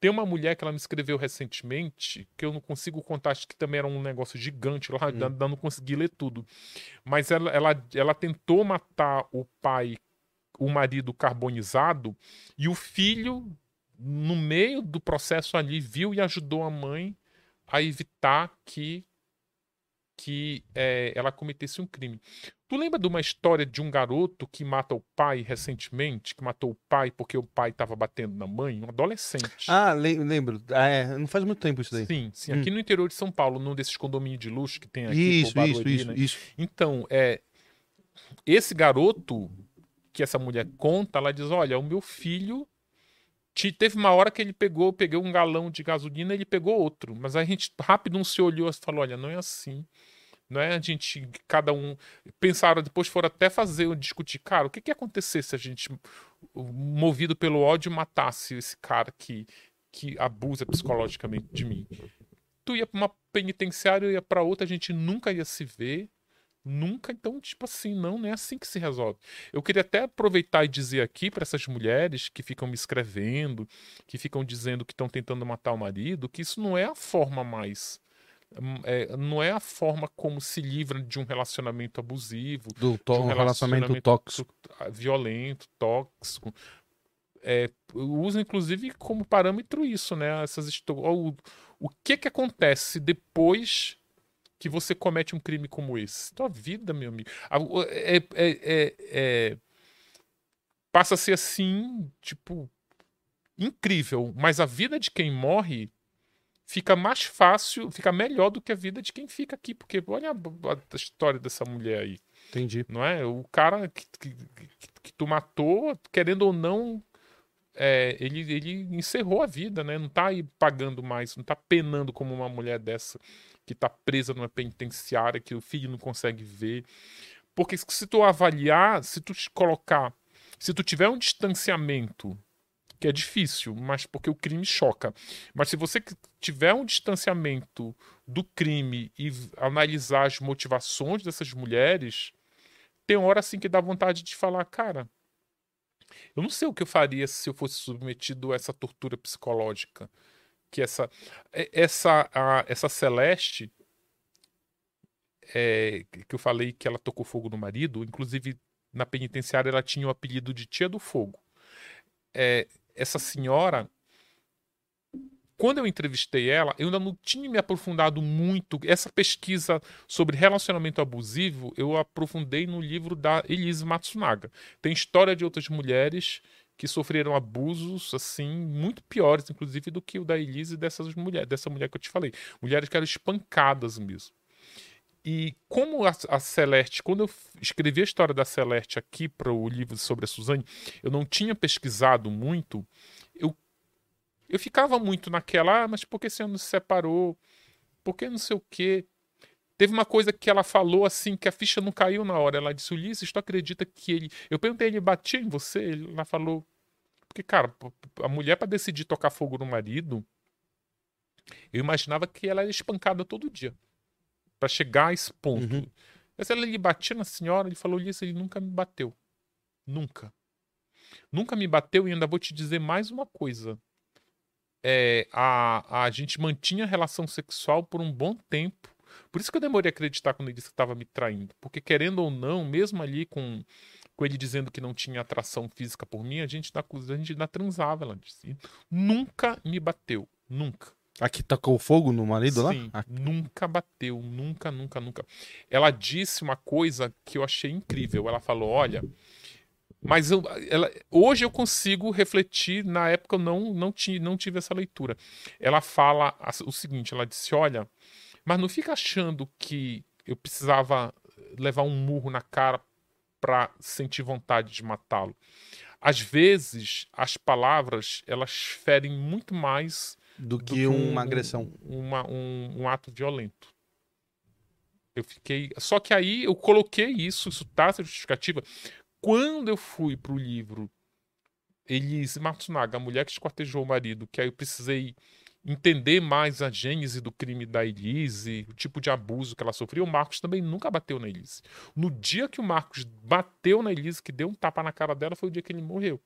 Tem uma mulher que ela me escreveu recentemente, que eu não consigo contar, acho que também era um negócio gigante lá, hum. não consegui ler tudo. Mas ela, ela, ela tentou matar o pai, o marido carbonizado, e o filho, no meio do processo ali, viu e ajudou a mãe a evitar que que é, ela cometesse um crime. Tu lembra de uma história de um garoto que mata o pai recentemente? Que matou o pai porque o pai estava batendo na mãe? Um adolescente. Ah, lembro. Ah, é, não faz muito tempo isso daí. Sim, sim. Hum. Aqui no interior de São Paulo, num desses condomínios de luxo que tem aqui. Isso, Barueri, isso, isso, né? isso. Então, é, esse garoto que essa mulher conta, ela diz: Olha, o meu filho. Teve uma hora que ele pegou, peguei um galão de gasolina, ele pegou outro. Mas a gente rápido não se olhou e falou: Olha, não é assim não é a gente, cada um, pensaram, depois foram até fazer, discutir, cara, o que, que ia acontecer se a gente, movido pelo ódio, matasse esse cara que, que abusa psicologicamente de mim? Tu ia pra uma penitenciária, eu ia pra outra, a gente nunca ia se ver, nunca, então, tipo assim, não, não é assim que se resolve. Eu queria até aproveitar e dizer aqui para essas mulheres que ficam me escrevendo, que ficam dizendo que estão tentando matar o marido, que isso não é a forma mais Hum, é, não é a forma como se livra de um relacionamento abusivo, do to um relacionamento, relacionamento tóxico, violento, tóxico. É, usa inclusive como parâmetro isso, né? Essas o, o que que acontece depois que você comete um crime como esse? Tua vida, meu amigo, é, é, é, é passa a ser assim, tipo, incrível. Mas a vida de quem morre fica mais fácil, fica melhor do que a vida de quem fica aqui, porque olha a, a história dessa mulher aí. Entendi. Não é? O cara que, que, que, que tu matou, querendo ou não, é, ele, ele encerrou a vida, né? Não tá aí pagando mais, não tá penando como uma mulher dessa que tá presa numa penitenciária, que o filho não consegue ver. Porque se tu avaliar, se tu te colocar, se tu tiver um distanciamento que é difícil, mas porque o crime choca. Mas se você tiver um distanciamento do crime e analisar as motivações dessas mulheres, tem hora assim que dá vontade de falar, cara, eu não sei o que eu faria se eu fosse submetido a essa tortura psicológica. Que essa essa a, essa Celeste é, que eu falei que ela tocou fogo no marido, inclusive na penitenciária ela tinha o apelido de Tia do Fogo. É, essa senhora, quando eu entrevistei ela, eu ainda não tinha me aprofundado muito. Essa pesquisa sobre relacionamento abusivo, eu aprofundei no livro da Elise Matsunaga. Tem história de outras mulheres que sofreram abusos assim muito piores, inclusive do que o da Elise e dessas mulheres, dessa mulher que eu te falei, mulheres que eram espancadas mesmo. E como a, a, Celeste, quando eu escrevi a história da Celeste aqui para o livro sobre a Suzane, eu não tinha pesquisado muito, eu, eu ficava muito naquela, ah, mas por que esse ano se separou? Por que não sei o quê? Teve uma coisa que ela falou assim, que a ficha não caiu na hora. Ela disse, Ulisses, tu acredita que ele. Eu perguntei, ele batia em você? Ela falou. Porque, cara, a mulher para decidir tocar fogo no marido, eu imaginava que ela era espancada todo dia para chegar a esse ponto. Uhum. Mas ela lhe batia na senhora, ele falou: isso ele nunca me bateu. Nunca. Nunca me bateu e ainda vou te dizer mais uma coisa. É, a, a gente mantinha relação sexual por um bom tempo. Por isso que eu demorei a acreditar quando ele disse que estava me traindo. Porque, querendo ou não, mesmo ali com, com ele dizendo que não tinha atração física por mim, a gente, a gente ainda transava. Ela disse. Nunca me bateu. Nunca. Aqui tacou fogo no marido Sim, lá? Nunca bateu, nunca, nunca, nunca. Ela disse uma coisa que eu achei incrível. Ela falou: olha, mas eu, ela, hoje eu consigo refletir, na época eu não, não, tive, não tive essa leitura. Ela fala o seguinte: ela disse, olha, mas não fica achando que eu precisava levar um murro na cara para sentir vontade de matá-lo. Às vezes, as palavras elas ferem muito mais do que, do que um, uma agressão. Uma, um, um ato violento. Eu fiquei. Só que aí eu coloquei isso, isso tá justificativa. Quando eu fui pro livro Elise Matsunaga, a mulher que esquartejou o marido, que aí eu precisei entender mais a gênese do crime da Elise, o tipo de abuso que ela sofreu, o Marcos também nunca bateu na Elise. No dia que o Marcos bateu na Elise, que deu um tapa na cara dela, foi o dia que ele morreu.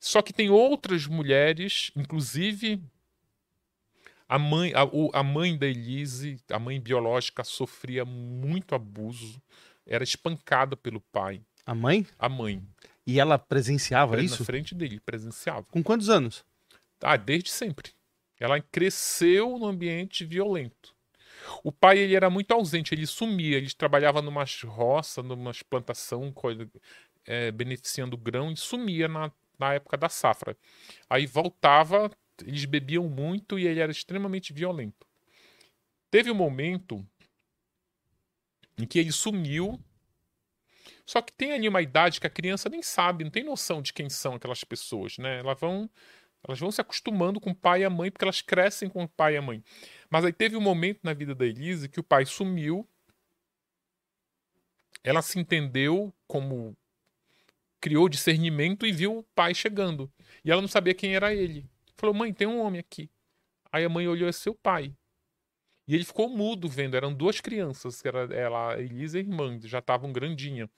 Só que tem outras mulheres, inclusive a mãe, a, a mãe da Elise, a mãe biológica, sofria muito abuso, era espancada pelo pai. A mãe? A mãe. E ela presenciava Pre isso? Na frente dele, presenciava. Com quantos anos? Ah, desde sempre. Ela cresceu no ambiente violento. O pai ele era muito ausente, ele sumia, ele trabalhava numa roça, numa plantação, é, beneficiando grão, e sumia na, na época da safra. Aí voltava, eles bebiam muito e ele era extremamente violento. Teve um momento em que ele sumiu só que tem ali uma idade que a criança nem sabe, não tem noção de quem são aquelas pessoas, né? Elas vão, elas vão se acostumando com o pai e a mãe porque elas crescem com o pai e a mãe. Mas aí teve um momento na vida da Elise que o pai sumiu. Ela se entendeu como criou discernimento e viu o pai chegando. E ela não sabia quem era ele. Falou: "Mãe, tem um homem aqui". Aí a mãe olhou é seu pai. E ele ficou mudo vendo, eram duas crianças, que era ela, a Elisa e a irmã, já estavam grandinha.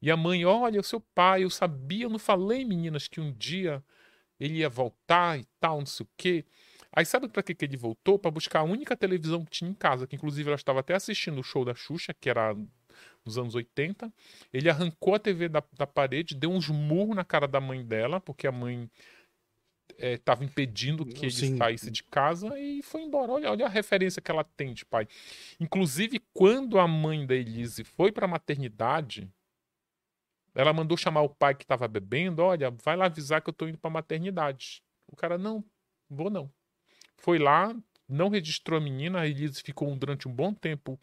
E a mãe, olha, o seu pai, eu sabia, eu não falei, meninas, que um dia ele ia voltar e tal, não sei o quê. Aí sabe para que, que ele voltou? Para buscar a única televisão que tinha em casa, que inclusive ela estava até assistindo o show da Xuxa, que era nos anos 80. Ele arrancou a TV da, da parede, deu uns murros na cara da mãe dela, porque a mãe estava é, impedindo que ele Sim. saísse de casa e foi embora. Olha, olha a referência que ela tem de pai. Inclusive, quando a mãe da Elise foi para a maternidade, ela mandou chamar o pai que estava bebendo, olha, vai lá avisar que eu estou indo para maternidade. O cara, não, vou não. Foi lá, não registrou a menina, a Elise ficou durante um bom tempo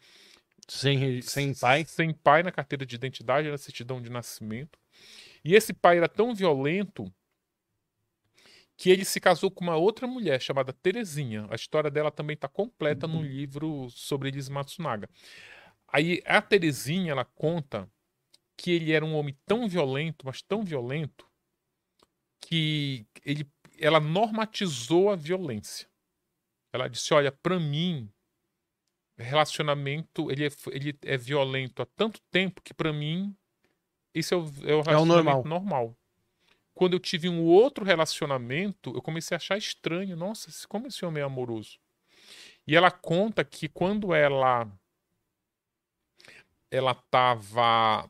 sem, sem pai? Sem pai na carteira de identidade, na certidão de nascimento. E esse pai era tão violento que ele se casou com uma outra mulher chamada Terezinha. A história dela também está completa no livro sobre Elise Matsunaga. Aí a Terezinha, ela conta que ele era um homem tão violento, mas tão violento, que ele, ela normatizou a violência. Ela disse: Olha, para mim, relacionamento ele é, ele é violento há tanto tempo que para mim isso é o, é o relacionamento é o normal. normal. Quando eu tive um outro relacionamento, eu comecei a achar estranho. Nossa, como esse homem é amoroso. E ela conta que quando ela ela estava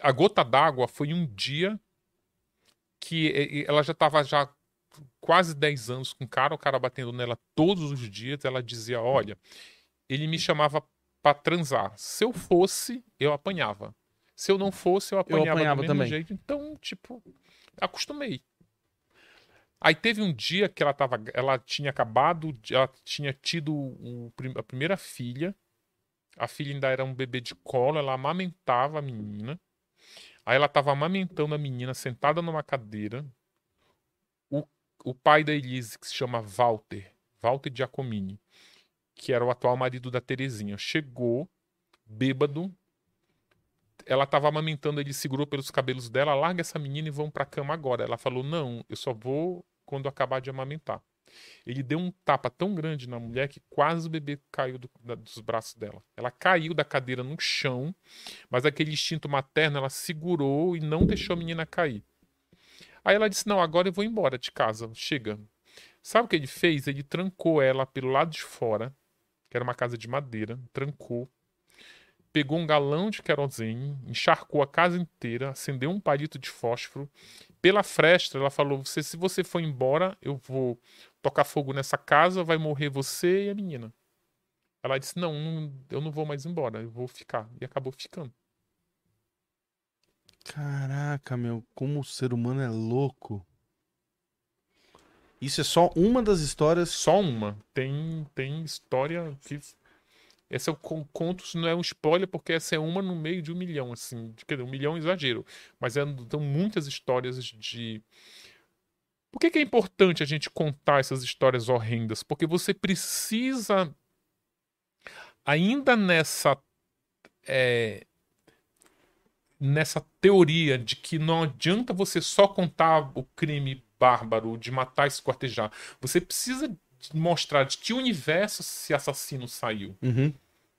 a gota d'água foi um dia que ela já estava já quase 10 anos com o cara, o cara batendo nela todos os dias. Ela dizia: Olha, ele me chamava para transar. Se eu fosse, eu apanhava. Se eu não fosse, eu apanhava, eu apanhava do mesmo também. jeito. Então, tipo, acostumei. Aí teve um dia que ela tava, ela tinha acabado, ela tinha tido o, a primeira filha. A filha ainda era um bebê de colo, ela amamentava a menina. Aí ela estava amamentando a menina sentada numa cadeira. O, o pai da Elise, que se chama Walter, Walter Giacomini, que era o atual marido da Terezinha, chegou bêbado. Ela estava amamentando, ele segurou pelos cabelos dela, larga essa menina e vão para a cama agora. Ela falou: "Não, eu só vou quando acabar de amamentar". Ele deu um tapa tão grande na mulher que quase o bebê caiu do, da, dos braços dela. Ela caiu da cadeira no chão, mas aquele instinto materno ela segurou e não deixou a menina cair. Aí ela disse: Não, agora eu vou embora de casa, chega. Sabe o que ele fez? Ele trancou ela pelo lado de fora, que era uma casa de madeira, trancou, pegou um galão de querosene, encharcou a casa inteira, acendeu um palito de fósforo. Pela fresta, ela falou: você, se você for embora, eu vou tocar fogo nessa casa, vai morrer você e a menina. Ela disse: não, não, eu não vou mais embora, eu vou ficar. E acabou ficando. Caraca, meu, como o ser humano é louco. Isso é só uma das histórias. Só uma. Tem, tem história que. Esse é o conto, não é um spoiler, porque essa é uma no meio de um milhão, assim. Quer dizer, um milhão é exagero. Mas é, são muitas histórias de Por que, que é importante a gente contar essas histórias horrendas? Porque você precisa, ainda nessa. É, nessa teoria de que não adianta você só contar o crime bárbaro de matar e esquartejar. Você precisa mostrar de que universo esse assassino saiu. Uhum.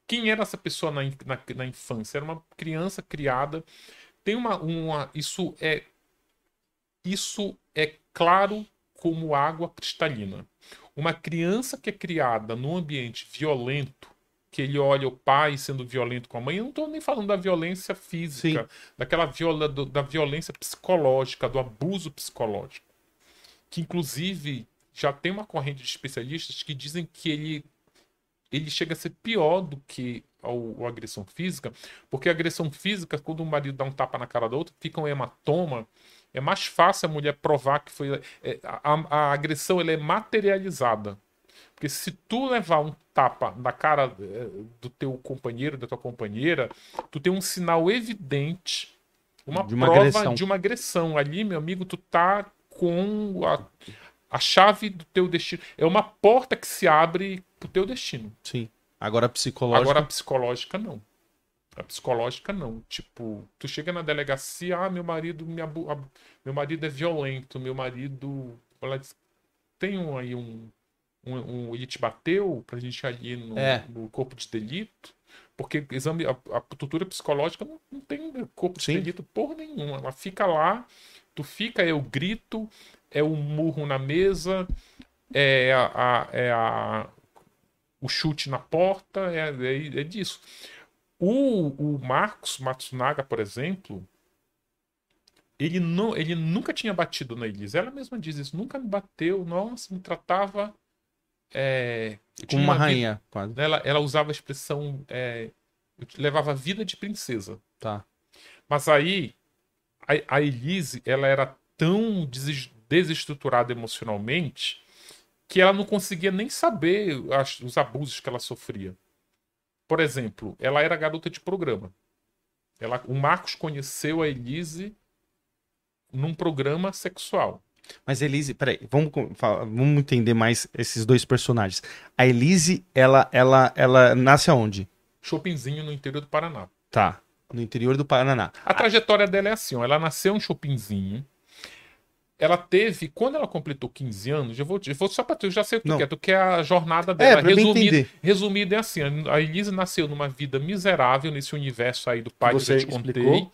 Quem era essa pessoa na, na, na, infância? Era uma criança criada. Tem uma, uma. Isso é. Isso é claro como água cristalina. Uma criança que é criada num ambiente violento, que ele olha o pai sendo violento com a mãe, eu não estou nem falando da violência física, Sim. daquela viola, do, da violência psicológica, do abuso psicológico. Que inclusive já tem uma corrente de especialistas que dizem que ele, ele chega a ser pior do que a, a agressão física, porque a agressão física, quando o marido dá um tapa na cara da outra, fica um hematoma. É mais fácil a mulher provar que foi. É, a, a, agressão ela é materializada. Porque se tu levar um tapa na cara é, do teu companheiro, da tua companheira, tu tem um sinal evidente, uma, de uma prova agressão. de uma agressão. Ali, meu amigo, tu tá com a, a chave do teu destino. É uma porta que se abre pro teu destino. Sim. Agora psicológica. Agora psicológica não. A psicológica não. Tipo, tu chega na delegacia, ah, meu marido me abu... meu marido é violento, meu marido tem um, aí um, um, um, ele te bateu pra gente ali no, é. no corpo de delito. Porque exame, a, a tortura psicológica não, não tem corpo de Sim. delito porra nenhuma. Ela fica lá, tu fica, é o grito, é o murro na mesa, é a, a, é a o chute na porta, é, é, é disso. O, o Marcos Matsunaga, por exemplo, ele, não, ele nunca tinha batido na Elise. Ela mesma diz isso, nunca me bateu, nossa, me tratava. É, Como uma rainha, vida, quase. Ela, ela usava a expressão. É, levava vida de princesa. Tá. Mas aí, a, a Elise, ela era tão desestruturada emocionalmente que ela não conseguia nem saber as, os abusos que ela sofria. Por exemplo, ela era garota de programa. Ela, o Marcos conheceu a Elise num programa sexual. Mas Elise, peraí, vamos, vamos entender mais esses dois personagens. A Elise, ela, ela, ela nasce aonde? Chopinzinho no interior do Paraná. Tá, no interior do Paraná. A trajetória dela é assim, ó, ela nasceu em Chopinzinho, ela teve, quando ela completou 15 anos, eu vou, eu vou só para tu, já sei o que, é, tu quer a jornada dela. É, resumida, resumida é assim: a Elise nasceu numa vida miserável nesse universo aí do pai Você que eu te contei. Explicou.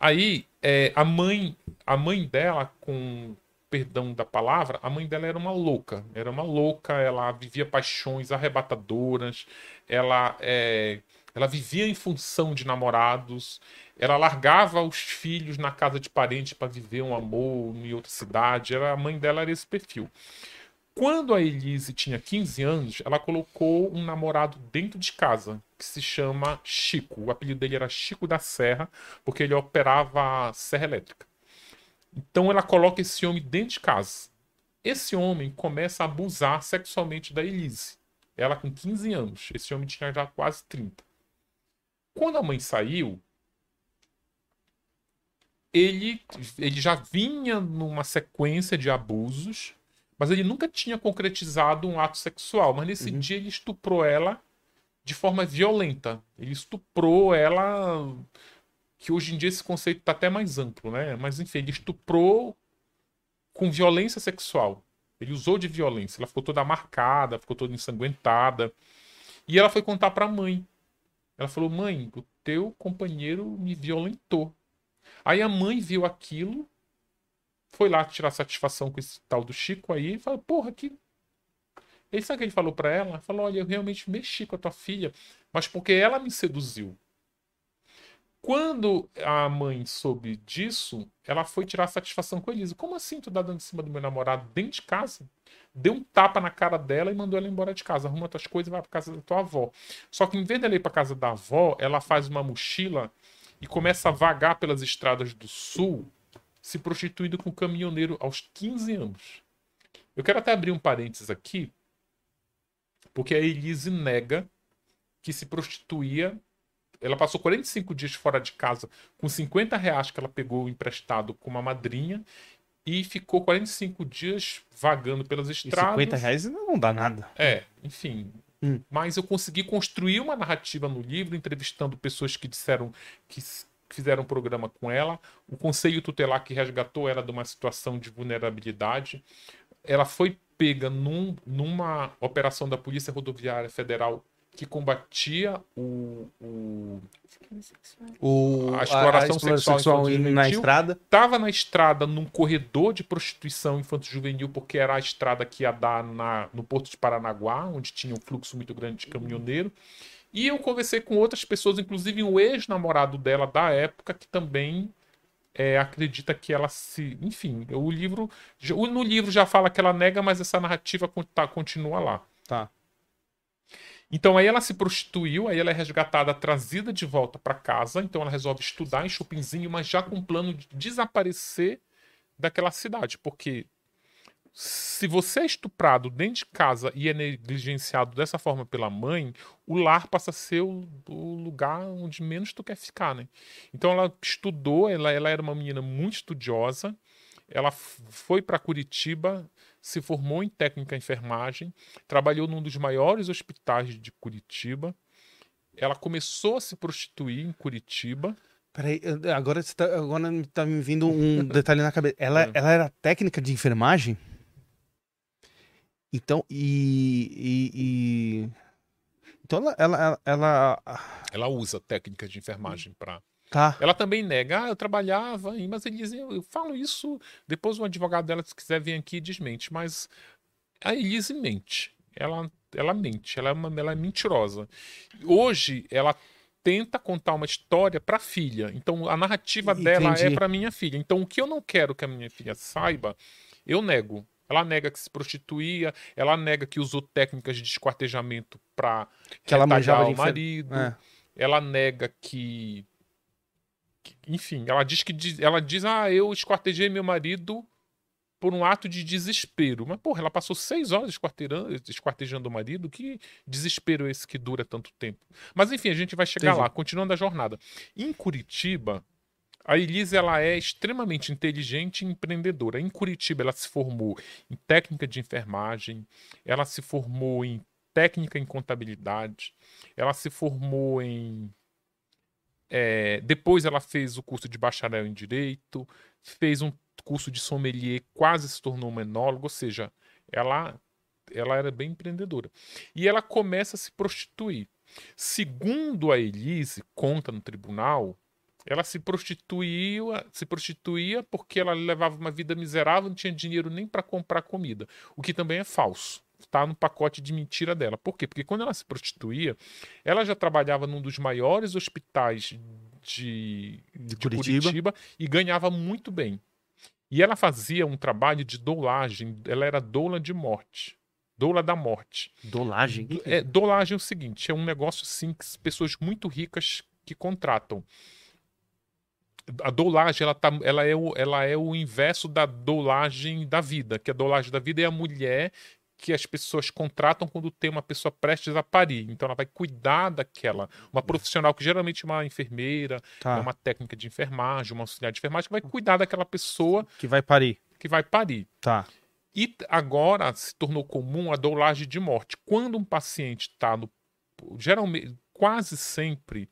Aí é, a mãe, a mãe dela, com perdão da palavra, a mãe dela era uma louca. Era uma louca, ela vivia paixões arrebatadoras, ela, é, ela vivia em função de namorados, ela largava os filhos na casa de parente para viver um amor em outra cidade. Era, a mãe dela era esse perfil. Quando a Elise tinha 15 anos, ela colocou um namorado dentro de casa, que se chama Chico. O apelido dele era Chico da Serra, porque ele operava serra elétrica. Então ela coloca esse homem dentro de casa. Esse homem começa a abusar sexualmente da Elise. Ela com 15 anos. Esse homem tinha já quase 30. Quando a mãe saiu, ele, ele já vinha numa sequência de abusos, mas ele nunca tinha concretizado um ato sexual. Mas nesse uhum. dia ele estuprou ela de forma violenta. Ele estuprou ela. Que hoje em dia esse conceito está até mais amplo, né? Mas enfim, ele estuprou com violência sexual. Ele usou de violência. Ela ficou toda marcada, ficou toda ensanguentada. E ela foi contar para a mãe. Ela falou: Mãe, o teu companheiro me violentou. Aí a mãe viu aquilo, foi lá tirar satisfação com esse tal do Chico aí, e falou, porra, que. Ele sabe o que ele falou para ela? Falou: olha, eu realmente mexi com a tua filha, mas porque ela me seduziu. Quando a mãe soube disso, ela foi tirar satisfação com a Elisa. Como assim tu tá dando em cima do meu namorado dentro de casa? Deu um tapa na cara dela e mandou ela embora de casa. Arruma tuas coisas e vai pra casa da tua avó. Só que em vez dela ir pra casa da avó, ela faz uma mochila e começa a vagar pelas estradas do sul, se prostituindo com caminhoneiro aos 15 anos. Eu quero até abrir um parênteses aqui, porque a Elise nega que se prostituía. Ela passou 45 dias fora de casa com 50 reais que ela pegou emprestado com uma madrinha e ficou 45 dias vagando pelas estradas. E 50 reais não dá nada. É, enfim. Hum. Mas eu consegui construir uma narrativa no livro, entrevistando pessoas que disseram que fizeram um programa com ela, o conselho tutelar que resgatou ela de uma situação de vulnerabilidade. Ela foi pega num, numa operação da Polícia Rodoviária Federal que combatia o, o, o a exploração, a, a sexual, sexual na estrada. Estava na estrada num corredor de prostituição infanto-juvenil, porque era a estrada que ia dar na, no Porto de Paranaguá, onde tinha um fluxo muito grande de caminhoneiro. E eu conversei com outras pessoas, inclusive um ex-namorado dela da época, que também é, acredita que ela se. Enfim, o livro. No livro já fala que ela nega, mas essa narrativa continua lá. Tá. Então aí ela se prostituiu, aí ela é resgatada, trazida de volta para casa. Então ela resolve estudar em Chopinzinho, mas já com o plano de desaparecer daquela cidade, porque se você é estuprado dentro de casa e é negligenciado dessa forma pela mãe, o lar passa a ser o, o lugar onde menos tu quer ficar, né? Então ela estudou, ela, ela era uma menina muito estudiosa, ela foi para Curitiba, se formou em técnica em enfermagem, trabalhou num dos maiores hospitais de Curitiba. Ela começou a se prostituir em Curitiba. Peraí, agora, tá, agora tá me vindo um detalhe na cabeça. Ela, é. ela era técnica de enfermagem? Então, e. e, e... Então ela, ela, ela. Ela usa técnica de enfermagem para. Tá. Ela também nega, ah, eu trabalhava, mas ele dizia, eu falo isso, depois o advogado dela, se quiser vir aqui, desmente, mas a Elise mente. Ela, ela mente, ela é, uma, ela é mentirosa. Hoje, ela tenta contar uma história para a filha. Então, a narrativa Entendi. dela é para minha filha. Então, o que eu não quero que a minha filha saiba, eu nego. Ela nega que se prostituía, ela nega que usou técnicas de desquartejamento para que ela manjava o marido. É. Ela nega que, enfim, ela diz que ela diz: "Ah, eu esquartejei meu marido por um ato de desespero". Mas porra, ela passou seis horas esquartejando o marido. Que desespero esse que dura tanto tempo? Mas enfim, a gente vai chegar Entendi. lá, continuando a jornada. Em Curitiba, a Elise ela é extremamente inteligente e empreendedora. Em Curitiba, ela se formou em técnica de enfermagem, ela se formou em técnica em contabilidade, ela se formou em. É, depois, ela fez o curso de bacharel em direito, fez um curso de sommelier, quase se tornou uma enóloga, ou seja, ela, ela era bem empreendedora. E ela começa a se prostituir. Segundo a Elise, conta no tribunal, ela se prostituía, se prostituía porque ela levava uma vida miserável, não tinha dinheiro nem para comprar comida, o que também é falso. Está no pacote de mentira dela. Por quê? Porque quando ela se prostituía, ela já trabalhava num dos maiores hospitais de, de, de Curitiba. Curitiba e ganhava muito bem. E ela fazia um trabalho de dolagem, ela era doula de morte. Doula da morte. Dolagem? É, dolagem é o seguinte: é um negócio assim que pessoas muito ricas que contratam a dolagem ela, tá, ela, é o, ela é o inverso da dolagem da vida, que a dolagem da vida é a mulher que as pessoas contratam quando tem uma pessoa prestes a parir. Então ela vai cuidar daquela, uma profissional que geralmente é uma enfermeira, tá. é uma técnica de enfermagem, uma auxiliar de enfermagem que vai cuidar daquela pessoa que vai parir. Que vai parir. Tá. E agora se tornou comum a dolagem de morte. Quando um paciente está no geralmente quase sempre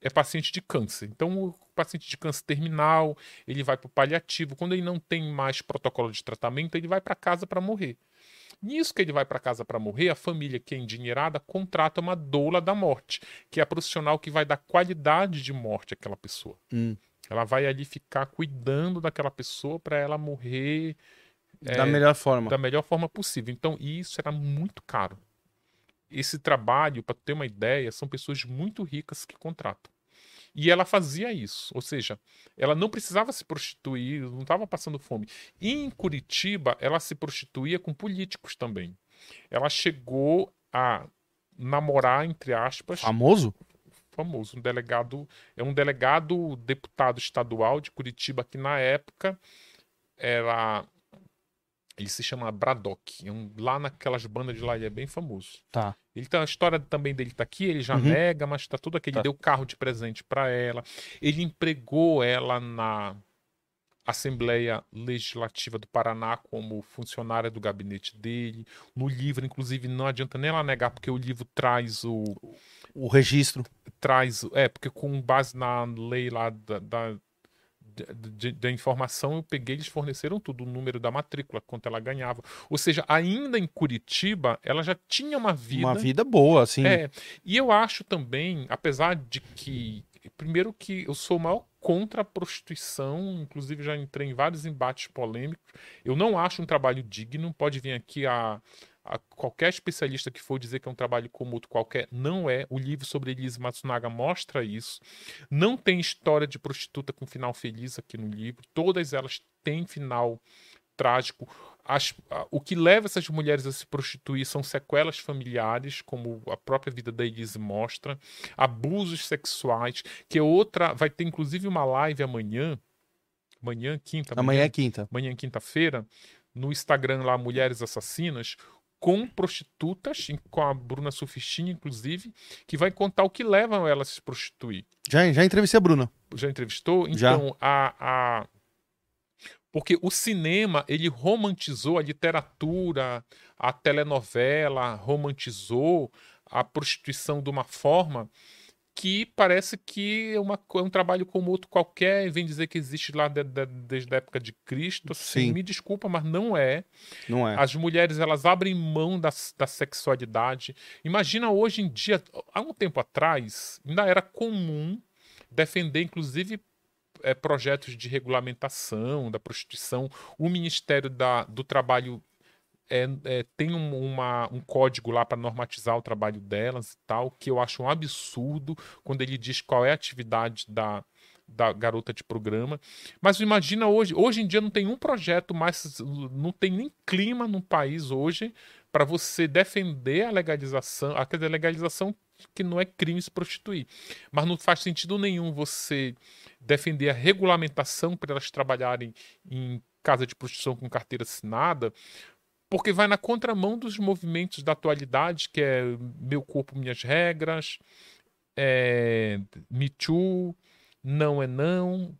é paciente de câncer. Então, o paciente de câncer terminal, ele vai para o paliativo. Quando ele não tem mais protocolo de tratamento, ele vai para casa para morrer. Nisso que ele vai para casa para morrer, a família que é endinheirada contrata uma doula da morte, que é a profissional que vai dar qualidade de morte àquela pessoa. Hum. Ela vai ali ficar cuidando daquela pessoa para ela morrer da é, melhor forma. Da melhor forma possível. Então, isso era muito caro. Esse trabalho, para ter uma ideia, são pessoas muito ricas que contratam. E ela fazia isso, ou seja, ela não precisava se prostituir, não estava passando fome. E em Curitiba, ela se prostituía com políticos também. Ela chegou a namorar, entre aspas. Famoso? Famoso. Um delegado. É um delegado deputado estadual de Curitiba que na época era ele se chama Braddock. É um, lá naquelas bandas de lá, ele é bem famoso. Tá. Ele tá, a história também dele tá aqui, ele já uhum. nega, mas tá tudo aqui. Ele tá. deu carro de presente para ela. Ele empregou ela na Assembleia Legislativa do Paraná como funcionária do gabinete dele. No livro, inclusive, não adianta nem ela negar, porque o livro traz o. O registro. Traz. É, porque com base na lei lá da, da da informação, eu peguei, eles forneceram tudo, o número da matrícula, quanto ela ganhava. Ou seja, ainda em Curitiba, ela já tinha uma vida. Uma vida boa, assim. É. E eu acho também, apesar de que. Primeiro que eu sou o maior contra a prostituição, inclusive já entrei em vários embates polêmicos. Eu não acho um trabalho digno, pode vir aqui a, a qualquer especialista que for dizer que é um trabalho como outro qualquer, não é. O livro sobre Elise Matsunaga mostra isso. Não tem história de prostituta com final feliz aqui no livro. Todas elas têm final trágico. As, o que leva essas mulheres a se prostituir são sequelas familiares, como a própria vida da Elise mostra, abusos sexuais, que é outra. Vai ter inclusive uma live amanhã. Amanhã, quinta. Amanhã, é quinta. Amanhã, quinta-feira, no Instagram lá, Mulheres Assassinas, com prostitutas, com a Bruna Sufistinha, inclusive, que vai contar o que leva ela a se prostituir. Já, já entrevistei a Bruna. Já entrevistou? Então, já. A, a, porque o cinema, ele romantizou a literatura, a telenovela, romantizou a prostituição de uma forma que parece que é, uma, é um trabalho como outro qualquer, e vem dizer que existe lá de, de, desde a época de Cristo. Assim, Sim. Me desculpa, mas não é. Não é. As mulheres, elas abrem mão da, da sexualidade. Imagina hoje em dia, há um tempo atrás, ainda era comum defender, inclusive, é, projetos de regulamentação da prostituição. O Ministério da, do Trabalho é, é, tem um, uma, um código lá para normatizar o trabalho delas e tal, que eu acho um absurdo quando ele diz qual é a atividade da, da garota de programa. Mas imagina hoje, hoje em dia não tem um projeto mais, não tem nem clima no país hoje para você defender a legalização, a legalização que não é crime se prostituir. Mas não faz sentido nenhum você defender a regulamentação para elas trabalharem em casa de prostituição com carteira assinada, porque vai na contramão dos movimentos da atualidade, que é meu corpo, minhas regras, é, Me Too, não é não.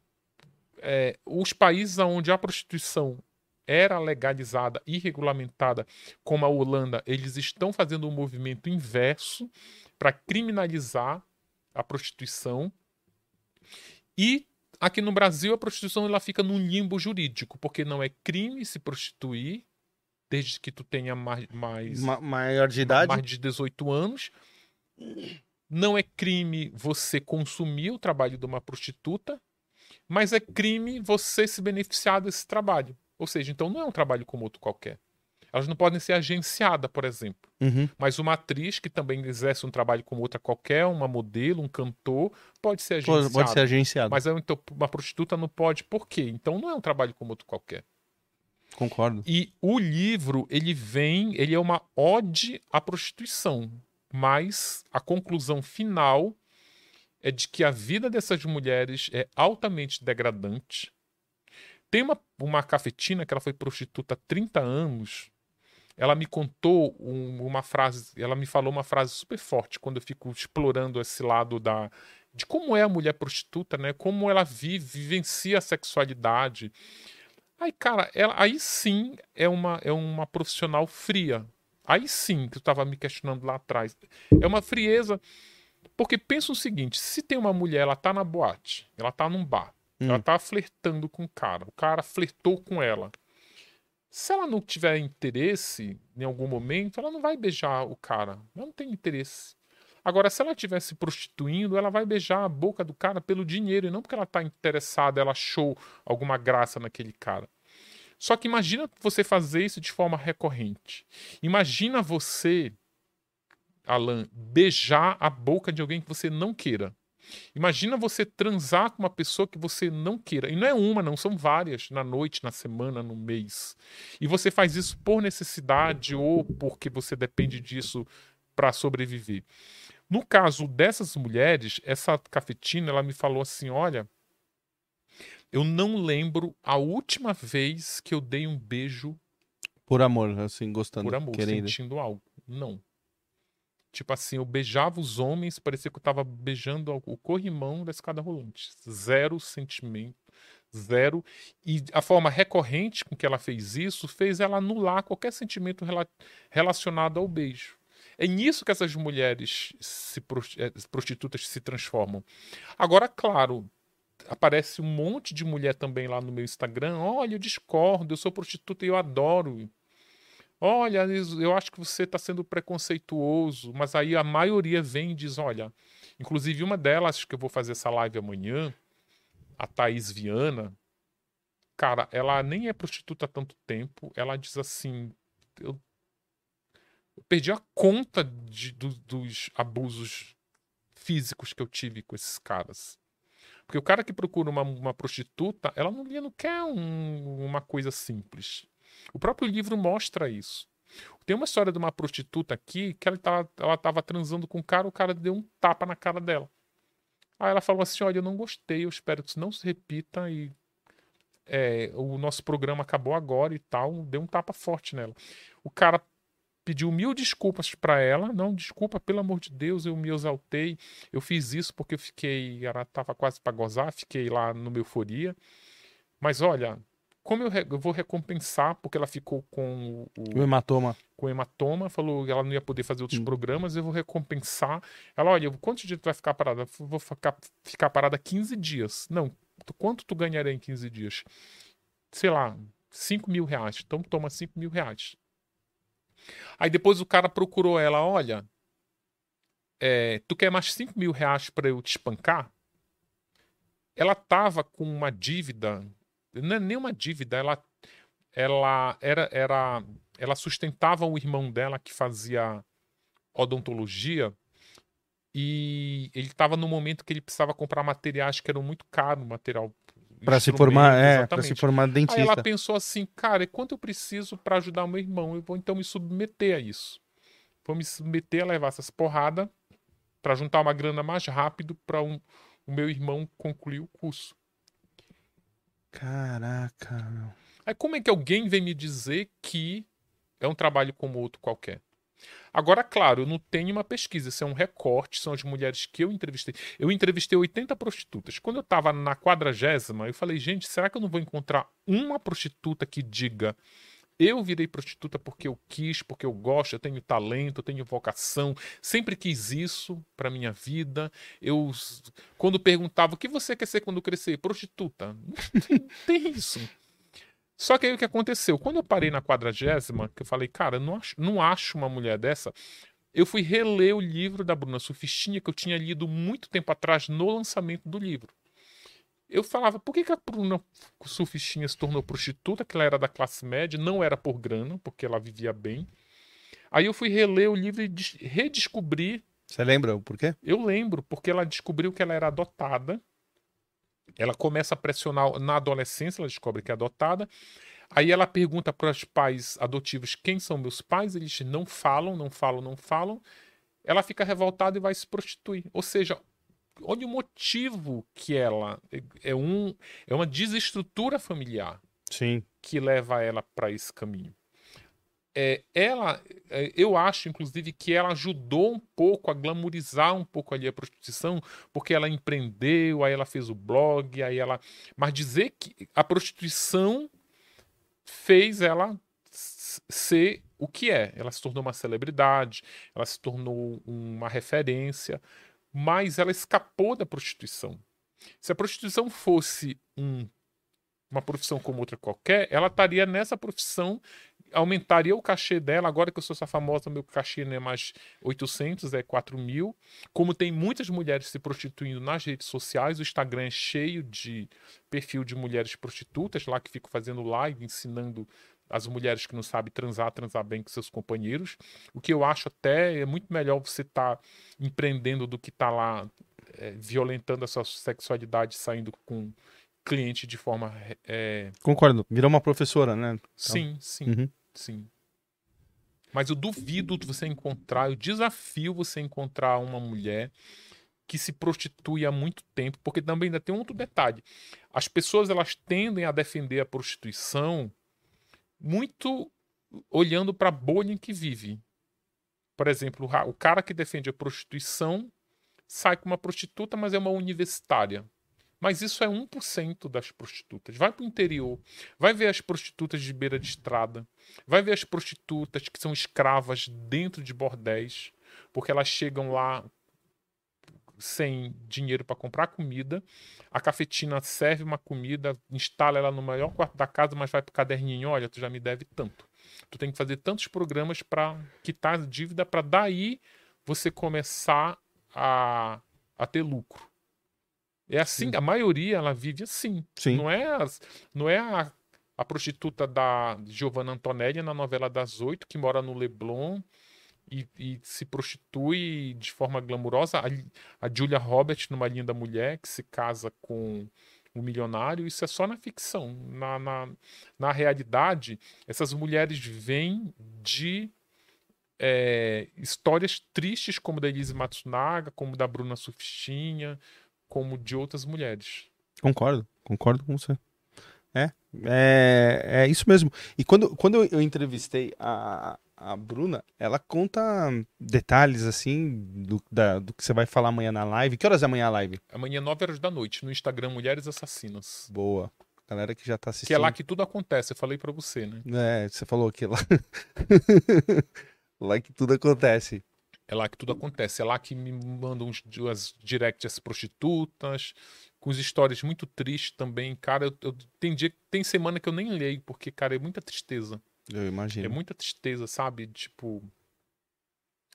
É, os países onde a prostituição era legalizada e regulamentada, como a Holanda, eles estão fazendo um movimento inverso para criminalizar a prostituição. E aqui no Brasil a prostituição ela fica num limbo jurídico, porque não é crime se prostituir desde que tu tenha mais, mais Ma maior de idade, mais de 18 anos. Não é crime você consumir o trabalho de uma prostituta, mas é crime você se beneficiar desse trabalho. Ou seja, então não é um trabalho como outro qualquer. Elas não podem ser agenciadas, por exemplo. Uhum. Mas uma atriz que também exerce um trabalho como outra qualquer, uma modelo, um cantor, pode ser agenciada. Pode ser agenciado. Mas então, uma prostituta não pode. Por quê? Então não é um trabalho como outro qualquer. Concordo. E o livro, ele vem, ele é uma ode à prostituição, mas a conclusão final é de que a vida dessas mulheres é altamente degradante. Tem uma, uma cafetina que ela foi prostituta há 30 anos. Ela me contou um, uma frase, ela me falou uma frase super forte quando eu fico explorando esse lado da de como é a mulher prostituta, né? Como ela vive, vivencia a sexualidade. Aí, cara, ela, aí sim é uma, é uma profissional fria. Aí sim, que eu estava me questionando lá atrás. É uma frieza. Porque pensa o seguinte: se tem uma mulher, ela tá na boate, ela tá num bar, hum. ela tá flertando com o cara, o cara flertou com ela. Se ela não tiver interesse em algum momento, ela não vai beijar o cara. Ela não tem interesse. Agora, se ela estiver se prostituindo, ela vai beijar a boca do cara pelo dinheiro e não porque ela está interessada, ela achou alguma graça naquele cara. Só que imagina você fazer isso de forma recorrente. Imagina você, Alan, beijar a boca de alguém que você não queira. Imagina você transar com uma pessoa que você não queira. E não é uma, não, são várias, na noite, na semana, no mês. E você faz isso por necessidade ou porque você depende disso para sobreviver. No caso dessas mulheres, essa cafetina, ela me falou assim: olha, eu não lembro a última vez que eu dei um beijo. Por amor, assim, gostando. Por amor, querendo. sentindo algo. Não. Tipo assim, eu beijava os homens, parecia que eu tava beijando o corrimão da escada rolante. Zero sentimento, zero. E a forma recorrente com que ela fez isso fez ela anular qualquer sentimento rela relacionado ao beijo. É nisso que essas mulheres se eh, prostitutas se transformam. Agora, claro, aparece um monte de mulher também lá no meu Instagram. Olha, eu discordo, eu sou prostituta e eu adoro. Olha, eu acho que você está sendo preconceituoso, mas aí a maioria vem e diz: olha, inclusive uma delas, que eu vou fazer essa live amanhã, a Thaís Viana, cara, ela nem é prostituta há tanto tempo, ela diz assim: eu, eu perdi a conta de, do, dos abusos físicos que eu tive com esses caras. Porque o cara que procura uma, uma prostituta, ela não, não quer um, uma coisa simples. O próprio livro mostra isso. Tem uma história de uma prostituta aqui que ela estava ela tava transando com um cara, o cara deu um tapa na cara dela. Aí ela falou assim: Olha, eu não gostei, eu espero que isso não se repita e é, o nosso programa acabou agora e tal. Deu um tapa forte nela. O cara pediu mil desculpas para ela. Não, desculpa, pelo amor de Deus, eu me exaltei. Eu fiz isso porque eu fiquei, ela tava quase para gozar, fiquei lá no meu euforia. Mas olha, como eu, eu, vou recompensar, porque ela ficou com o, o hematoma. Com o hematoma, falou que ela não ia poder fazer outros hum. programas, eu vou recompensar. Ela, olha, quantos dias tu vai ficar parada? Vou ficar, ficar parada 15 dias. Não, quanto tu ganharia em 15 dias? Sei lá, 5 mil reais. Então toma 5 mil reais. Aí depois o cara procurou ela, olha, é, tu quer mais 5 mil reais para eu te espancar? Ela tava com uma dívida, não é nem uma dívida, ela, ela era, era, ela sustentava o irmão dela que fazia odontologia e ele estava no momento que ele precisava comprar materiais que eram muito caros, material para se formar, é, para se formar dentista. Aí ela pensou assim, cara, e quanto eu preciso para ajudar o meu irmão? Eu vou então me submeter a isso. Vou me submeter a levar essas porradas para juntar uma grana mais rápido para um, o meu irmão concluir o curso. Caraca. Meu. Aí como é que alguém vem me dizer que é um trabalho como outro qualquer? Agora, claro, eu não tenho uma pesquisa, isso é um recorte, são as mulheres que eu entrevistei. Eu entrevistei 80 prostitutas. Quando eu estava na quadragésima, eu falei, gente, será que eu não vou encontrar uma prostituta que diga eu virei prostituta porque eu quis, porque eu gosto, eu tenho talento, eu tenho vocação, sempre quis isso para minha vida. Eu quando perguntava o que você quer ser quando crescer, prostituta. Não tem, tem isso. Só que aí o que aconteceu? Quando eu parei na quadragésima, que eu falei, cara, não acho, não acho uma mulher dessa, eu fui reler o livro da Bruna Sufistinha, que eu tinha lido muito tempo atrás no lançamento do livro. Eu falava, por que, que a Bruna Sufistinha se tornou prostituta, que ela era da classe média, não era por grana, porque ela vivia bem. Aí eu fui reler o livro e redescobrir. Você lembra o porquê? Eu lembro, porque ela descobriu que ela era adotada ela começa a pressionar na adolescência, ela descobre que é adotada. Aí ela pergunta para os pais adotivos quem são meus pais, eles não falam, não falam, não falam. Ela fica revoltada e vai se prostituir. Ou seja, olha o motivo que ela é um é uma desestrutura familiar. Sim. Que leva ela para esse caminho é, ela, é, eu acho, inclusive, que ela ajudou um pouco a glamorizar um pouco ali a prostituição, porque ela empreendeu, aí ela fez o blog, aí ela. Mas dizer que a prostituição fez ela ser o que é. Ela se tornou uma celebridade, ela se tornou uma referência, mas ela escapou da prostituição. Se a prostituição fosse um uma profissão como outra qualquer, ela estaria nessa profissão aumentaria o cachê dela. Agora que eu sou essa famosa, meu cachê não é mais 800, é 4 mil. Como tem muitas mulheres se prostituindo nas redes sociais, o Instagram é cheio de perfil de mulheres prostitutas lá que ficam fazendo live, ensinando as mulheres que não sabem transar, transar bem com seus companheiros. O que eu acho até é muito melhor você estar tá empreendendo do que estar tá lá é, violentando a sua sexualidade, saindo com cliente de forma. É... Concordo, virou uma professora, né? Então... Sim, sim. Uhum. Sim. Mas eu duvido você encontrar, eu desafio você encontrar uma mulher que se prostitui há muito tempo, porque também ainda tem um outro detalhe. As pessoas elas tendem a defender a prostituição muito olhando para a bolha em que vive. Por exemplo, o cara que defende a prostituição sai com uma prostituta, mas é uma universitária. Mas isso é 1% das prostitutas. Vai para o interior, vai ver as prostitutas de beira de estrada, vai ver as prostitutas que são escravas dentro de bordéis, porque elas chegam lá sem dinheiro para comprar comida. A cafetina serve uma comida, instala ela no maior quarto da casa, mas vai pro caderninho, olha, tu já me deve tanto. Tu tem que fazer tantos programas para quitar a dívida para daí você começar a, a ter lucro. É assim, Sim. a maioria ela vive assim. Sim. Não é, as, não é a, a prostituta da Giovanna Antonelli na novela das oito, que mora no Leblon e, e, se prostitui de forma glamurosa. A, a Julia Roberts, numa linda mulher, que se casa com um milionário, isso é só na ficção. Na, na, na realidade, essas mulheres vêm de é, histórias tristes, como da Elise Matsunaga, como da Bruna Sufistinha, como de outras mulheres. Concordo, concordo com você. É, é, é isso mesmo. E quando, quando eu entrevistei a, a Bruna, ela conta detalhes assim do, da, do que você vai falar amanhã na live. Que horas é amanhã a live? Amanhã, 9 horas da noite, no Instagram Mulheres Assassinas. Boa. Galera que já tá assistindo. Que é lá que tudo acontece, eu falei para você, né? É, você falou que lá. lá que tudo acontece. É lá que tudo acontece. É lá que me mandam as directs prostitutas, com as histórias muito tristes também. Cara, eu, eu, tem, dia, tem semana que eu nem leio, porque, cara, é muita tristeza. Eu imagino. É muita tristeza, sabe? Tipo,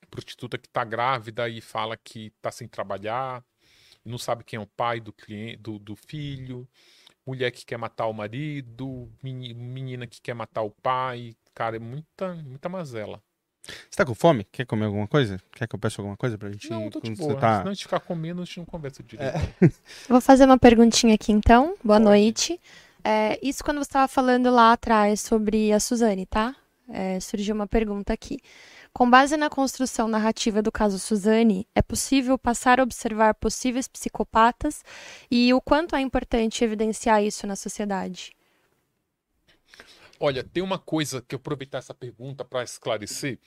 prostituta que tá grávida e fala que tá sem trabalhar, não sabe quem é o pai do, cliente, do, do filho, mulher que quer matar o marido, menina que quer matar o pai. Cara, é muita, muita mazela. Você tá com fome? Quer comer alguma coisa? Quer que eu peça alguma coisa pra gente? Não, tô de boa. Tá... Se não a gente ficar comendo, a gente não conversa direito. É. Vou fazer uma perguntinha aqui então. Boa Pode. noite. É, isso quando você estava falando lá atrás sobre a Suzane, tá? É, surgiu uma pergunta aqui. Com base na construção narrativa do caso Suzane, é possível passar a observar possíveis psicopatas e o quanto é importante evidenciar isso na sociedade? Olha, tem uma coisa que eu aproveitar essa pergunta para esclarecer.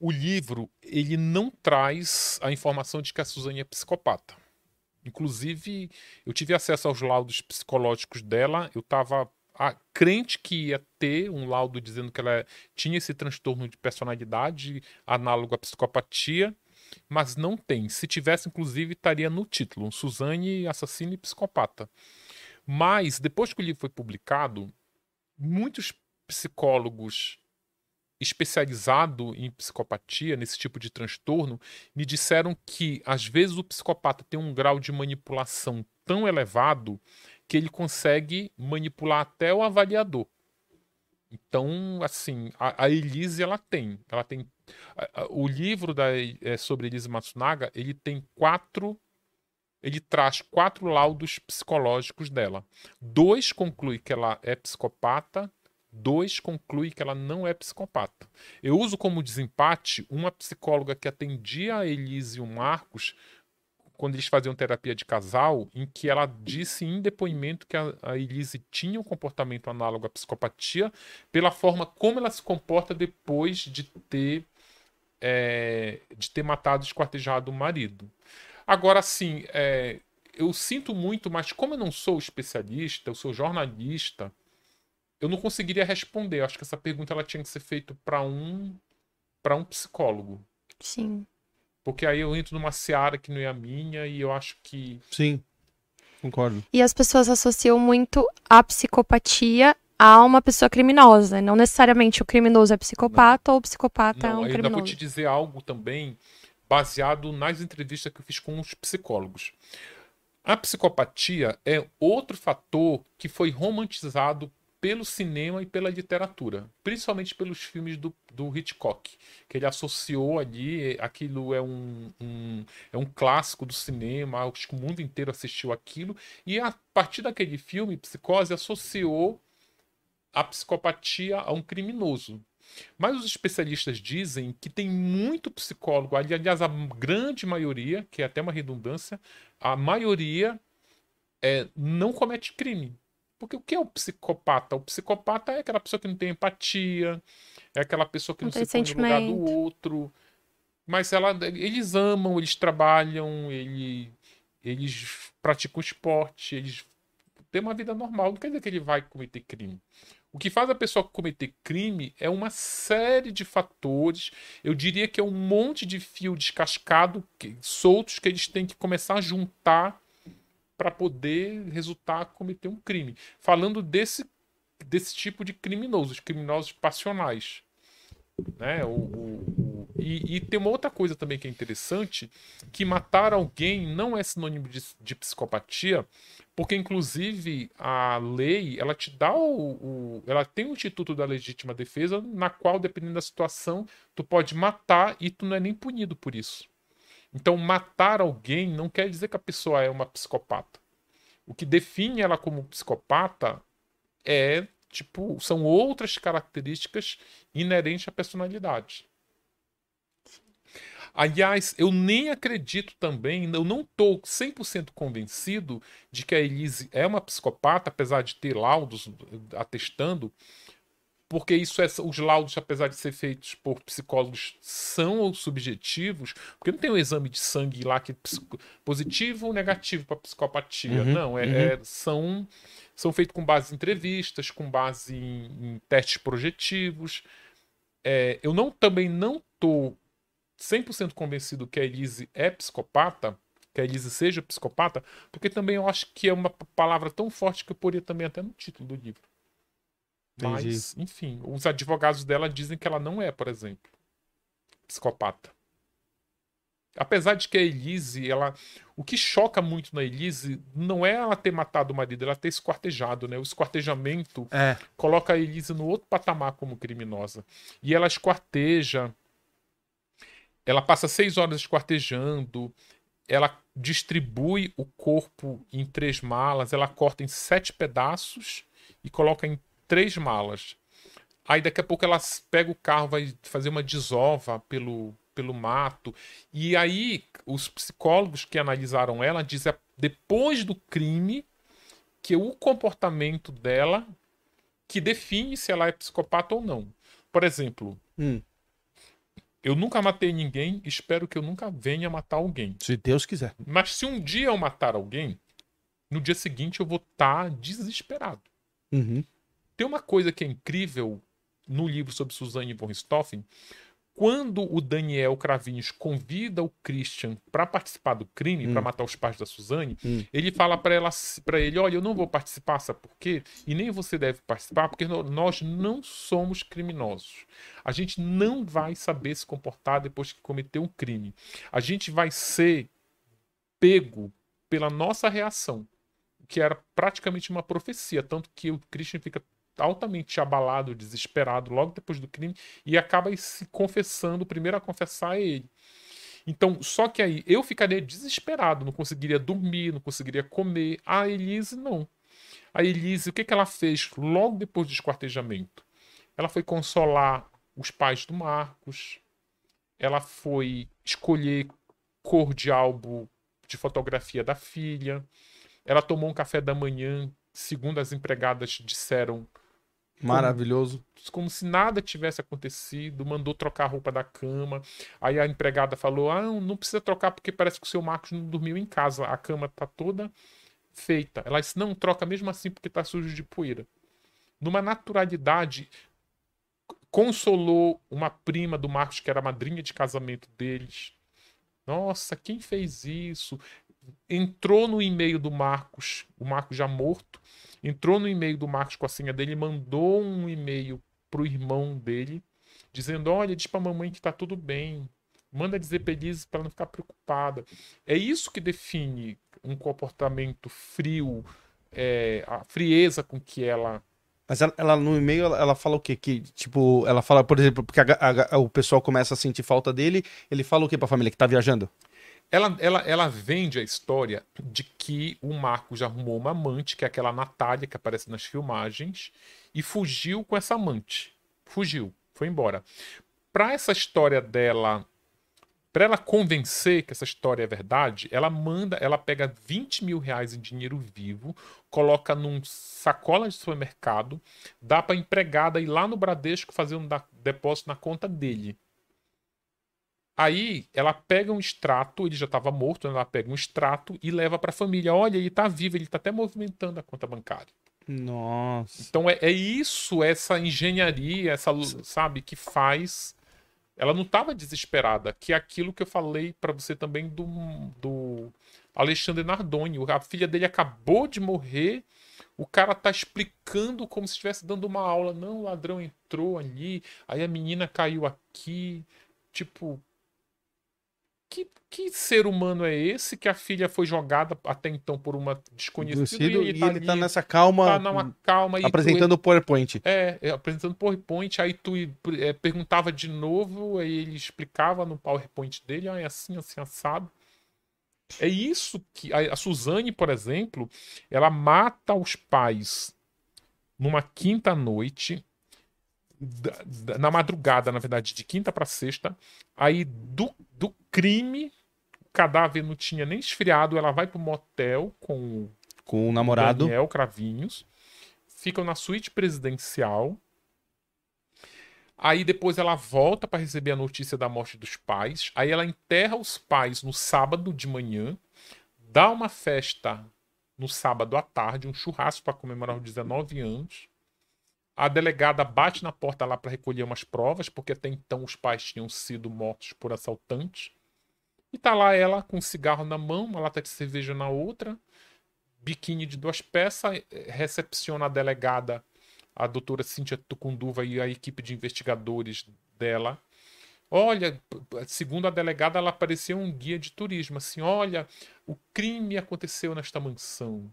O livro ele não traz a informação de que a Suzane é psicopata. Inclusive, eu tive acesso aos laudos psicológicos dela, eu estava crente que ia ter um laudo dizendo que ela tinha esse transtorno de personalidade análogo à psicopatia, mas não tem. Se tivesse, inclusive, estaria no título: Suzane, assassina e psicopata. Mas, depois que o livro foi publicado, muitos psicólogos especializado em psicopatia, nesse tipo de transtorno, me disseram que às vezes o psicopata tem um grau de manipulação tão elevado que ele consegue manipular até o avaliador. Então, assim, a, a Elise ela tem, ela tem a, a, o livro da, é, sobre Elise Matsunaga, ele tem quatro ele traz quatro laudos psicológicos dela. Dois conclui que ela é psicopata 2 conclui que ela não é psicopata. Eu uso como desempate uma psicóloga que atendia a Elise e o Marcos quando eles faziam terapia de casal, em que ela disse em depoimento que a, a Elise tinha um comportamento análogo à psicopatia pela forma como ela se comporta depois de ter é, de ter matado e esquartejado o marido. Agora, sim, é, eu sinto muito, mas como eu não sou especialista, eu sou jornalista, eu não conseguiria responder. Eu acho que essa pergunta ela tinha que ser feita para um para um psicólogo. Sim. Porque aí eu entro numa seara que não é a minha e eu acho que Sim. Concordo. E as pessoas associam muito a psicopatia a uma pessoa criminosa. Não necessariamente o criminoso é psicopata não. ou o psicopata não, é um criminoso. Eu vou te dizer algo também baseado nas entrevistas que eu fiz com os psicólogos. A psicopatia é outro fator que foi romantizado pelo cinema e pela literatura, principalmente pelos filmes do, do Hitchcock, que ele associou ali, aquilo é um, um, é um clássico do cinema, acho que o mundo inteiro assistiu aquilo, e a partir daquele filme, Psicose, associou a psicopatia a um criminoso. Mas os especialistas dizem que tem muito psicólogo, aliás, a grande maioria, que é até uma redundância, a maioria é, não comete crime porque o que é o psicopata? O psicopata é aquela pessoa que não tem empatia, é aquela pessoa que não, não se põe no lugar do outro. Mas ela, eles amam, eles trabalham, ele, eles praticam esporte, eles têm uma vida normal. Não quer dizer que ele vai cometer crime. O que faz a pessoa cometer crime é uma série de fatores. Eu diria que é um monte de fio descascado, que, soltos, que eles têm que começar a juntar para poder resultar cometer um crime. Falando desse, desse tipo de criminosos, criminosos passionais. Né? O, o, o e, e, tem uma outra coisa também que é interessante, que matar alguém não é sinônimo de, de psicopatia, porque inclusive a lei ela te dá o, ela tem o instituto da legítima defesa na qual dependendo da situação tu pode matar e tu não é nem punido por isso então matar alguém não quer dizer que a pessoa é uma psicopata o que define ela como psicopata é Tipo, são outras características inerentes à personalidade. Aliás, eu nem acredito também, eu não estou 100% convencido de que a Elise é uma psicopata, apesar de ter laudos atestando, porque isso é, os laudos, apesar de ser feitos por psicólogos, são subjetivos, porque não tem um exame de sangue lá que é positivo ou negativo para psicopatia. Uhum, não, é, uhum. é, são são feitos com base em entrevistas, com base em, em testes projetivos. É, eu não também não estou 100% convencido que a Elise é psicopata, que a Elise seja psicopata, porque também eu acho que é uma palavra tão forte que eu poria também até no título do livro. Entendi. Mas, enfim, os advogados dela dizem que ela não é, por exemplo, psicopata. Apesar de que a Elise, ela. O que choca muito na Elise não é ela ter matado o marido, ela ter esquartejado, né? O esquartejamento é. coloca a Elise no outro patamar como criminosa. E ela esquarteja. Ela passa seis horas esquartejando. Ela distribui o corpo em três malas. Ela corta em sete pedaços e coloca em três malas. Aí daqui a pouco ela pega o carro, vai fazer uma desova pelo, pelo mato. E aí, os psicólogos que analisaram ela dizem, depois do crime, que o comportamento dela que define se ela é psicopata ou não. Por exemplo, hum. eu nunca matei ninguém, espero que eu nunca venha matar alguém. Se Deus quiser. Mas se um dia eu matar alguém, no dia seguinte eu vou estar tá desesperado. Uhum. Tem uma coisa que é incrível no livro sobre Suzanne von Richthofen, quando o Daniel Cravinhos convida o Christian para participar do crime, hum. para matar os pais da Suzane, hum. ele fala para ela para ele, olha, eu não vou participar, sabe por quê? E nem você deve participar, porque nós não somos criminosos. A gente não vai saber se comportar depois que cometeu um crime. A gente vai ser pego pela nossa reação, que era praticamente uma profecia, tanto que o Christian fica altamente abalado, desesperado logo depois do crime e acaba se confessando, o primeiro a confessar é ele. Então, só que aí eu ficaria desesperado, não conseguiria dormir, não conseguiria comer. A Elise não. A Elise, o que, que ela fez logo depois do esquartejamento? Ela foi consolar os pais do Marcos, ela foi escolher cor de álbum de fotografia da filha, ela tomou um café da manhã, segundo as empregadas disseram, Maravilhoso. Como, como, se nada tivesse acontecido, mandou trocar a roupa da cama. Aí a empregada falou: Ah, não precisa trocar porque parece que o seu Marcos não dormiu em casa. A cama tá toda feita. Ela disse: Não, troca mesmo assim porque tá sujo de poeira. Numa naturalidade, consolou uma prima do Marcos, que era a madrinha de casamento deles. Nossa, quem fez isso? Entrou no e-mail do Marcos, o Marcos já morto, entrou no e-mail do Marcos com a senha dele, mandou um e-mail pro irmão dele, dizendo: Olha, diz pra mamãe que tá tudo bem. Manda dizer Elise pra não ficar preocupada. É isso que define um comportamento frio, é, a frieza com que ela mas ela, ela, no e-mail ela, ela, fala o quê? Que, tipo, ela fala, por exemplo, porque a, a, o pessoal começa a sentir falta dele, ele fala o quê pra família? Que tá viajando? Ela, ela, ela vende a história de que o Marco já arrumou uma amante, que é aquela Natália que aparece nas filmagens, e fugiu com essa amante. Fugiu, foi embora. Para essa história dela, para ela convencer que essa história é verdade, ela manda, ela pega 20 mil reais em dinheiro vivo, coloca num sacola de supermercado, dá para empregada ir lá no Bradesco fazer um depósito na conta dele. Aí ela pega um extrato, ele já estava morto, ela pega um extrato e leva para a família. Olha, ele está vivo, ele está até movimentando a conta bancária. Nossa. Então é, é isso, essa engenharia, essa, sabe, que faz. Ela não estava desesperada, que é aquilo que eu falei para você também do, do Alexandre Nardoni. A filha dele acabou de morrer. O cara tá explicando como se estivesse dando uma aula. Não, o ladrão entrou ali, aí a menina caiu aqui. Tipo, que, que ser humano é esse que a filha foi jogada até então por uma desconhecida e, ele, e tá, ele tá nessa calma, tá numa calma apresentando o PowerPoint. É, é, apresentando o PowerPoint, aí tu é, perguntava de novo, aí ele explicava no PowerPoint dele, ah, é assim, assim, assado. É isso que a, a Suzane, por exemplo, ela mata os pais numa quinta noite na madrugada, na verdade, de quinta para sexta. Aí do, do crime, o cadáver não tinha nem esfriado, ela vai pro motel com, com o namorado Daniel Cravinhos. Ficam na suíte presidencial. Aí depois ela volta para receber a notícia da morte dos pais. Aí ela enterra os pais no sábado de manhã, dá uma festa no sábado à tarde, um churrasco para comemorar os 19 anos. A delegada bate na porta lá para recolher umas provas, porque até então os pais tinham sido mortos por assaltantes. E tá lá ela com um cigarro na mão, uma lata de cerveja na outra, biquíni de duas peças, recepciona a delegada, a doutora Cíntia Tucunduva e a equipe de investigadores dela. Olha, segundo a delegada, ela parecia um guia de turismo. Assim, olha, o crime aconteceu nesta mansão.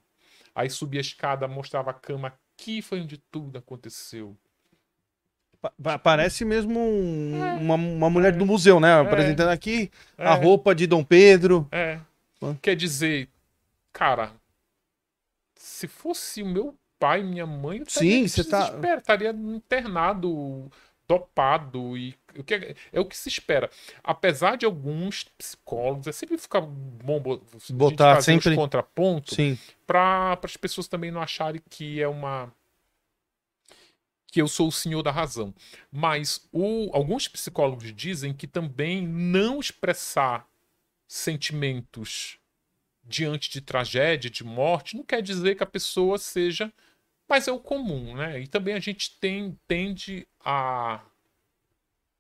Aí subia a escada, mostrava a cama aqui foi onde tudo aconteceu. Pa parece mesmo um, é. uma, uma mulher é. do museu, né? É. Apresentando aqui a é. roupa de Dom Pedro. É. Quer dizer, cara, se fosse o meu pai, minha mãe, eu Sim, você tá... estaria internado, dopado e o que é, é, o que se espera. Apesar de alguns psicólogos, é sempre ficar bom botar sempre os contrapontos para as pessoas também não acharem que é uma que eu sou o senhor da razão. Mas o, alguns psicólogos dizem que também não expressar sentimentos diante de tragédia, de morte, não quer dizer que a pessoa seja. Mas é o comum, né? E também a gente tem, tende a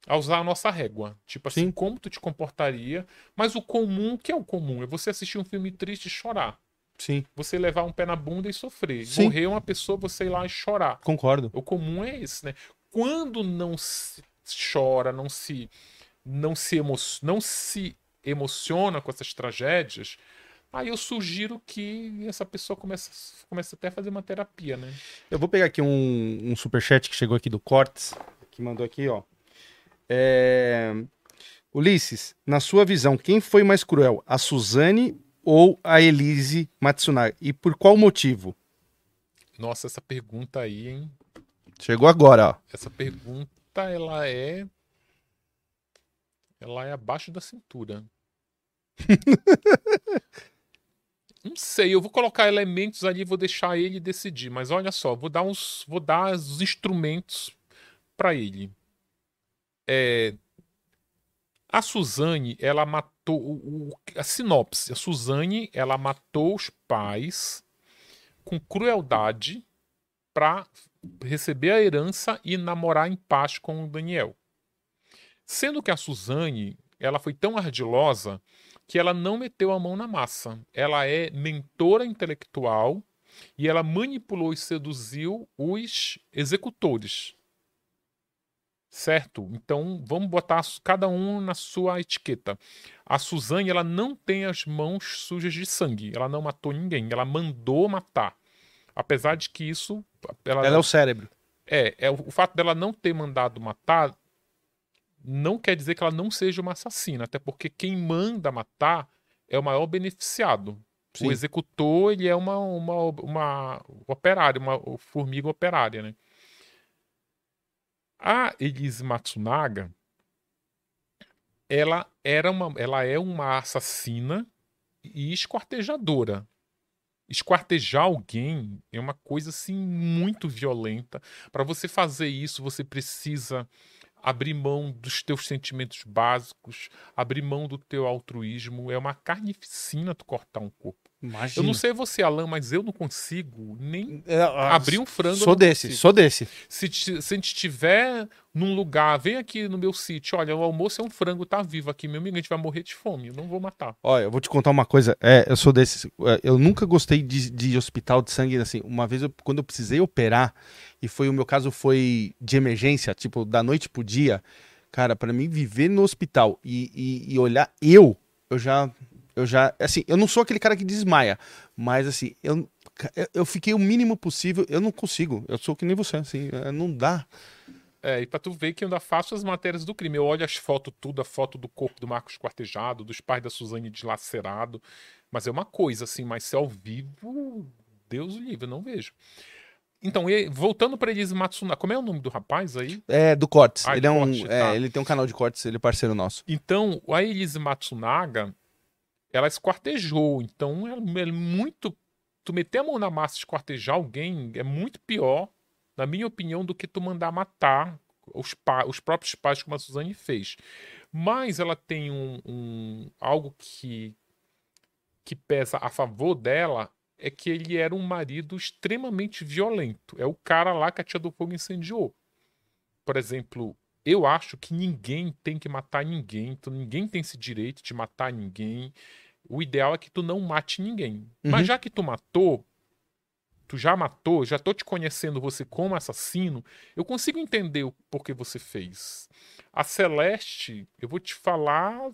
a usar a nossa régua. Tipo assim, Sim. como tu te comportaria. Mas o comum, que é o comum? É você assistir um filme triste e chorar. Sim. Você levar um pé na bunda e sofrer. Sim. Morrer uma pessoa, você ir lá e chorar. Concordo. O comum é esse, né? Quando não se chora, não se não se, emo não se emociona com essas tragédias, aí eu sugiro que essa pessoa comece, comece até a fazer uma terapia, né? Eu vou pegar aqui um, um superchat que chegou aqui do Cortes, que mandou aqui, ó. É... Ulisses, na sua visão, quem foi mais cruel, a Suzane ou a Elise Matsunaga? E por qual motivo? Nossa, essa pergunta aí, hein? Chegou agora, ó. Essa pergunta, ela é. Ela é abaixo da cintura. Não sei, eu vou colocar elementos ali, vou deixar ele decidir. Mas olha só, vou dar uns, vou dar os instrumentos para ele. É, a Suzane, ela matou o, a sinopse. A Suzane, ela matou os pais com crueldade para receber a herança e namorar em paz com o Daniel. Sendo que a Suzane, ela foi tão ardilosa que ela não meteu a mão na massa. Ela é mentora intelectual e ela manipulou e seduziu os executores certo? Então vamos botar cada um na sua etiqueta. A Suzane ela não tem as mãos sujas de sangue, ela não matou ninguém, ela mandou matar. Apesar de que isso. Ela, ela é o cérebro. É, é o, o fato dela não ter mandado matar não quer dizer que ela não seja uma assassina, até porque quem manda matar é o maior beneficiado. Sim. O executor ele é uma, uma, uma operária, uma formiga operária, né? A Elise Matsunaga, ela era uma, ela é uma assassina e esquartejadora. Esquartejar alguém é uma coisa assim muito violenta. Para você fazer isso, você precisa abrir mão dos teus sentimentos básicos, abrir mão do teu altruísmo. É uma carnificina tu cortar um corpo. Imagina. Eu não sei você, Alan, mas eu não consigo nem é, abrir um frango. Sou desse, consigo. sou desse. Se, se a gente estiver num lugar, vem aqui no meu sítio, olha, o almoço é um frango, tá vivo aqui, meu amigo, a gente vai morrer de fome, eu não vou matar. Olha, eu vou te contar uma coisa, é, eu sou desse, é, eu nunca gostei de, de hospital de sangue, assim, uma vez eu, quando eu precisei operar, e foi o meu caso foi de emergência, tipo, da noite pro dia, cara, para mim viver no hospital e, e, e olhar eu, eu já eu já, assim, eu não sou aquele cara que desmaia, mas assim, eu, eu fiquei o mínimo possível, eu não consigo, eu sou que nem você, assim, é, não dá. É, e pra tu ver que eu ainda faço as matérias do crime. Eu olho as fotos tudo, a foto do corpo do Marcos quartejado, dos pais da Suzane dilacerado. Mas é uma coisa, assim, mas se é ao vivo, Deus o livre, eu não vejo. Então, e, voltando para Elise Matsunaga, como é o nome do rapaz aí? É, do Cortes. Ah, ele, é um, corte, é, tá. ele tem um canal de cortes, ele é parceiro nosso. Então, a Elise Matsunaga, ela esquartejou. Então é, é muito. Tu meter a mão na massa e esquartejar alguém é muito pior, na minha opinião, do que tu mandar matar os, pa os próprios pais, como a Suzane fez. Mas ela tem um, um, algo que, que pesa a favor dela é que ele era um marido extremamente violento. É o cara lá que a Tia do Fogo incendiou. Por exemplo, eu acho que ninguém tem que matar ninguém, então ninguém tem esse direito de matar ninguém o ideal é que tu não mate ninguém. Uhum. Mas já que tu matou, tu já matou, já tô te conhecendo você como assassino, eu consigo entender o porquê você fez. A Celeste, eu vou te falar.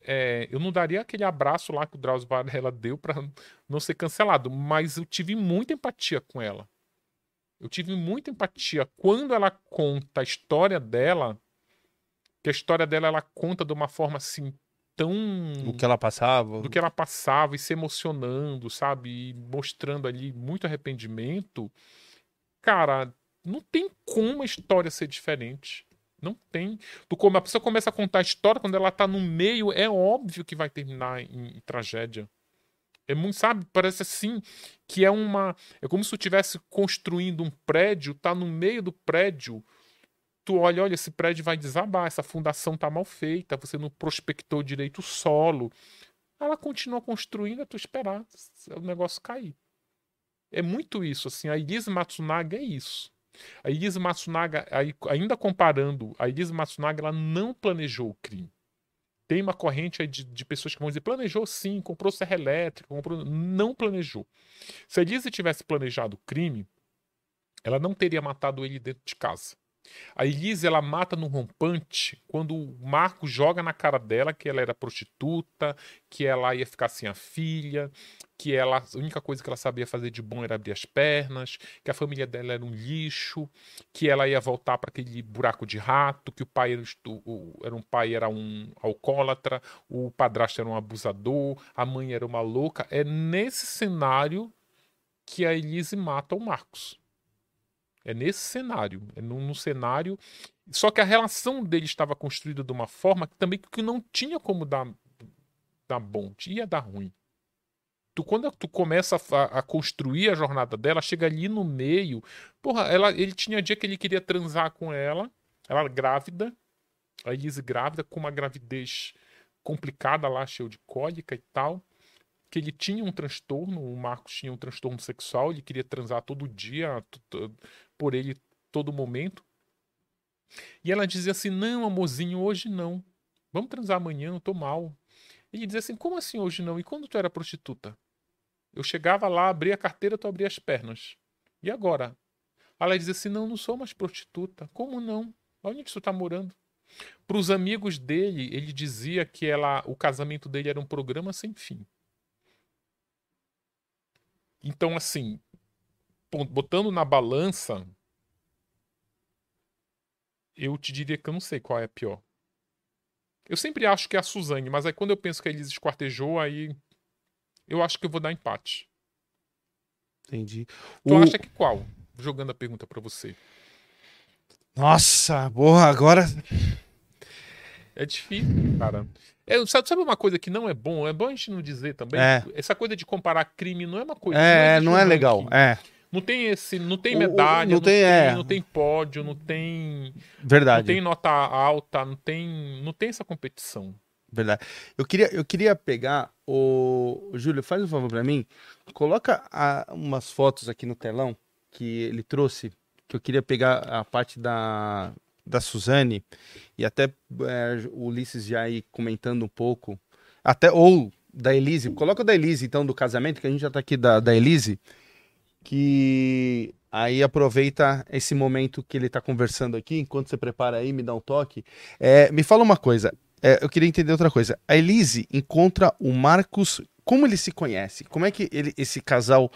É, eu não daria aquele abraço lá que o Drauzio Varela deu para não ser cancelado, mas eu tive muita empatia com ela. Eu tive muita empatia quando ela conta a história dela, que a história dela ela conta de uma forma assim tão. Do que ela passava. Do que ela passava e se emocionando, sabe? E mostrando ali muito arrependimento. Cara, não tem como a história ser diferente. Não tem. Tu, como a pessoa começa a contar a história, quando ela tá no meio, é óbvio que vai terminar em, em tragédia. É muito, sabe? Parece assim que é uma. É como se tu estivesse construindo um prédio, tá no meio do prédio tu olha, olha, esse prédio vai desabar, essa fundação tá mal feita, você não prospectou direito o solo. Ela continua construindo, tu esperar o negócio cair. É muito isso, assim, a Elise Matsunaga é isso. A Elise Matsunaga, ainda comparando, a Elise Matsunaga, ela não planejou o crime. Tem uma corrente de, de, pessoas que vão dizer, planejou sim, comprou serra elétrica, comprou... Não planejou. Se a Elise tivesse planejado o crime, ela não teria matado ele dentro de casa. A Elise ela mata no rompante quando o Marco joga na cara dela que ela era prostituta, que ela ia ficar sem a filha, que ela, a única coisa que ela sabia fazer de bom era abrir as pernas, que a família dela era um lixo, que ela ia voltar para aquele buraco de rato, que o pai era, era um pai era um alcoólatra, o padrasto era um abusador, a mãe era uma louca. É nesse cenário que a Elise mata o Marcos. É nesse cenário, é num, num, cenário. Só que a relação dele estava construída de uma forma que também que não tinha como dar, dar bom, ia dar ruim. Tu, quando tu começa a, a, construir a jornada dela, chega ali no meio. Porra, ela, ele tinha dia que ele queria transar com ela, ela grávida, a Elise grávida, com uma gravidez complicada lá, cheio de cólica e tal que ele tinha um transtorno, o Marcos tinha um transtorno sexual, ele queria transar todo dia, por ele todo momento. E ela dizia assim: Não, amorzinho, hoje não. Vamos transar amanhã, eu tô mal. Ele dizia assim: Como assim hoje não? E quando tu era prostituta? Eu chegava lá, abria a carteira, tu abria as pernas. E agora? Ela dizia assim: Não, não sou mais prostituta. Como não? Onde tu tá morando? Para os amigos dele, ele dizia que ela, o casamento dele era um programa sem fim. Então, assim, botando na balança, eu te diria que eu não sei qual é a pior. Eu sempre acho que é a Suzane, mas aí quando eu penso que a Elise esquartejou, aí eu acho que eu vou dar empate. Entendi. Tu o... acha que qual? Jogando a pergunta para você. Nossa, porra, agora. É difícil, cara. É, sabe, uma coisa que não é bom? É bom a gente não dizer também. É. Essa coisa de comparar crime não é uma coisa. É, não, não é legal. É. Não tem esse, não tem medalha, não, não, tem, tem, é. não tem pódio, não tem Verdade. Não tem nota alta, não tem, não tem essa competição. Verdade. Eu queria, eu queria pegar o Júlio, faz um favor para mim, coloca a, umas fotos aqui no telão que ele trouxe, que eu queria pegar a parte da da Suzane e até é, o Ulisses já aí comentando um pouco, até ou da Elise, coloca o da Elise então do casamento, que a gente já tá aqui da, da Elise, que aí aproveita esse momento que ele tá conversando aqui, enquanto você prepara aí, me dá um toque. É, me fala uma coisa, é, eu queria entender outra coisa. A Elise encontra o Marcos, como ele se conhece? Como é que ele, esse casal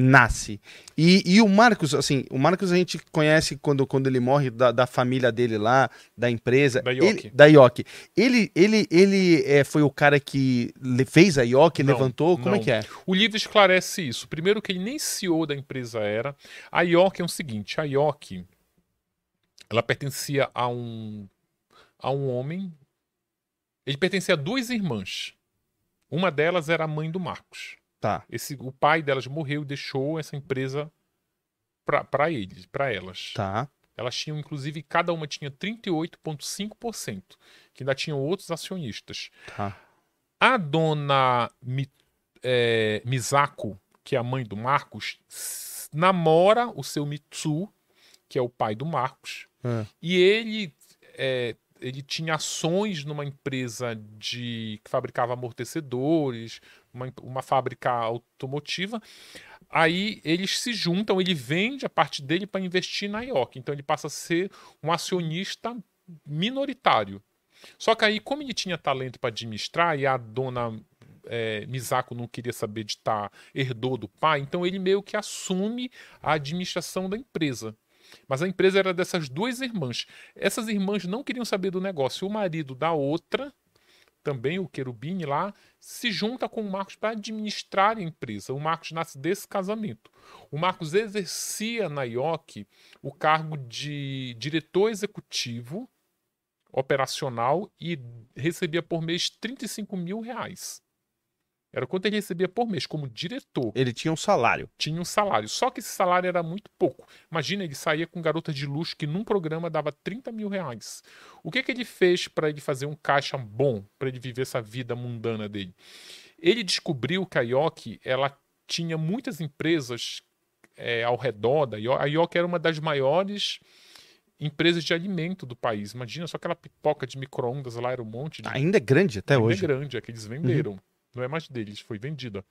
nasce. E, e o Marcos, assim, o Marcos a gente conhece quando, quando ele morre da, da família dele lá, da empresa. Da Yoki. Ele, da Yoki. Ele, ele, ele é, foi o cara que fez a Yoki, não, levantou? Como é não. é que é? O livro esclarece isso. Primeiro que ele nem CEO da empresa era. A Yoki é o seguinte, a Yoki, ela pertencia a um, a um homem... Ele pertencia a duas irmãs. Uma delas era a mãe do Marcos. Tá. Esse, o pai delas morreu e deixou essa empresa para eles, para elas. Tá. Elas tinham, inclusive, cada uma tinha 38,5%, que ainda tinham outros acionistas. Tá. A dona Mi, é, Misako, que é a mãe do Marcos, namora o seu Mitsu, que é o pai do Marcos, é. e ele é, ele tinha ações numa empresa de que fabricava amortecedores, uma, uma fábrica automotiva. Aí eles se juntam, ele vende a parte dele para investir na IOC. Então ele passa a ser um acionista minoritário. Só que aí, como ele tinha talento para administrar e a dona é, Misako não queria saber de estar, tá, herdou do pai, então ele meio que assume a administração da empresa. Mas a empresa era dessas duas irmãs. Essas irmãs não queriam saber do negócio. O marido da outra, também o Querubini lá, se junta com o Marcos para administrar a empresa. O Marcos nasce desse casamento. O Marcos exercia na IOC o cargo de diretor executivo operacional e recebia por mês 35 mil reais. Era quanto ele recebia por mês como diretor. Ele tinha um salário. Tinha um salário. Só que esse salário era muito pouco. Imagina, ele saía com garotas de luxo que num programa dava 30 mil reais. O que, que ele fez para ele fazer um caixa bom, para ele viver essa vida mundana dele? Ele descobriu que a Yoki, ela tinha muitas empresas é, ao redor da Yoki. A Yoki era uma das maiores empresas de alimento do país. Imagina só aquela pipoca de micro-ondas lá, era um monte de... Ainda é grande até Ainda hoje. Ainda é grande, é que eles venderam. Uhum. Não é mais deles, foi vendida.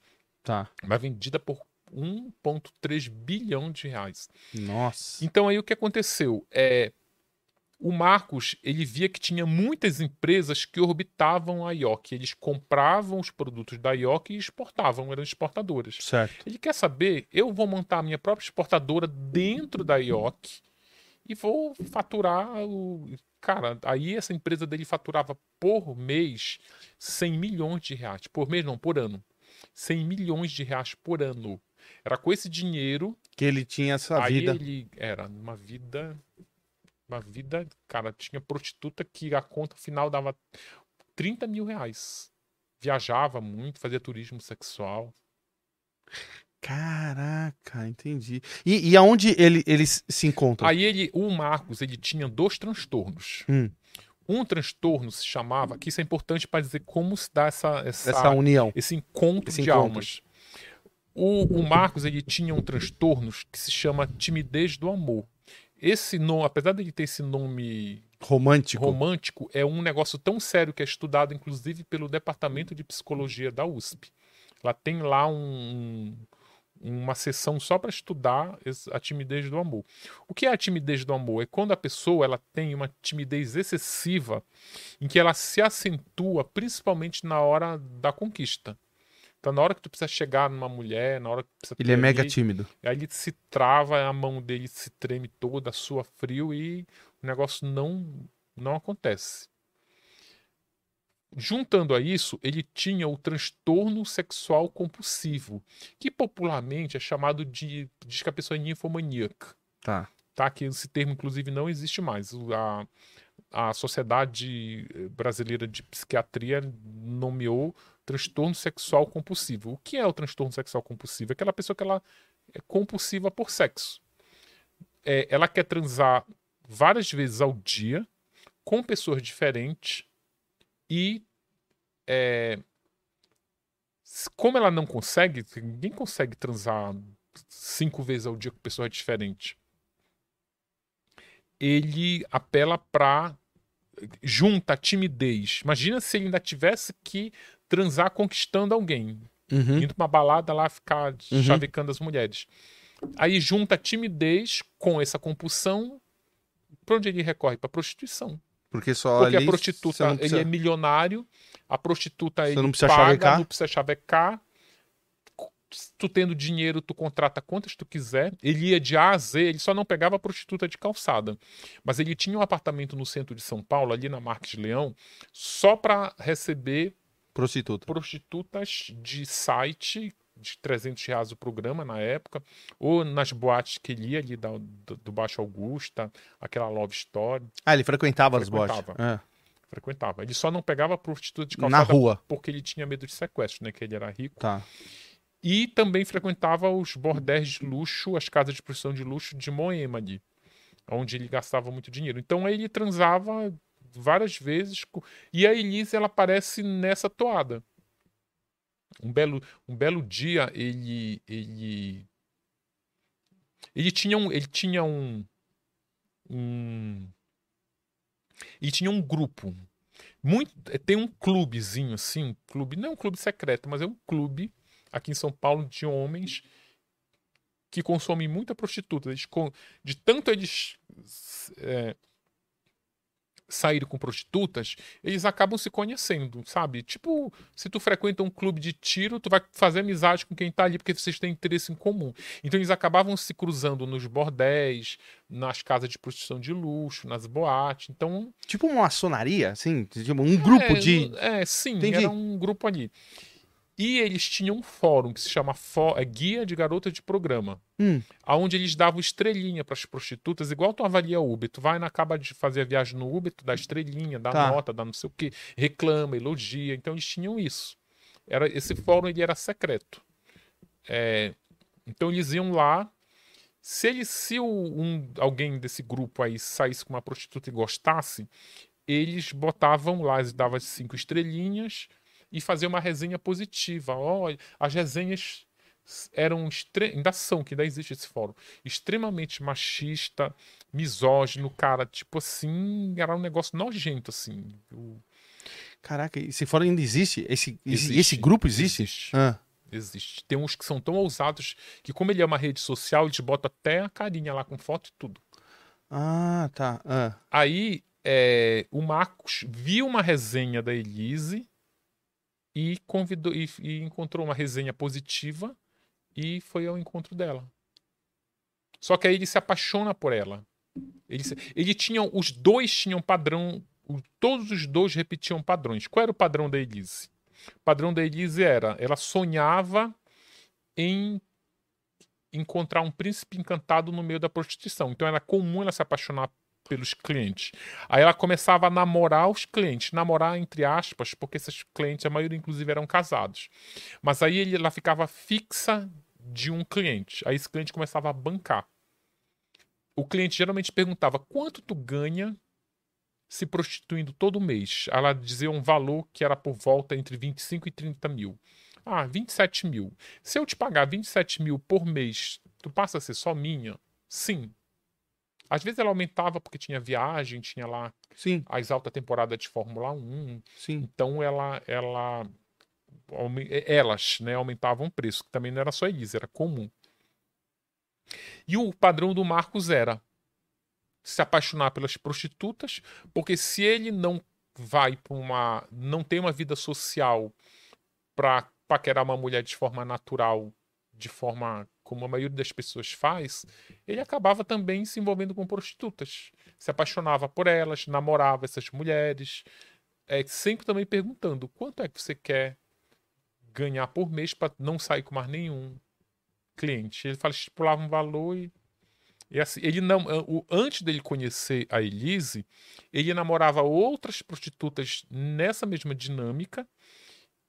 Tá. Mas vendida por 1,3 bilhão de reais. Nossa. Então aí o que aconteceu? É, o Marcos ele via que tinha muitas empresas que orbitavam a IOC. Eles compravam os produtos da IOC e exportavam, eram exportadoras. Certo. Ele quer saber, eu vou montar a minha própria exportadora dentro da IOC e vou faturar o. Cara, aí essa empresa dele faturava por mês 100 milhões de reais. Por mês, não, por ano. 100 milhões de reais por ano. Era com esse dinheiro. Que ele tinha essa aí vida. Ele era uma vida. Uma vida. Cara, tinha prostituta que a conta final dava 30 mil reais. Viajava muito, fazia turismo sexual. Caraca, entendi. E, e aonde ele, eles se encontram? Aí ele, o Marcos, ele tinha dois transtornos. Hum. Um transtorno se chamava, que isso é importante para dizer como se dá essa, essa, essa união, esse encontro esse de encontro. almas. O, o, Marcos ele tinha um transtorno que se chama timidez do amor. Esse nome, apesar de ele ter esse nome romântico, romântico, é um negócio tão sério que é estudado inclusive pelo departamento de psicologia da USP. Ela tem lá um, uma sessão só para estudar a timidez do amor. O que é a timidez do amor? É quando a pessoa ela tem uma timidez excessiva em que ela se acentua principalmente na hora da conquista. Então, na hora que tu precisa chegar numa mulher, na hora que precisa Ele é mega tímido. Aí ele se trava, a mão dele se treme toda, sua frio e o negócio não não acontece. Juntando a isso, ele tinha o transtorno sexual compulsivo, que popularmente é chamado de. diz que a pessoa é ninfomaníaca. Tá. Tá, que esse termo, inclusive, não existe mais. A, a Sociedade Brasileira de Psiquiatria nomeou transtorno sexual compulsivo. O que é o transtorno sexual compulsivo? É aquela pessoa que ela é compulsiva por sexo. É, ela quer transar várias vezes ao dia com pessoas diferentes e é, como ela não consegue, ninguém consegue transar cinco vezes ao dia com pessoas diferentes. Ele apela para junta a timidez. Imagina se ele ainda tivesse que transar conquistando alguém. Uhum. Indo pra uma balada lá ficar uhum. chavecando as mulheres. Aí junta a timidez com essa compulsão. Pra onde ele recorre? Pra prostituição. Porque só Porque ali, a prostituta, precisa... ele é milionário, a prostituta você ele não precisa paga, chavecar. não precisa chavecar. Tu tendo dinheiro, tu contrata quantas tu quiser. Ele ia de A a Z, ele só não pegava a prostituta de calçada. Mas ele tinha um apartamento no centro de São Paulo, ali na Marques Leão, só para receber Prostituta. prostitutas de site de 300 reais o programa na época, ou nas boates que ele ia ali da, do, do Baixo Augusta, aquela Love Story. Ah, ele frequentava, frequentava as boates. É. Frequentava. Ele só não pegava prostituta de calçada na rua porque ele tinha medo de sequestro, né? Que ele era rico. Tá. E também frequentava os bordéis de luxo, as casas de prostituição de luxo de Moema ali, onde ele gastava muito dinheiro. Então aí ele transava várias vezes e a Elise ela aparece nessa toada. Um belo, um belo dia ele ele ele tinha um ele tinha um, um e tinha um grupo. Muito tem um clubezinho assim um clube não é um clube secreto mas é um clube aqui em São Paulo de homens que consomem muita prostituta. Eles, de tanto eles é, sair com prostitutas, eles acabam se conhecendo, sabe? Tipo, se tu frequenta um clube de tiro, tu vai fazer amizade com quem tá ali porque vocês têm interesse em comum. Então eles acabavam se cruzando nos bordéis, nas casas de prostituição de luxo, nas boates. Então, tipo uma maçonaria, assim, tipo um grupo é, de É, sim, Entendi. era um grupo ali. E eles tinham um fórum que se chama é, Guia de Garotas de Programa, hum. onde eles davam estrelinha para as prostitutas, igual tu avalia Uber. Tu vai acaba de fazer a viagem no Uber, tu dá estrelinha, dá tá. nota, dá não sei o que, reclama, elogia. Então eles tinham isso. Era Esse fórum ele era secreto. É, então eles iam lá. Se, ele, se o, um, alguém desse grupo aí saísse com uma prostituta e gostasse, eles botavam lá, eles davam cinco estrelinhas e fazer uma resenha positiva. Olha, as resenhas eram ainda são, que ainda existe esse fórum, extremamente machista, misógino, cara, tipo assim, era um negócio nojento, assim. O... Caraca, esse fórum ainda existe? Esse, existe, esse grupo existe? Existe. Ah. Existe. Tem uns que são tão ousados que, como ele é uma rede social, eles botam até a carinha lá com foto e tudo. Ah, tá. Ah. Aí, é, o Marcos viu uma resenha da Elise e convidou e, e encontrou uma resenha positiva e foi ao encontro dela. Só que aí ele se apaixona por ela. Ele, ele tinha, os dois tinham padrão, todos os dois repetiam padrões. Qual era o padrão da Elise? O padrão da Elise era, ela sonhava em encontrar um príncipe encantado no meio da prostituição. Então era comum ela se apaixonar pelos clientes. Aí ela começava a namorar os clientes, namorar entre aspas, porque esses clientes, a maioria inclusive eram casados. Mas aí ela ficava fixa de um cliente. Aí esse cliente começava a bancar. O cliente geralmente perguntava quanto tu ganha se prostituindo todo mês. Ela dizia um valor que era por volta entre 25 e 30 mil. Ah, 27 mil. Se eu te pagar 27 mil por mês, tu passa a ser só minha? Sim. Às vezes ela aumentava porque tinha viagem, tinha lá Sim. as alta temporada de Fórmula 1. Sim. Então ela, ela elas né, aumentavam o preço, que também não era só Elisa, era comum. E o padrão do Marcos era se apaixonar pelas prostitutas, porque se ele não vai para uma. não tem uma vida social para paquerar uma mulher de forma natural, de forma como a maioria das pessoas faz, ele acabava também se envolvendo com prostitutas. Se apaixonava por elas, namorava essas mulheres, é, sempre também perguntando quanto é que você quer ganhar por mês para não sair com mais nenhum cliente. Ele fala, estipulava um valor e, e assim, ele não, o, antes dele conhecer a Elise, ele namorava outras prostitutas nessa mesma dinâmica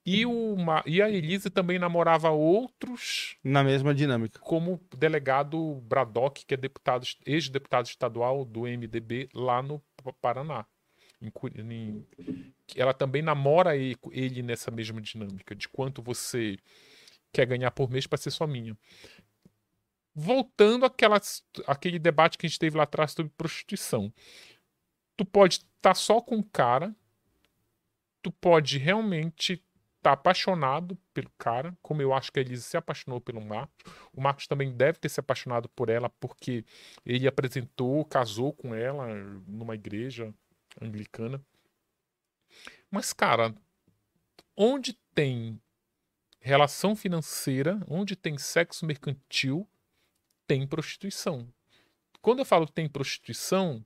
E, uma, e a Elise também namorava outros. Na mesma dinâmica. Como o delegado Braddock, que é deputado, ex-deputado estadual do MDB lá no Paraná. Em, em, ela também namora ele, nessa mesma dinâmica, de quanto você quer ganhar por mês para ser só minha. Voltando àquela, àquele debate que a gente teve lá atrás sobre prostituição. Tu pode estar tá só com o cara, tu pode realmente tá apaixonado pelo cara, como eu acho que a Elise se apaixonou pelo Marcos. O Marcos também deve ter se apaixonado por ela, porque ele apresentou, casou com ela numa igreja anglicana. Mas, cara, onde tem relação financeira, onde tem sexo mercantil, tem prostituição. Quando eu falo tem prostituição,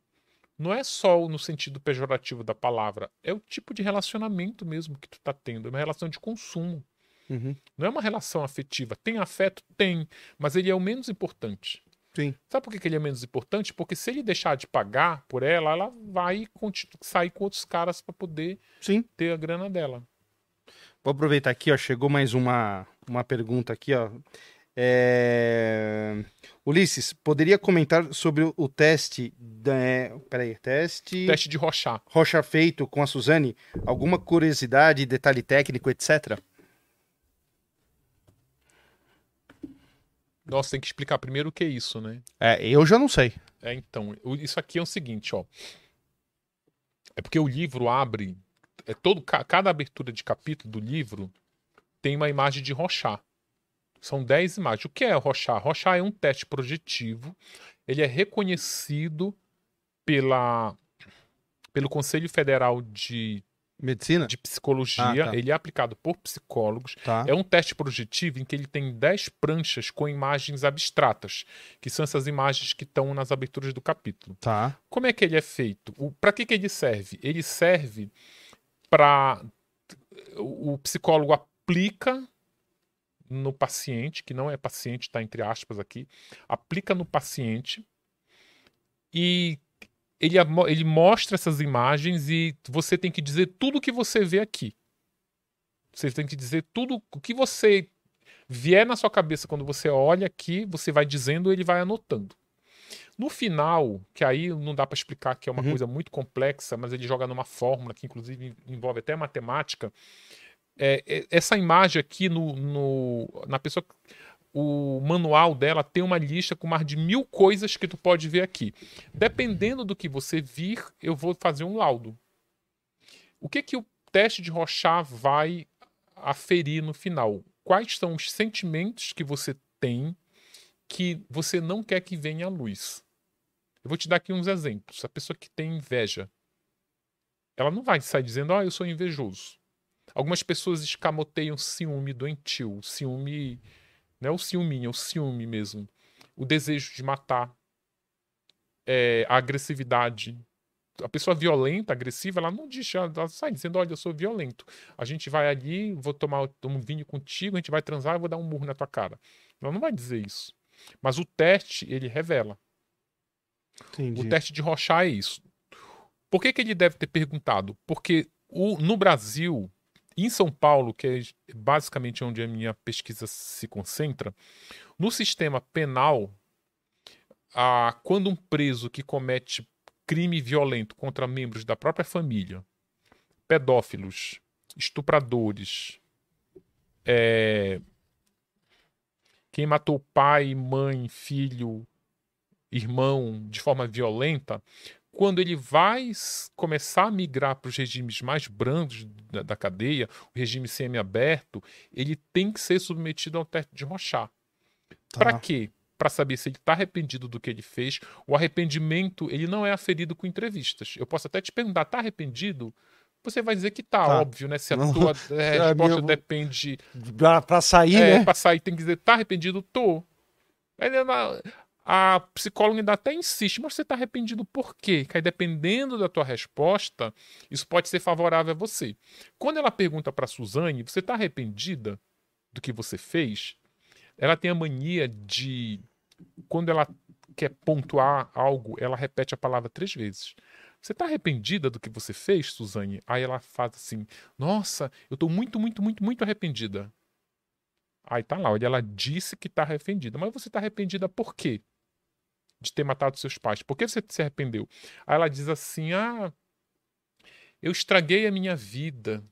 não é só no sentido pejorativo da palavra, é o tipo de relacionamento mesmo que tu tá tendo, é uma relação de consumo. Uhum. Não é uma relação afetiva. Tem afeto? Tem, mas ele é o menos importante. Sim. Sabe por que ele é menos importante? Porque se ele deixar de pagar por ela, ela vai sair com outros caras para poder Sim. ter a grana dela. Vou aproveitar aqui, ó. Chegou mais uma, uma pergunta aqui, ó. É... Ulisses, poderia comentar sobre o teste. Da... É, peraí, teste. Teste de rocha. Rocha feito com a Suzane. Alguma curiosidade, detalhe técnico, etc? Nossa, tem que explicar primeiro o que é isso, né? É, eu já não sei. É, então, isso aqui é o seguinte, ó. É porque o livro abre. É todo, cada abertura de capítulo do livro tem uma imagem de rochar. São 10 imagens. O que é Rochar? Rochar é um teste projetivo. Ele é reconhecido pela, pelo Conselho Federal de Medicina? De psicologia. Ah, tá. Ele é aplicado por psicólogos. Tá. É um teste projetivo em que ele tem 10 pranchas com imagens abstratas, que são essas imagens que estão nas aberturas do capítulo. Tá. Como é que ele é feito? Para que, que ele serve? Ele serve para. O psicólogo aplica no paciente, que não é paciente, está entre aspas aqui, aplica no paciente e ele, ele mostra essas imagens e você tem que dizer tudo o que você vê aqui. Você tem que dizer tudo o que você vier na sua cabeça quando você olha aqui, você vai dizendo, ele vai anotando. No final, que aí não dá para explicar que é uma uhum. coisa muito complexa, mas ele joga numa fórmula que inclusive envolve até matemática, é, é, essa imagem aqui no, no, na pessoa. O manual dela tem uma lista com mais de mil coisas que tu pode ver aqui. Dependendo do que você vir, eu vou fazer um laudo. O que que o teste de Rochat vai aferir no final? Quais são os sentimentos que você tem que você não quer que venha à luz? Eu vou te dar aqui uns exemplos. A pessoa que tem inveja, ela não vai sair dizendo, ah, eu sou invejoso. Algumas pessoas escamoteiam ciúme doentio, ciúme, não é o ciúminho, é o ciúme mesmo. O desejo de matar, é, a agressividade. A pessoa violenta, agressiva, ela não diz, ela sai dizendo, olha, eu sou violento. A gente vai ali, vou tomar um vinho contigo, a gente vai transar, eu vou dar um murro na tua cara. Ela não vai dizer isso. Mas o teste, ele revela. Entendi. O teste de Rochar é isso. Por que, que ele deve ter perguntado? Porque o, no Brasil, em São Paulo, que é basicamente onde a minha pesquisa se concentra, no sistema penal, a, quando um preso que comete crime violento contra membros da própria família, pedófilos, estupradores, é, quem matou pai, mãe, filho, irmão de forma violenta, quando ele vai começar a migrar para os regimes mais brandos da, da cadeia, o regime semi-aberto, ele tem que ser submetido ao teste de Rochat. Tá. Para quê? Para saber se ele está arrependido do que ele fez. O arrependimento ele não é aferido com entrevistas. Eu posso até te perguntar, está arrependido? Você vai dizer que tá, tá. óbvio, né? Se a não. tua resposta minha... depende. Para sair, é, né? Para sair, tem que dizer, tá arrependido? Tô. A psicóloga ainda até insiste, mas você está arrependido por quê? Que aí, dependendo da tua resposta, isso pode ser favorável a você. Quando ela pergunta para Suzane, você está arrependida do que você fez? Ela tem a mania de, quando ela quer pontuar algo, ela repete a palavra três vezes. Você está arrependida do que você fez, Suzane? Aí ela faz assim: Nossa, eu estou muito, muito, muito, muito arrependida. Aí tá lá, olha, ela disse que está arrependida. Mas você está arrependida por quê? De ter matado seus pais. Por que você se arrependeu? Aí ela diz assim: Ah, eu estraguei a minha vida.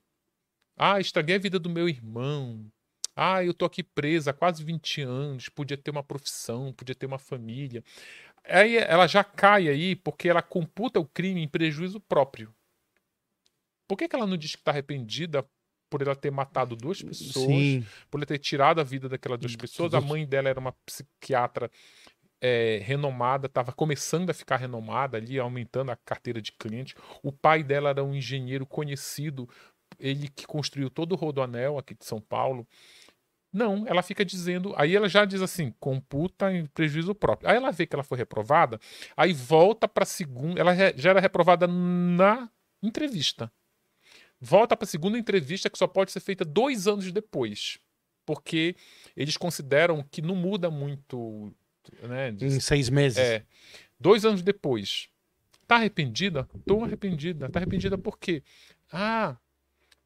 Ah, estraguei a vida do meu irmão. Ah, eu tô aqui presa há quase 20 anos, podia ter uma profissão, podia ter uma família. Aí ela já cai aí porque ela computa o crime em prejuízo próprio. Por que, que ela não diz que está arrependida por ela ter matado duas pessoas, Sim. por ela ter tirado a vida daquelas duas pessoas? A mãe dela era uma psiquiatra é, renomada, estava começando a ficar renomada ali, aumentando a carteira de cliente. O pai dela era um engenheiro conhecido, ele que construiu todo o Rodoanel aqui de São Paulo. Não, ela fica dizendo. Aí ela já diz assim: computa em prejuízo próprio. Aí ela vê que ela foi reprovada, aí volta para a segunda. Ela já era reprovada na entrevista. Volta para a segunda entrevista que só pode ser feita dois anos depois. Porque eles consideram que não muda muito. Né, em seis meses. É. Dois anos depois. Tá arrependida? Tô arrependida. Tá arrependida por quê? Ah,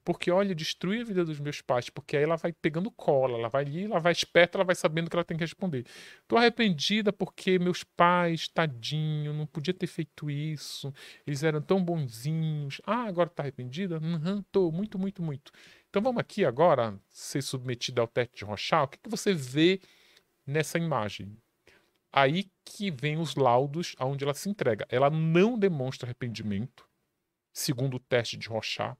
porque, olha, destrui a vida dos meus pais, porque aí ela vai pegando cola, ela vai ali, ela vai esperta, ela vai sabendo que ela tem que responder. Tô arrependida porque meus pais, tadinho, não podia ter feito isso, eles eram tão bonzinhos. Ah, agora tá arrependida? Uhum, tô, muito, muito, muito. Então vamos aqui agora ser submetida ao teste de Rochal. O que, que você vê nessa imagem? Aí que vem os laudos aonde ela se entrega. Ela não demonstra arrependimento, segundo o teste de Rochat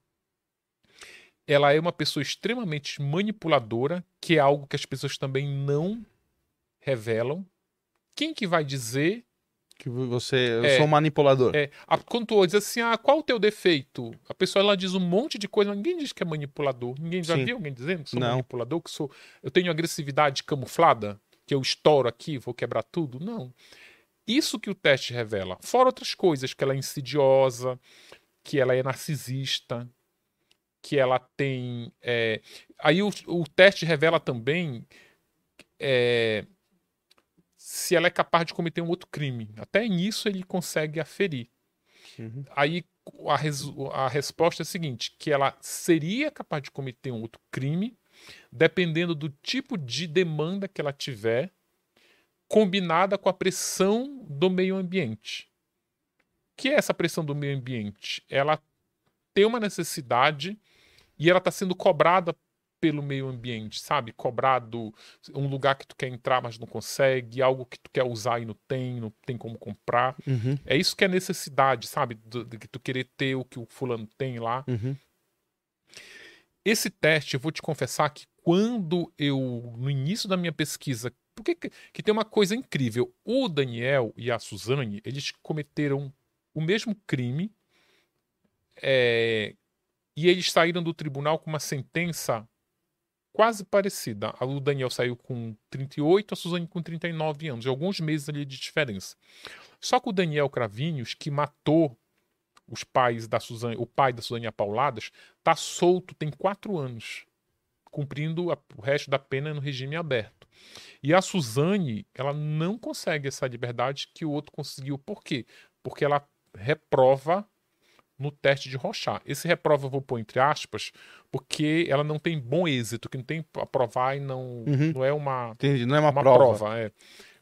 ela é uma pessoa extremamente manipuladora, que é algo que as pessoas também não revelam. Quem que vai dizer que você eu é, sou um manipulador? É, a, quando tu diz assim, ah, qual o teu defeito? A pessoa ela diz um monte de coisa, mas ninguém diz que é manipulador. Ninguém já Sim. viu alguém dizendo que sou não. manipulador, que sou eu tenho agressividade camuflada, que eu estouro aqui, vou quebrar tudo? Não. Isso que o teste revela. Fora outras coisas, que ela é insidiosa, que ela é narcisista, que ela tem. É... Aí o, o, teste revela também é... se ela é capaz de cometer um outro crime. Até nisso ele consegue aferir. Uhum. Aí a, res... a resposta é a seguinte: que ela seria capaz de cometer um outro crime, dependendo do tipo de demanda que ela tiver, combinada com a pressão do meio ambiente. O que é essa pressão do meio ambiente? Ela tem uma necessidade e ela está sendo cobrada pelo meio ambiente, sabe? Cobrado um lugar que tu quer entrar, mas não consegue, algo que tu quer usar e não tem, não tem como comprar. Uhum. É isso que é necessidade, sabe? De, que tu querer ter o que o fulano tem lá. Uhum. Esse teste, eu vou te confessar que quando eu, no início da minha pesquisa, porque que, tem uma coisa incrível. O Daniel e a Suzane, eles cometeram o mesmo crime, é, e eles saíram do tribunal com uma sentença quase parecida. O Daniel saiu com 38, a Suzane com 39 anos, alguns meses ali de diferença. Só que o Daniel Cravinhos, que matou os pais da Suzane, o pai da Suzane Apauladas, tá solto tem quatro anos, cumprindo a, o resto da pena no regime aberto. E a Suzane, ela não consegue essa liberdade que o outro conseguiu. Por quê? Porque ela reprova no teste de Rochat. Esse reprova eu vou pôr entre aspas, porque ela não tem bom êxito, que não tem aprovar e não, uhum. não é uma, Entendi, não é uma, uma prova. prova é.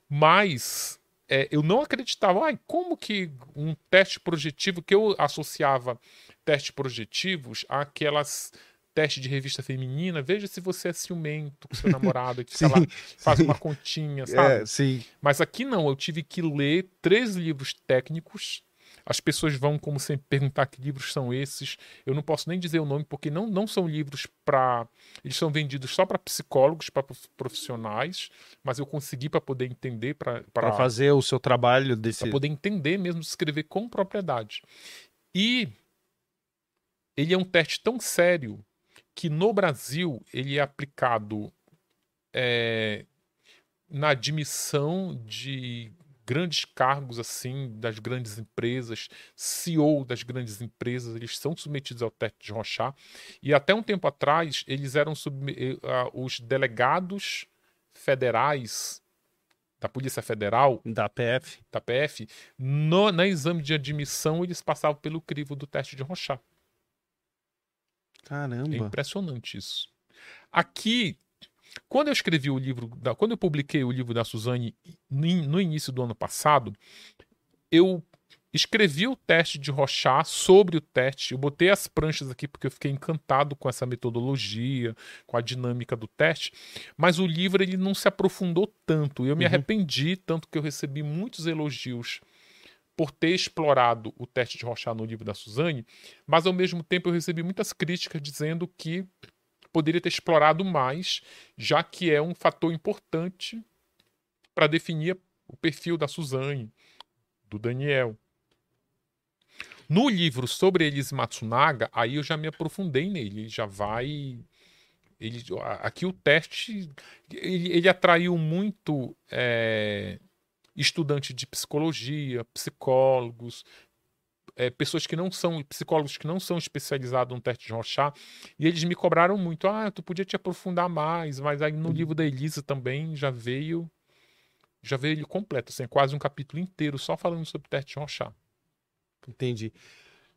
Mas é, eu não acreditava, ai, como que um teste projetivo, que eu associava testes projetivos àquelas teste de revista feminina, veja se você é ciumento com seu namorado, que sim, lá, faz uma continha, é, sabe? É, sim. Mas aqui não, eu tive que ler três livros técnicos as pessoas vão, como sempre, perguntar que livros são esses. Eu não posso nem dizer o nome, porque não, não são livros para. Eles são vendidos só para psicólogos, para profissionais, mas eu consegui para poder entender. Para fazer o seu trabalho desse. Para poder entender mesmo, escrever com propriedade. E ele é um teste tão sério que no Brasil ele é aplicado é, na admissão de grandes cargos assim das grandes empresas, CEO das grandes empresas, eles são submetidos ao teste de Rochat. E até um tempo atrás, eles eram uh, os delegados federais da Polícia Federal, da PF, da PF no, na exame de admissão eles passavam pelo crivo do teste de Rochat. Caramba. É impressionante isso. Aqui, quando eu escrevi o livro, da, quando eu publiquei o livro da Suzane no início do ano passado, eu escrevi o teste de Rochat sobre o teste. Eu botei as pranchas aqui porque eu fiquei encantado com essa metodologia, com a dinâmica do teste. Mas o livro ele não se aprofundou tanto. Eu me uhum. arrependi tanto que eu recebi muitos elogios por ter explorado o teste de Rochat no livro da Suzane, mas ao mesmo tempo eu recebi muitas críticas dizendo que poderia ter explorado mais, já que é um fator importante para definir o perfil da Suzane, do Daniel. No livro sobre Elise Matsunaga, aí eu já me aprofundei nele, ele já vai. Ele, aqui o teste ele, ele atraiu muito é, estudante de psicologia, psicólogos, é, pessoas que não são psicólogos que não são especializados no teste de Rochat, e eles me cobraram muito. Ah, tu podia te aprofundar mais, mas aí no livro da Elisa também já veio já veio ele completo, assim, é quase um capítulo inteiro só falando sobre o teste de Rochat. Entendi.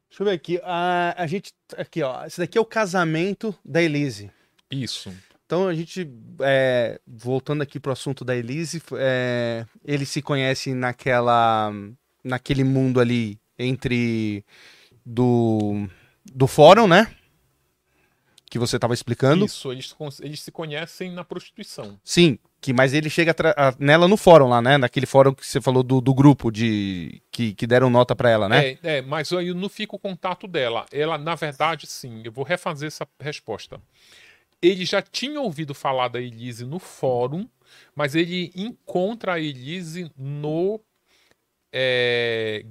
Deixa eu ver aqui. A, a gente. Aqui, ó. Esse daqui é o casamento da Elise. Isso. Então a gente, é, voltando aqui pro assunto da Elise, é, ele se conhece naquela, naquele mundo ali entre do, do fórum, né? Que você estava explicando. Isso, eles, eles se conhecem na prostituição. Sim, que, mas ele chega a, nela no fórum lá, né? Naquele fórum que você falou do, do grupo de que, que deram nota para ela, né? É, é, mas aí não fica o contato dela. Ela, na verdade, sim. Eu vou refazer essa resposta. Ele já tinha ouvido falar da Elise no fórum, mas ele encontra a Elise no é,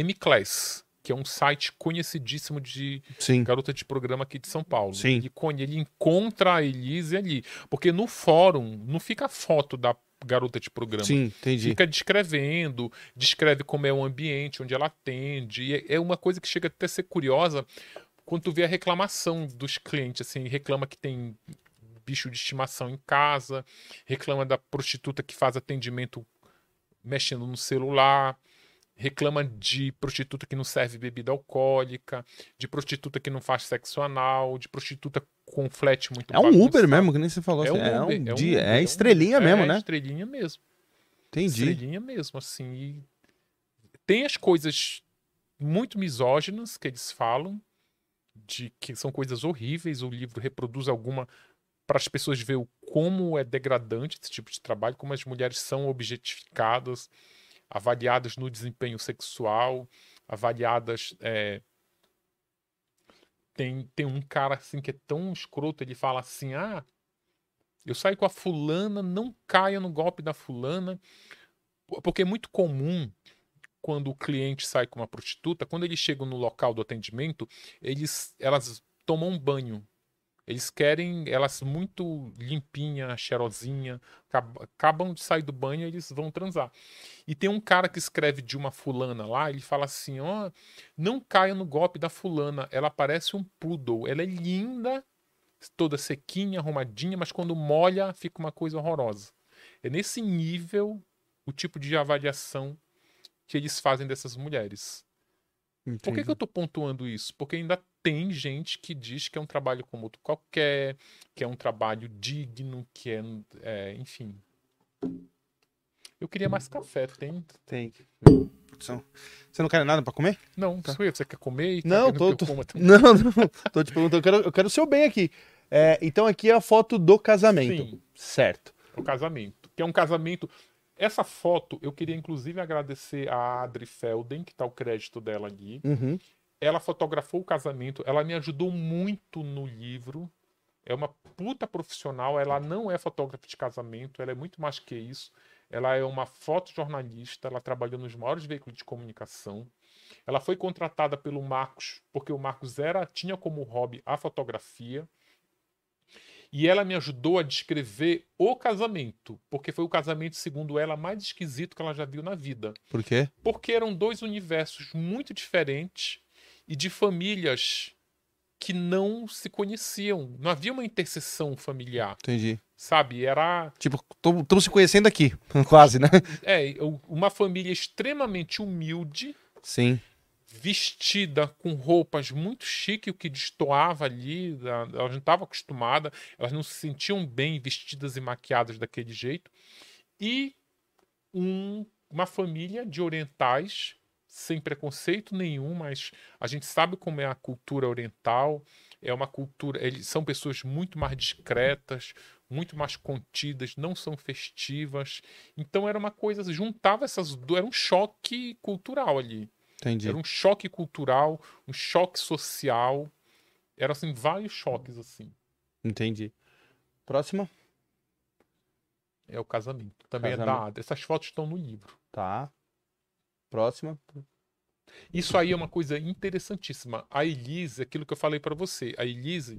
M-Class, que é um site conhecidíssimo de Sim. garota de programa aqui de São Paulo. Sim. Ele, ele encontra a Elise ali. Porque no fórum não fica foto da garota de programa. Sim, entendi. Fica descrevendo, descreve como é o ambiente onde ela atende. E é, é uma coisa que chega até a ser curiosa quando tu vê a reclamação dos clientes, assim, reclama que tem bicho de estimação em casa, reclama da prostituta que faz atendimento mexendo no celular, reclama de prostituta que não serve bebida alcoólica, de prostituta que não faz sexo anal, de prostituta com flat muito É um Uber mesmo, que nem você falou. É, assim, um é, Uber, um, é, dia, é, um, é estrelinha mesmo, é né? É estrelinha mesmo. Entendi. Estrelinha mesmo, assim. E tem as coisas muito misóginas que eles falam, de que são coisas horríveis. O livro reproduz alguma para as pessoas ver como é degradante esse tipo de trabalho, como as mulheres são objetificadas, avaliadas no desempenho sexual, avaliadas. É... Tem, tem um cara assim que é tão escroto, ele fala assim: ah, eu saio com a fulana, não caia no golpe da fulana. Porque é muito comum quando o cliente sai com uma prostituta, quando eles chegam no local do atendimento, eles, elas tomam um banho eles querem elas muito limpinha, cheirosinha, acabam de sair do banho e eles vão transar. E tem um cara que escreve de uma fulana lá, ele fala assim: ó, oh, não caia no golpe da fulana, ela parece um poodle, ela é linda, toda sequinha, arrumadinha, mas quando molha fica uma coisa horrorosa. É nesse nível o tipo de avaliação que eles fazem dessas mulheres. Entendi. Por que, que eu estou pontuando isso? Porque ainda tem gente que diz que é um trabalho como outro qualquer, que é um trabalho digno, que é, é enfim. Eu queria mais café, tem? Tem. Você não quer nada para comer? Não, tá. você quer comer? Tá não, tô, tô... não, não, tô te perguntando, eu quero, eu quero o seu bem aqui. É, então aqui é a foto do casamento. Sim. Certo. O casamento. Que é um casamento. Essa foto, eu queria inclusive agradecer a Adri Felden, que tá o crédito dela ali. Uhum ela fotografou o casamento, ela me ajudou muito no livro. É uma puta profissional, ela não é fotógrafa de casamento, ela é muito mais que isso. Ela é uma fotojornalista, ela trabalhou nos maiores veículos de comunicação. Ela foi contratada pelo Marcos, porque o Marcos era tinha como hobby a fotografia. E ela me ajudou a descrever o casamento, porque foi o casamento, segundo ela, mais esquisito que ela já viu na vida. Por quê? Porque eram dois universos muito diferentes e de famílias que não se conheciam. Não havia uma interseção familiar. Entendi. sabe? Era. Tipo, estamos se conhecendo aqui, quase, né? É, uma família extremamente humilde. Sim. Vestida com roupas muito chique, o que destoava ali. Elas não estavam acostumadas, elas não se sentiam bem vestidas e maquiadas daquele jeito. E um, uma família de orientais, sem preconceito nenhum, mas a gente sabe como é a cultura oriental. É uma cultura. Eles são pessoas muito mais discretas, muito mais contidas, não são festivas. Então era uma coisa, juntava essas duas, era um choque cultural ali. Entendi. Era um choque cultural, um choque social. Eram assim vários choques assim. Entendi. Próxima? É o casamento. Também casamento. é da. Essas fotos estão no livro. Tá. Próxima. Isso aí é uma coisa interessantíssima. A Elise, aquilo que eu falei para você, a Elise,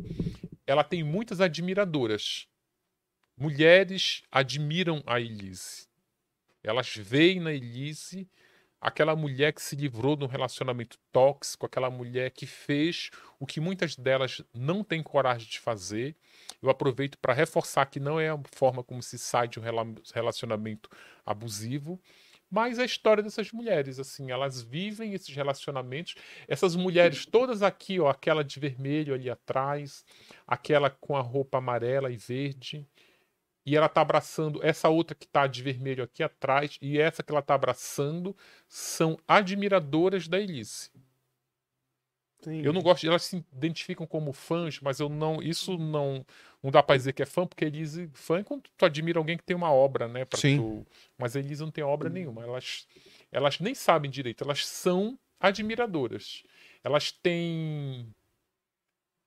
ela tem muitas admiradoras. Mulheres admiram a Elise. Elas veem na Elise aquela mulher que se livrou de um relacionamento tóxico, aquela mulher que fez o que muitas delas não têm coragem de fazer. Eu aproveito para reforçar que não é a forma como se sai de um relacionamento abusivo, mas a história dessas mulheres, assim, elas vivem esses relacionamentos. Essas mulheres todas aqui, ó, aquela de vermelho ali atrás, aquela com a roupa amarela e verde, e ela tá abraçando essa outra que tá de vermelho aqui atrás e essa que ela tá abraçando são admiradoras da Elise. Sim. Eu não gosto, elas se identificam como fãs, mas eu não, isso não não dá para dizer que é fã, porque Elise fã é quando tu admira alguém que tem uma obra, né, Sim. Tu, mas a Elise não tem obra nenhuma, elas elas nem sabem direito, elas são admiradoras. Elas têm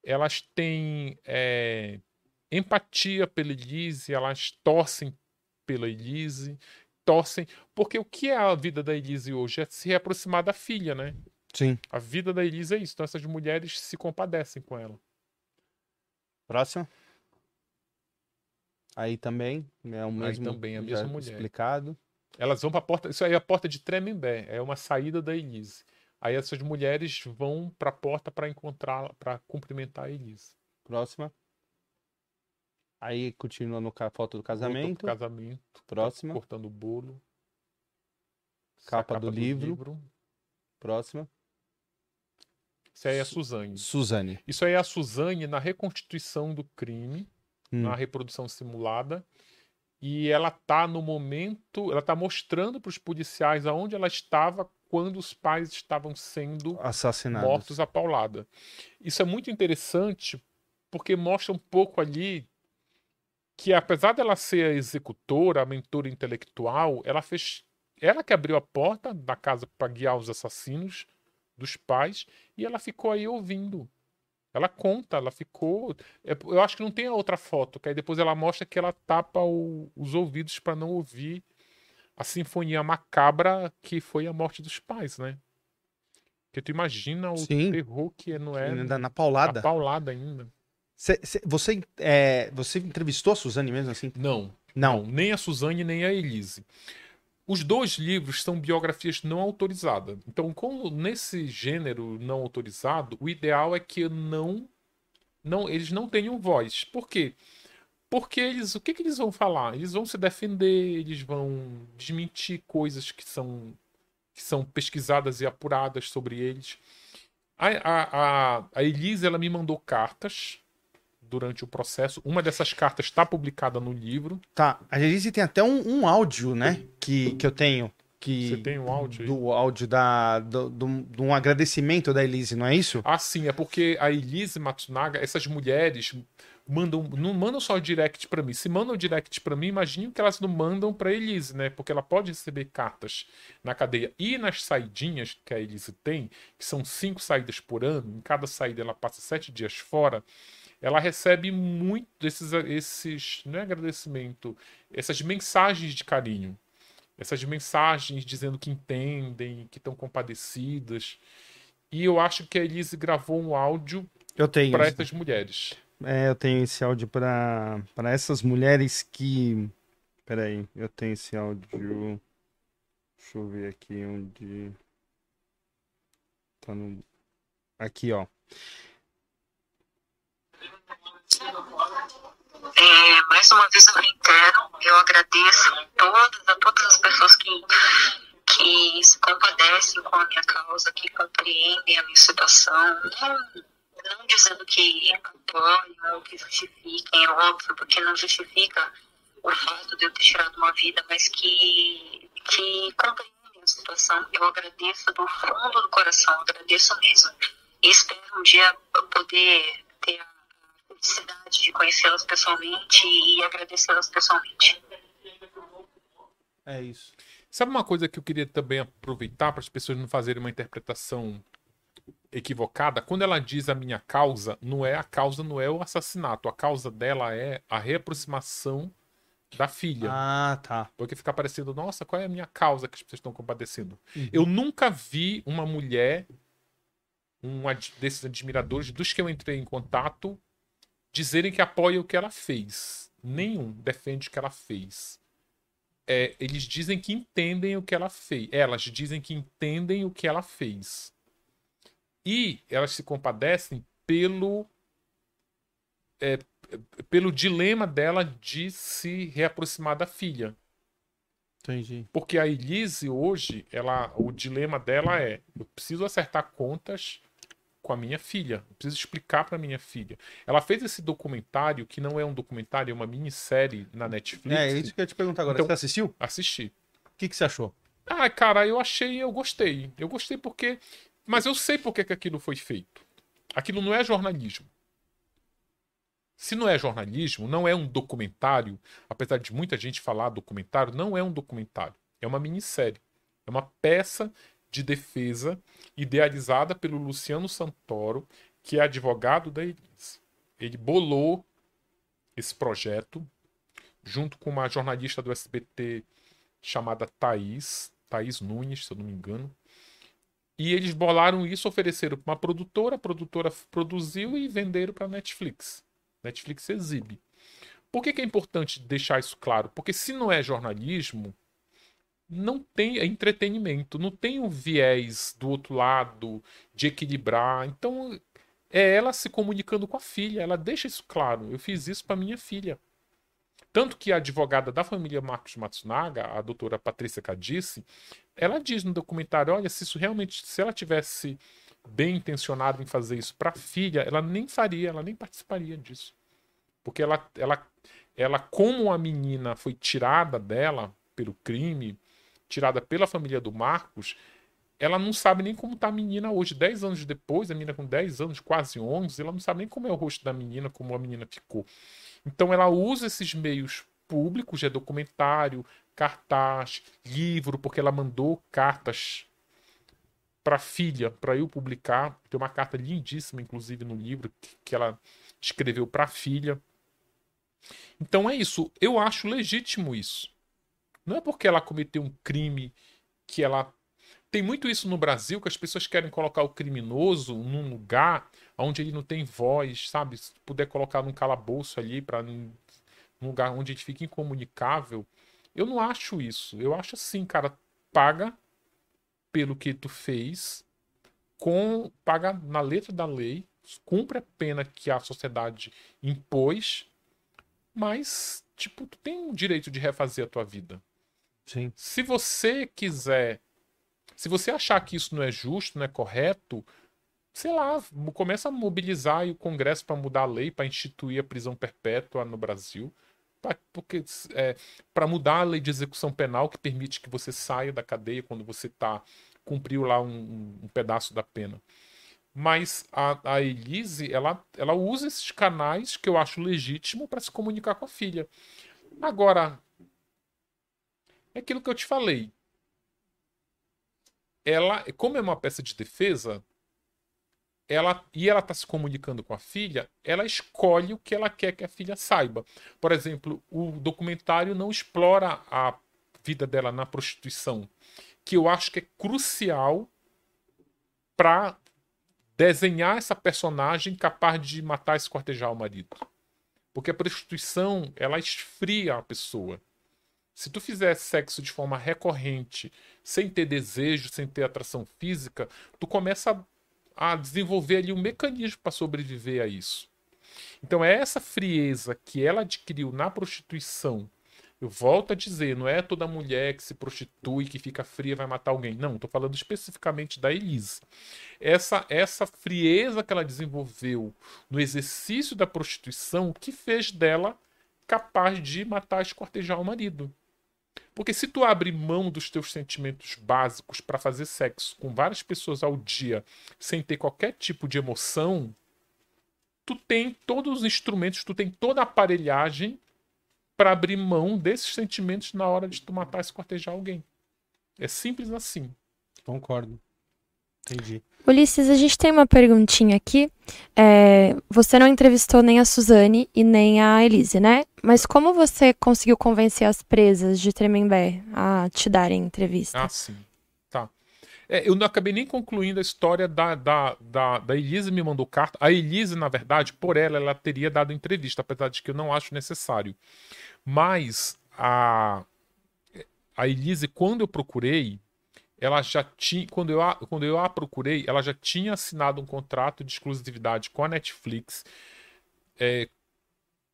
elas têm é, empatia pela Elise, elas torcem pela Elise, torcem. Porque o que é a vida da Elise hoje? É se aproximar da filha, né? Sim. A vida da Elise é isso. Então essas mulheres se compadecem com ela. Próximo. Aí também é o mesmo. Aí também é a mesma mulher. Explicado. Elas vão para a porta. Isso aí é a porta de Tremembé. É uma saída da Elise. Aí essas mulheres vão para a porta para encontrar, para cumprimentar a Elise. Próxima. Aí continua no foto do casamento. casamento. Próxima. Cortando o bolo. Capa, capa do, do livro. livro. Próxima. Isso aí é a Suzane. Suzane. Isso aí é a Suzane na reconstituição do crime, hum. na reprodução simulada. E ela tá no momento, ela tá mostrando para os policiais aonde ela estava quando os pais estavam sendo assassinados, mortos a paulada. Isso é muito interessante porque mostra um pouco ali que apesar dela ser a executora, a mentora intelectual, ela fez, ela que abriu a porta da casa para guiar os assassinos dos pais e ela ficou aí ouvindo. Ela conta, ela ficou. É, eu acho que não tem a outra foto, que aí depois ela mostra que ela tapa o, os ouvidos para não ouvir a sinfonia macabra que foi a morte dos pais, né? Porque tu imagina o Sim. terror que não é. Ainda na paulada. Na paulada ainda. Cê, cê, você, é, você entrevistou a Suzane mesmo assim? Não, não. Nem a Suzane, nem a Elise. Os dois livros são biografias não autorizadas. Então, como nesse gênero não autorizado, o ideal é que não, não eles não tenham voz. Por quê? Porque eles, o que, que eles vão falar? Eles vão se defender, eles vão desmentir coisas que são, que são pesquisadas e apuradas sobre eles. A, a, a, a Elise ela me mandou cartas durante o processo. Uma dessas cartas está publicada no livro. Tá. A Elise tem até um, um, áudio, né? Que, que eu tenho. Que, Você tem um áudio aí? Do áudio da, do, do, do, um agradecimento da Elise, não é isso? Ah, sim. É porque a Elise Matsunaga, essas mulheres mandam não mandam só direct para mim. Se mandam direct para mim, imagine que elas não mandam para Elise, né? Porque ela pode receber cartas na cadeia e nas saidinhas que a Elise tem, que são cinco saídas por ano. Em cada saída ela passa sete dias fora ela recebe muito desses, esses, não é agradecimento, essas mensagens de carinho, essas mensagens dizendo que entendem, que estão compadecidas. E eu acho que a Elise gravou um áudio para essas mulheres. É, eu tenho esse áudio para essas mulheres que. Peraí, eu tenho esse áudio. Deixa eu ver aqui onde. Tá no. Aqui, ó. É, mais uma vez eu reitero, eu agradeço a todas, a todas as pessoas que, que se compadecem com a minha causa, que compreendem a minha situação, não, não dizendo que apoiam ou que justifiquem, é óbvio, porque não justifica o fato de eu ter tirado uma vida, mas que, que compreendem a situação. Eu agradeço do fundo do coração, agradeço mesmo. E espero um dia poder ter a felicidade de conhecê-las pessoalmente e agradecê-las pessoalmente. É isso. Sabe uma coisa que eu queria também aproveitar para as pessoas não fazerem uma interpretação equivocada? Quando ela diz a minha causa, não é a causa, não é o assassinato. A causa dela é a reaproximação da filha. Ah, tá. Porque fica parecendo, nossa, qual é a minha causa que as pessoas estão compadecendo? Uhum. Eu nunca vi uma mulher, um desses admiradores, dos que eu entrei em contato, dizerem que apoia o que ela fez. Nenhum defende o que ela fez. É, eles dizem que entendem o que ela fez. Elas dizem que entendem o que ela fez. E elas se compadecem pelo é, pelo dilema dela de se reaproximar da filha. Entendi. Porque a Elise hoje, ela, o dilema dela é: eu preciso acertar contas com a minha filha, eu preciso explicar para minha filha. Ela fez esse documentário que não é um documentário, é uma minissérie na Netflix. É, é isso que eu ia te perguntar agora. Então, você assistiu? Assisti. O que, que você achou? Ah, cara, eu achei, eu gostei. Eu gostei porque. Mas eu sei por que aquilo foi feito. Aquilo não é jornalismo. Se não é jornalismo, não é um documentário, apesar de muita gente falar documentário, não é um documentário, é uma minissérie. É uma peça de defesa idealizada pelo Luciano Santoro, que é advogado da Elise. Ele bolou esse projeto junto com uma jornalista do SBT chamada Thaís, Thaís Nunes, se eu não me engano. E eles bolaram isso, ofereceram para uma produtora, a produtora produziu e venderam para Netflix. Netflix exibe. Por que, que, é importante deixar isso claro? Porque se não é jornalismo, não tem é entretenimento, não tem um viés do outro lado de equilibrar. Então é ela se comunicando com a filha, ela deixa isso claro. Eu fiz isso para minha filha. Tanto que a advogada da família Marcos Matsunaga, a doutora Patrícia Cadice, ela diz no documentário: olha, se isso realmente, se ela tivesse bem intencionada em fazer isso para a filha, ela nem faria, ela nem participaria disso. Porque ela, ela, ela, como a menina foi tirada dela pelo crime, tirada pela família do Marcos, ela não sabe nem como tá a menina hoje. Dez anos depois, a menina com 10 anos, quase 11, ela não sabe nem como é o rosto da menina, como a menina ficou. Então ela usa esses meios públicos, é documentário, cartaz, livro, porque ela mandou cartas para filha, para eu publicar. Tem uma carta lindíssima, inclusive, no livro, que ela escreveu para filha. Então é isso. Eu acho legítimo isso. Não é porque ela cometeu um crime que ela. Tem muito isso no Brasil que as pessoas querem colocar o criminoso num lugar onde ele não tem voz, sabe? Se puder colocar num calabouço ali, para num lugar onde ele fica incomunicável. Eu não acho isso. Eu acho assim, cara, paga pelo que tu fez, com paga na letra da lei, cumpre a pena que a sociedade impôs, mas tipo, tu tem o direito de refazer a tua vida. Sim. Se você quiser, se você achar que isso não é justo, não é correto, sei lá, começa a mobilizar o Congresso para mudar a lei, para instituir a prisão perpétua no Brasil, porque é, para mudar a lei de execução penal que permite que você saia da cadeia quando você tá cumpriu lá um, um pedaço da pena. Mas a, a Elise, ela, ela usa esses canais que eu acho legítimo para se comunicar com a filha. Agora, é aquilo que eu te falei. Ela, como é uma peça de defesa, ela e ela está se comunicando com a filha, ela escolhe o que ela quer que a filha saiba. Por exemplo, o documentário não explora a vida dela na prostituição, que eu acho que é crucial para desenhar essa personagem capaz de matar e esquartejar o marido. Porque a prostituição, ela esfria a pessoa. Se tu fizer sexo de forma recorrente, sem ter desejo, sem ter atração física, tu começa a, a desenvolver ali um mecanismo para sobreviver a isso. Então é essa frieza que ela adquiriu na prostituição. Eu volto a dizer, não é toda mulher que se prostitui, que fica fria, vai matar alguém. Não, estou falando especificamente da Elise. Essa, essa frieza que ela desenvolveu no exercício da prostituição, que fez dela capaz de matar e escortejar o marido. Porque se tu abre mão dos teus sentimentos básicos para fazer sexo com várias pessoas ao dia, sem ter qualquer tipo de emoção, tu tem todos os instrumentos, tu tem toda a aparelhagem para abrir mão desses sentimentos na hora de tu matar e escortejar alguém. É simples assim. Concordo. Entendi. Ulisses, a gente tem uma perguntinha aqui. É, você não entrevistou nem a Suzane e nem a Elise, né? Mas como você conseguiu convencer as presas de Tremembé a te darem entrevista? Ah, sim. Tá. É, eu não acabei nem concluindo a história da, da, da, da Elise me mandou carta. A Elise, na verdade, por ela, ela teria dado entrevista, apesar de que eu não acho necessário. Mas a, a Elise, quando eu procurei, ela já tinha, quando eu, a, quando eu a procurei, ela já tinha assinado um contrato de exclusividade com a Netflix, é,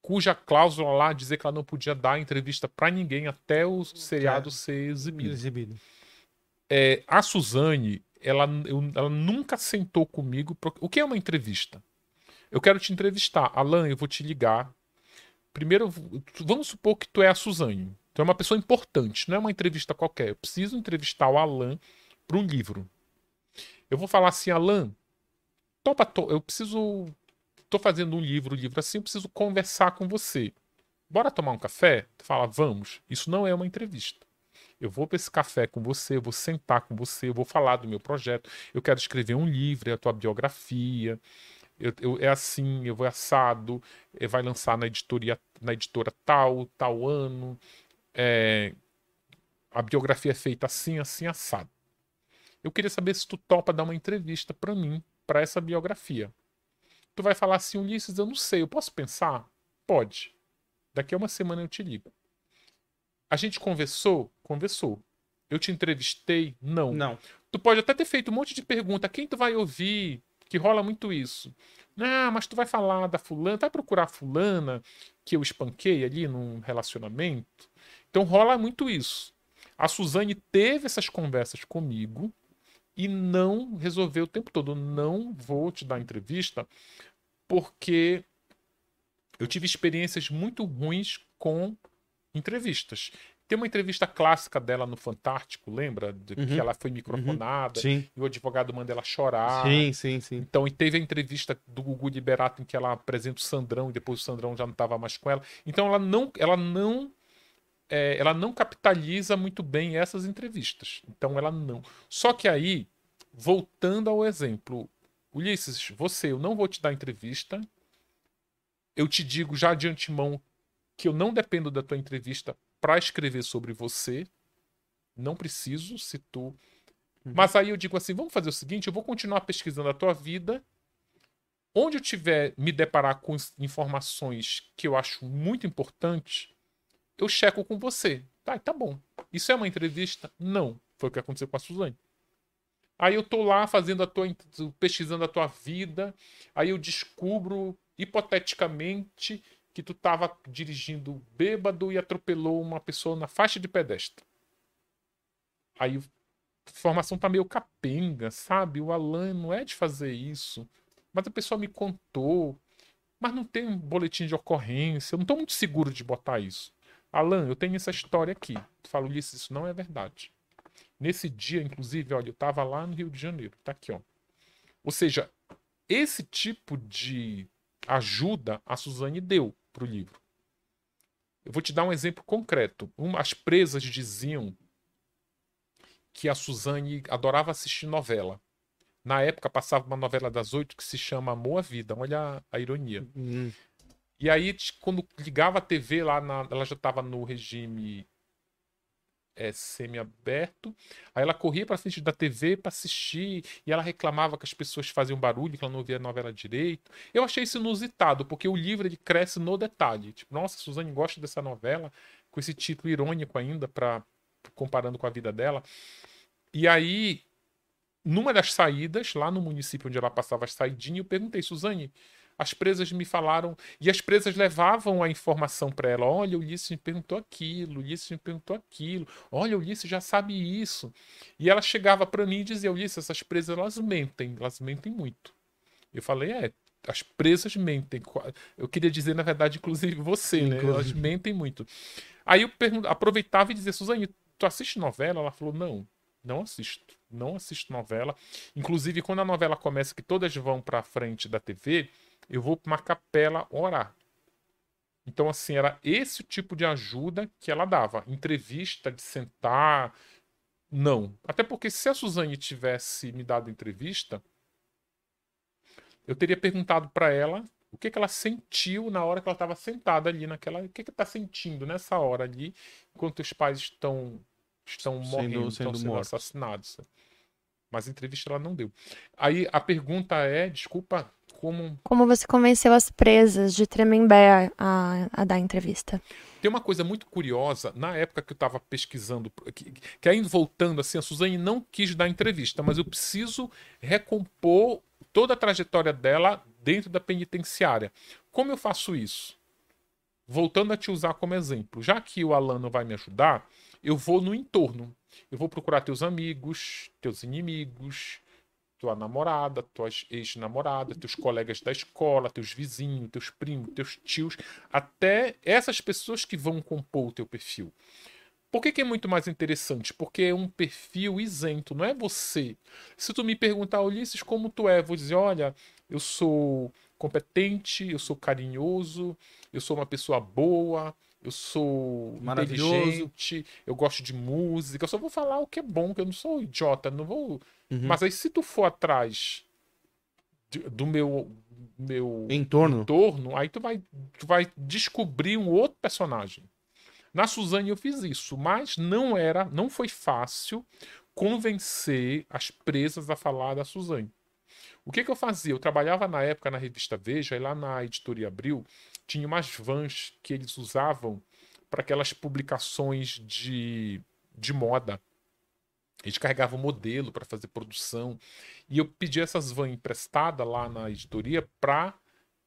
cuja cláusula lá dizia que ela não podia dar entrevista para ninguém até o seriado é, ser exibido. exibido. É, a Suzane, ela, eu, ela nunca sentou comigo. Pro, o que é uma entrevista? Eu quero te entrevistar. Alan, eu vou te ligar. Primeiro, vamos supor que tu é a Suzane. Então é uma pessoa importante, não é uma entrevista qualquer. Eu preciso entrevistar o Alan para um livro. Eu vou falar assim, Alan, topa, to eu preciso. Tô fazendo um livro, um livro assim, eu preciso conversar com você. Bora tomar um café? Tu fala, vamos. Isso não é uma entrevista. Eu vou para esse café com você, eu vou sentar com você, eu vou falar do meu projeto. Eu quero escrever um livro, é a tua biografia. Eu, eu, é assim, eu vou assado, é, vai lançar na editoria, na editora tal, tal ano é, a biografia é feita assim, assim, assado. Eu queria saber se tu topa dar uma entrevista para mim, para essa biografia. Tu vai falar assim, Ulisses, eu não sei, eu posso pensar? Pode. Daqui a uma semana eu te ligo. A gente conversou? Conversou. Eu te entrevistei? Não. Não. Tu pode até ter feito um monte de pergunta. Quem tu vai ouvir? Que rola muito isso. Ah, mas tu vai falar da fulana, vai procurar fulana que eu espanquei ali num relacionamento? Então rola muito isso. A Suzane teve essas conversas comigo e não resolveu o tempo todo. Não vou te dar entrevista porque eu tive experiências muito ruins com entrevistas. Tem uma entrevista clássica dela no Fantástico, lembra? De uhum. Que ela foi microfonada uhum. e o advogado manda ela chorar. Sim, sim, sim. Então, e teve a entrevista do Gugu Liberato em que ela apresenta o Sandrão e depois o Sandrão já não estava mais com ela. Então, ela não, ela não é, ela não capitaliza muito bem essas entrevistas. Então ela não. Só que aí, voltando ao exemplo, Ulisses, você, eu não vou te dar entrevista. Eu te digo já de antemão que eu não dependo da tua entrevista para escrever sobre você. Não preciso, se tu. Uhum. Mas aí eu digo assim: vamos fazer o seguinte, eu vou continuar pesquisando a tua vida. Onde eu tiver me deparar com informações que eu acho muito importantes, eu checo com você. Tá, tá bom. Isso é uma entrevista? Não. Foi o que aconteceu com a Suzane. Aí eu tô lá fazendo a tua pesquisando a tua vida, aí eu descubro hipoteticamente que tu tava dirigindo bêbado e atropelou uma pessoa na faixa de pedestre. Aí a informação tá meio capenga, sabe? O Alan não é de fazer isso. Mas a pessoa me contou. Mas não tem um boletim de ocorrência. Eu não tô muito seguro de botar isso. Alan, eu tenho essa história aqui. Tu fala, Ulisses, isso não é verdade. Nesse dia, inclusive, olha, eu estava lá no Rio de Janeiro. Tá aqui, ó. Ou seja, esse tipo de ajuda a Suzane deu para o livro. Eu vou te dar um exemplo concreto. Um, as presas diziam que a Suzane adorava assistir novela. Na época passava uma novela das oito que se chama Amor à Vida. Olha a, a ironia. Hum. E aí, quando ligava a TV lá, na, ela já estava no regime é, semi-aberto. Aí ela corria para frente da TV para assistir e ela reclamava que as pessoas faziam barulho, que ela não via a novela direito. Eu achei isso inusitado, porque o livro ele cresce no detalhe. Tipo, nossa, Suzane gosta dessa novela, com esse título irônico ainda, para comparando com a vida dela. E aí, numa das saídas, lá no município onde ela passava as saidinhas, eu perguntei, Suzane, as presas me falaram, e as presas levavam a informação para ela: olha, o Ulisses me perguntou aquilo, o Ulisses me perguntou aquilo, olha, o Ulisses já sabe isso. E ela chegava para mim e dizia: Ulisses, essas presas elas mentem, elas mentem muito. Eu falei: é, as presas mentem. Eu queria dizer, na verdade, inclusive você, né? Elas mentem muito. Aí eu aproveitava e dizia: Suzane, tu assiste novela? Ela falou: não, não assisto. Não assisto novela. Inclusive, quando a novela começa, que todas vão para frente da TV eu vou para uma capela orar. Então, assim, era esse tipo de ajuda que ela dava. Entrevista, de sentar. Não. Até porque se a Suzane tivesse me dado entrevista, eu teria perguntado para ela o que, que ela sentiu na hora que ela estava sentada ali naquela. O que que está sentindo nessa hora ali, enquanto os pais estão estão sendo, morrendo, sendo estão sendo assassinados. Mas a entrevista ela não deu. Aí a pergunta é, desculpa, como. Como você convenceu as presas de Tremembé a, a dar entrevista? Tem uma coisa muito curiosa, na época que eu estava pesquisando, que, que ainda voltando assim, a Suzane não quis dar entrevista, mas eu preciso recompor toda a trajetória dela dentro da penitenciária. Como eu faço isso? Voltando a te usar como exemplo, já que o Alan não vai me ajudar, eu vou no entorno. Eu vou procurar teus amigos, teus inimigos, tua namorada, tua ex-namorada, teus colegas da escola, teus vizinhos, teus primos, teus tios, até essas pessoas que vão compor o teu perfil. Por que, que, é muito mais interessante? Porque é um perfil isento, não é você. Se tu me perguntar, Ulisses, como tu é, vou dizer, olha, eu sou competente, eu sou carinhoso, eu sou uma pessoa boa, eu sou inteligente, eu gosto de música, eu só vou falar o que é bom, que eu não sou idiota, não vou. Uhum. Mas aí se tu for atrás de, do meu meu entorno. entorno, aí tu vai tu vai descobrir um outro personagem. Na Suzane eu fiz isso, mas não era, não foi fácil convencer as presas a falar da Suzane. O que, que eu fazia? Eu trabalhava na época na revista Veja, e lá na editoria Abril, tinha umas vans que eles usavam para aquelas publicações de, de moda. Eles carregavam modelo para fazer produção. E eu pedi essas vans emprestadas lá na editoria para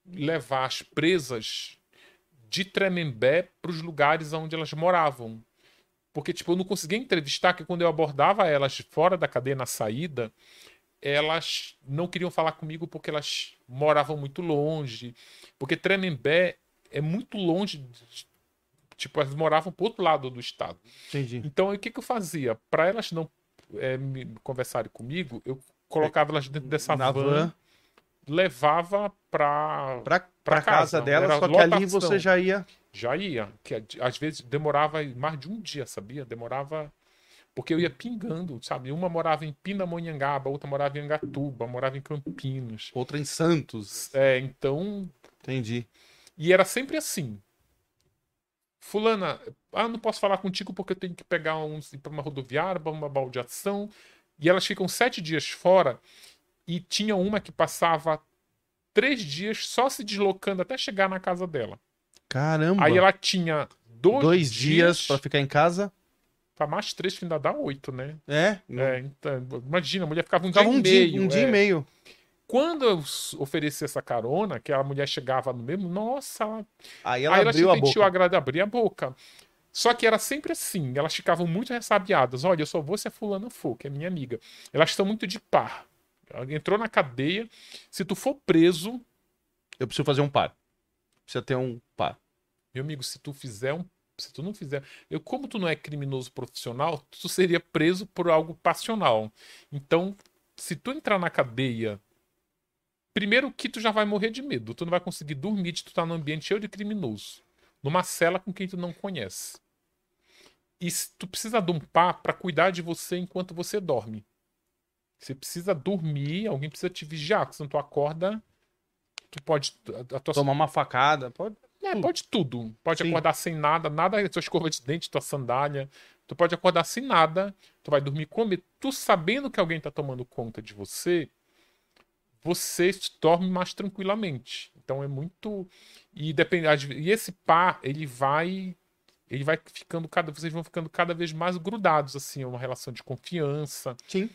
levar as presas de Tremembé para os lugares onde elas moravam. Porque, tipo, eu não conseguia entrevistar, que quando eu abordava elas fora da cadeia na saída, elas não queriam falar comigo porque elas moravam muito longe. Porque Tremembé é muito longe. De, tipo, elas moravam pro outro lado do estado. Entendi. Então, o que, que eu fazia? Para elas não é, me conversarem comigo, eu colocava elas dentro dessa van, van, levava pra, pra, pra, pra casa, casa dela, só que lotação. ali você já ia. Já ia. Que às vezes demorava mais de um dia, sabia? Demorava porque eu ia pingando, sabe? Uma morava em Pindamonhangaba, outra morava em Angatuba, morava em Campinas. Outra em Santos. É, então. Entendi. E era sempre assim. Fulana, ah, não posso falar contigo porque eu tenho que pegar uns, para uma rodoviária, para uma baldeação. E elas ficam sete dias fora. E tinha uma que passava três dias só se deslocando até chegar na casa dela. Caramba! Aí ela tinha dois, dois dias, dias para ficar em casa. Pra mais três que ainda dá oito, né? É? é então, imagina, a mulher ficava um ficava dia um e meio. Dia, um é. dia e é. meio. Quando eu ofereci essa carona, que a mulher chegava no mesmo, nossa. Aí ela, aí ela abriu a boca. Agrade, abrir a boca. Só que era sempre assim, elas ficavam muito ressabiadas. Olha, eu só vou se a fulana for, que é minha amiga. Elas estão muito de par. Entrou na cadeia. Se tu for preso. Eu preciso fazer um par. Precisa ter um par. Meu amigo, se tu fizer um se tu não fizer. Eu, como tu não é criminoso profissional, tu seria preso por algo passional. Então, se tu entrar na cadeia, primeiro que tu já vai morrer de medo. Tu não vai conseguir dormir tu tá num ambiente cheio de criminoso. Numa cela com quem tu não conhece. E tu precisa de um pá para cuidar de você enquanto você dorme. Você precisa dormir, alguém precisa te vigiar, porque senão tu acorda, tu pode. A tua... Tomar uma facada, pode. É, pode tudo. Pode Sim. acordar sem nada, nada, sua escova de dente, tua sandália. Tu pode acordar sem nada, tu vai dormir com Tu sabendo que alguém tá tomando conta de você, você dorme mais tranquilamente. Então é muito. E depende. E esse par, ele vai. Ele vai ficando cada. Vocês vão ficando cada vez mais grudados, assim, é uma relação de confiança. Sim.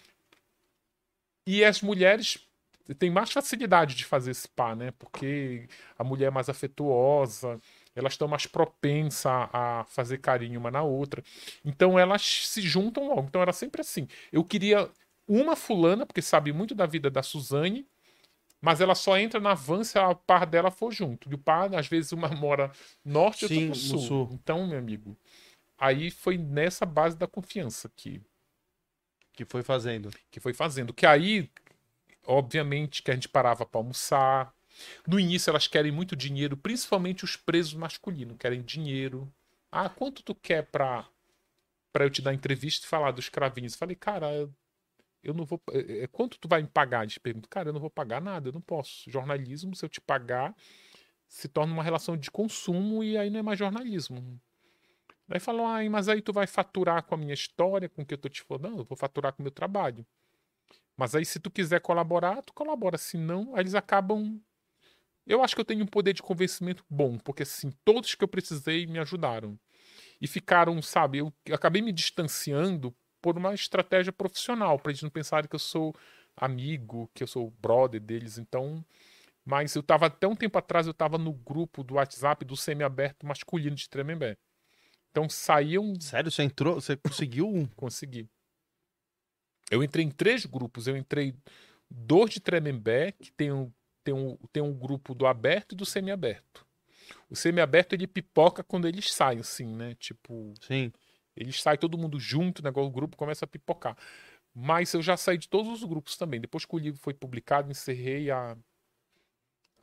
E as mulheres tem mais facilidade de fazer esse par, né? Porque a mulher é mais afetuosa, elas estão mais propensas a fazer carinho uma na outra. Então elas se juntam logo. Então era sempre assim. Eu queria uma fulana, porque sabe muito da vida da Suzane, mas ela só entra na van se a par dela for junto. E o par, às vezes, uma mora norte e outra no sul. sul. Então, meu amigo, aí foi nessa base da confiança que. Que foi fazendo. Que foi fazendo. Que aí, obviamente, que a gente parava para almoçar. No início, elas querem muito dinheiro, principalmente os presos masculinos, querem dinheiro. Ah, quanto tu quer pra, pra eu te dar entrevista e falar dos cravinhos? Falei, cara, eu não vou. É, é, quanto tu vai me pagar? Eles perguntam, cara, eu não vou pagar nada, eu não posso. Jornalismo, se eu te pagar, se torna uma relação de consumo e aí não é mais jornalismo. Daí falam, ah, mas aí tu vai faturar com a minha história, com o que eu tô te falando? Não, eu vou faturar com o meu trabalho. Mas aí, se tu quiser colaborar, tu colabora. Se não, aí eles acabam. Eu acho que eu tenho um poder de convencimento bom, porque assim, todos que eu precisei me ajudaram. E ficaram, sabe, eu acabei me distanciando por uma estratégia profissional, para eles não pensarem que eu sou amigo, que eu sou brother deles. Então, mas eu estava até um tempo atrás eu estava no grupo do WhatsApp do semi-aberto masculino de Tremembé. Então saíam. Sério, você entrou, você conseguiu um? Consegui. Eu entrei em três grupos. Eu entrei dois de Tremembé, que tem um, tem um, tem um grupo do aberto e do semi-aberto. O semi-aberto ele pipoca quando eles saem, assim, né? Tipo. Sim. Eles saem todo mundo junto, né? o grupo começa a pipocar. Mas eu já saí de todos os grupos também. Depois que o livro foi publicado, encerrei a,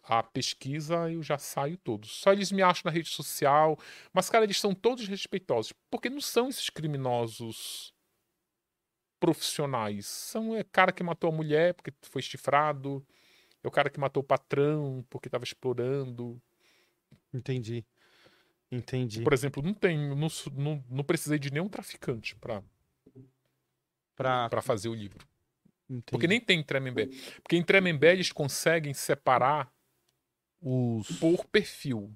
a pesquisa, eu já saio todos. Só eles me acham na rede social. Mas, cara, eles são todos respeitosos. Porque não são esses criminosos profissionais. São é cara que matou a mulher porque foi chifrado. É o cara que matou o patrão porque estava explorando. Entendi. Entendi. Por exemplo, não tem, não, não, não precisei de nenhum traficante para pra... para fazer o livro. Entendi. Porque nem tem em Tremembé. Porque em Tremembé eles conseguem separar os por perfil.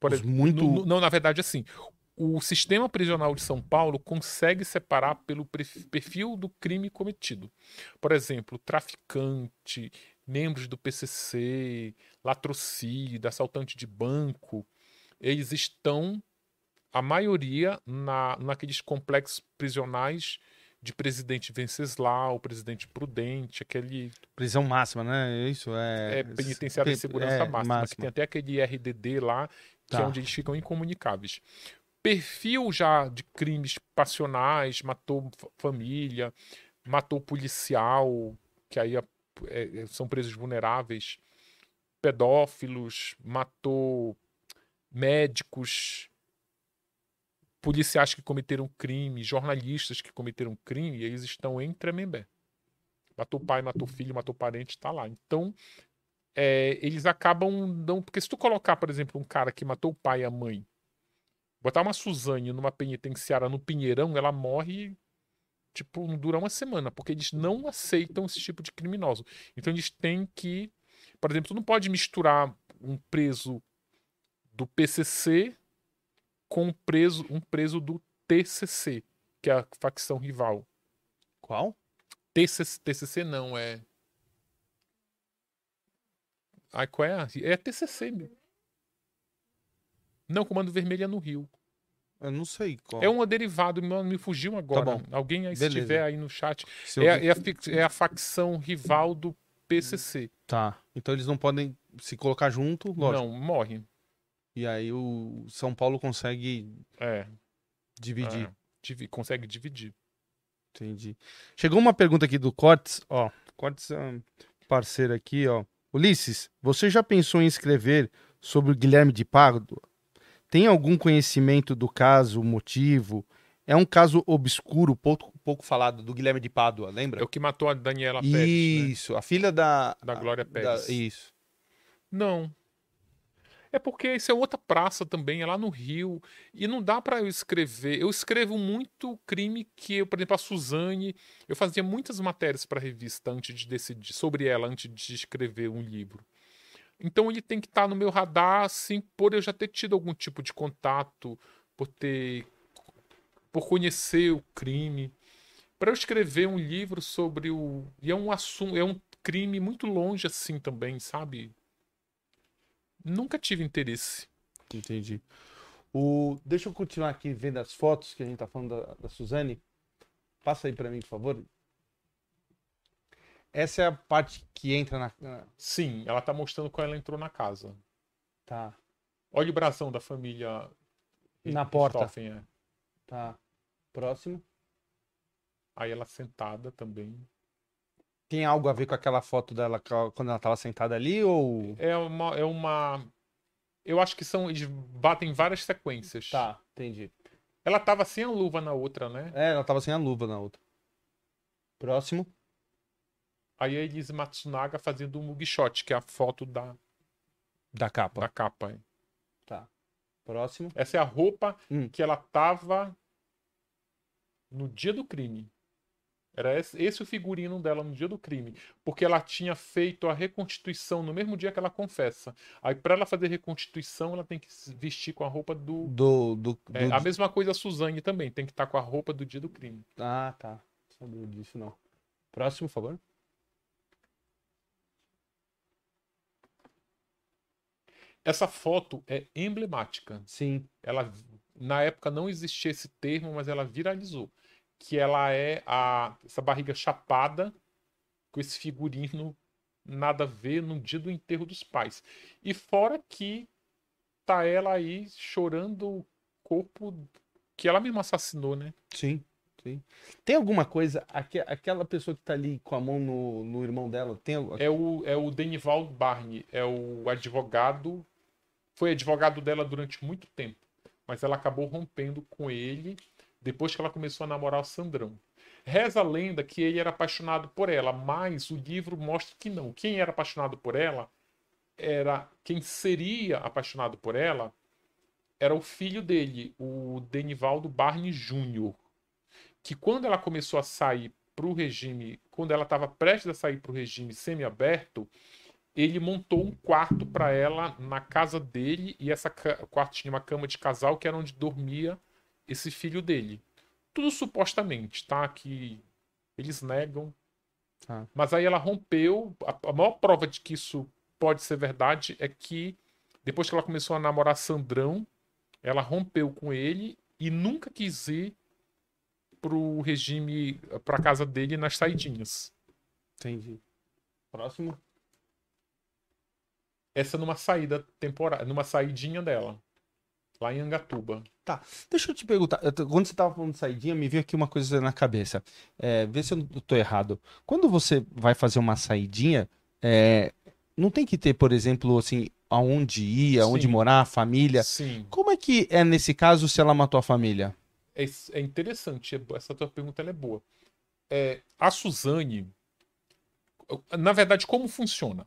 Por exemplo, muito no, não, na verdade assim, o sistema prisional de São Paulo consegue separar pelo perfil do crime cometido. Por exemplo, traficante, membros do PCC, latrocínio, assaltante de banco, eles estão, a maioria, na, naqueles complexos prisionais de presidente Venceslau, presidente Prudente, aquele. Prisão máxima, né? Isso é. É penitenciária de segurança é, máxima, máxima, que tem até aquele RDD lá, que é tá. é onde eles ficam incomunicáveis. Perfil já de crimes passionais, matou família, matou policial, que aí é, é, são presos vulneráveis, pedófilos, matou médicos, policiais que cometeram crime, jornalistas que cometeram crime, e eles estão em Tremembé. Matou pai, matou filho, matou parente, está lá. Então, é, eles acabam não. Porque se tu colocar, por exemplo, um cara que matou o pai e a mãe, botar uma Suzane numa penitenciária no Pinheirão, ela morre. Tipo, não dura uma semana, porque eles não aceitam esse tipo de criminoso. Então eles têm que. Por exemplo, tu não pode misturar um preso do PCC com um preso, um preso do TCC, que é a facção rival. Qual? TCC, TCC não, é. Ai, qual é? A... É TCC mesmo. Não, Comando Vermelho é no Rio. Eu não sei qual. É uma derivado, me fugiu agora. Tá bom. Alguém aí, se tiver aí no chat. É, é, a, é a facção rival do PCC. Tá. Então eles não podem se colocar junto, lógico. Não, morre. E aí o São Paulo consegue é, dividir. É, consegue dividir. Entendi. Chegou uma pergunta aqui do Cortes, ó. Cortes é um parceiro aqui, ó. Ulisses, você já pensou em escrever sobre o Guilherme de Pádua? Tem algum conhecimento do caso, motivo? É um caso obscuro, pouco, pouco falado, do Guilherme de Pádua, lembra? É o que matou a Daniela Pérez. Né? Isso, né? a filha da. Da Glória Pérez. Da, isso. Não, é porque isso é outra praça também, é lá no Rio. E não dá para eu escrever. Eu escrevo muito crime que, eu, por exemplo, a Suzane. Eu fazia muitas matérias para a revista antes de decidir sobre ela, antes de escrever um livro. Então ele tem que estar tá no meu radar, assim, por eu já ter tido algum tipo de contato, por ter. por conhecer o crime. Para eu escrever um livro sobre o. E é um assunto. É um crime muito longe assim também, sabe? Nunca tive interesse. Entendi. O... Deixa eu continuar aqui vendo as fotos que a gente tá falando da, da Suzane. Passa aí para mim, por favor. Essa é a parte que entra na. Sim, ela tá mostrando quando ela entrou na casa. Tá. Olha o brasão da família. Na porta. é. Tá. Próximo. Aí ela sentada também. Tem algo a ver com aquela foto dela quando ela tava sentada ali ou. É uma. É uma... Eu acho que são. Eles batem várias sequências. Tá, entendi. Ela tava sem a luva na outra, né? É, ela tava sem a luva na outra. Próximo. Aí a Elise Matsunaga fazendo um mugshot, que é a foto da. Da capa. Da capa, hein? Tá. Próximo. Essa é a roupa hum. que ela tava no dia do crime. Era esse, esse, o figurino dela no dia do crime. Porque ela tinha feito a reconstituição no mesmo dia que ela confessa. Aí, para ela fazer reconstituição, ela tem que se vestir com a roupa do. Do. do, é, A mesma coisa a Suzane também, tem que estar tá com a roupa do dia do crime. Ah, tá. Não sabia disso, não. Próximo, por favor. Essa foto é emblemática. Sim. Ela, na época não existia esse termo, mas ela viralizou. Que ela é a, essa barriga chapada com esse figurino nada a ver no dia do enterro dos pais. E fora que tá ela aí chorando o corpo que ela mesma assassinou, né? Sim, sim. Tem alguma coisa, aqu aquela pessoa que tá ali com a mão no, no irmão dela, tem É o, é o Denival Barney, é o advogado foi advogado dela durante muito tempo, mas ela acabou rompendo com ele depois que ela começou a namorar o Sandrão. Reza a lenda que ele era apaixonado por ela, mas o livro mostra que não. Quem era apaixonado por ela era quem seria apaixonado por ela era o filho dele, o Denivaldo Barney Jr., que quando ela começou a sair para o regime, quando ela estava prestes a sair para o regime semiaberto, ele montou um quarto para ela na casa dele e essa quarto tinha uma cama de casal que era onde dormia esse filho dele. Tudo supostamente, tá? Que eles negam. Ah. Mas aí ela rompeu. A, a maior prova de que isso pode ser verdade é que depois que ela começou a namorar Sandrão, ela rompeu com ele e nunca quis ir pro regime, pra casa dele nas saidinhas. Entendi. Próximo essa numa saída temporária, numa saidinha dela. Lá em Angatuba. Tá. Deixa eu te perguntar. Quando você tava falando de saidinha, me veio aqui uma coisa na cabeça. É, vê se eu tô errado. Quando você vai fazer uma saidinha, é, não tem que ter, por exemplo, assim, aonde ir, aonde Sim. morar, a família. Sim. Como é que é nesse caso se ela matou a família? É, é interessante. Essa tua pergunta é boa. É, a Suzane. Na verdade, como funciona?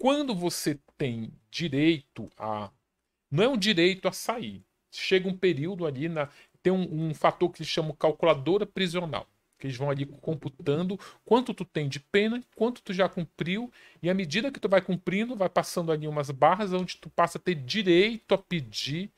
Quando você tem direito a. Não é um direito a sair. Chega um período ali, na, tem um, um fator que eles chamam calculadora prisional. Que eles vão ali computando quanto tu tem de pena, quanto tu já cumpriu, e à medida que tu vai cumprindo, vai passando ali umas barras onde tu passa a ter direito a pedir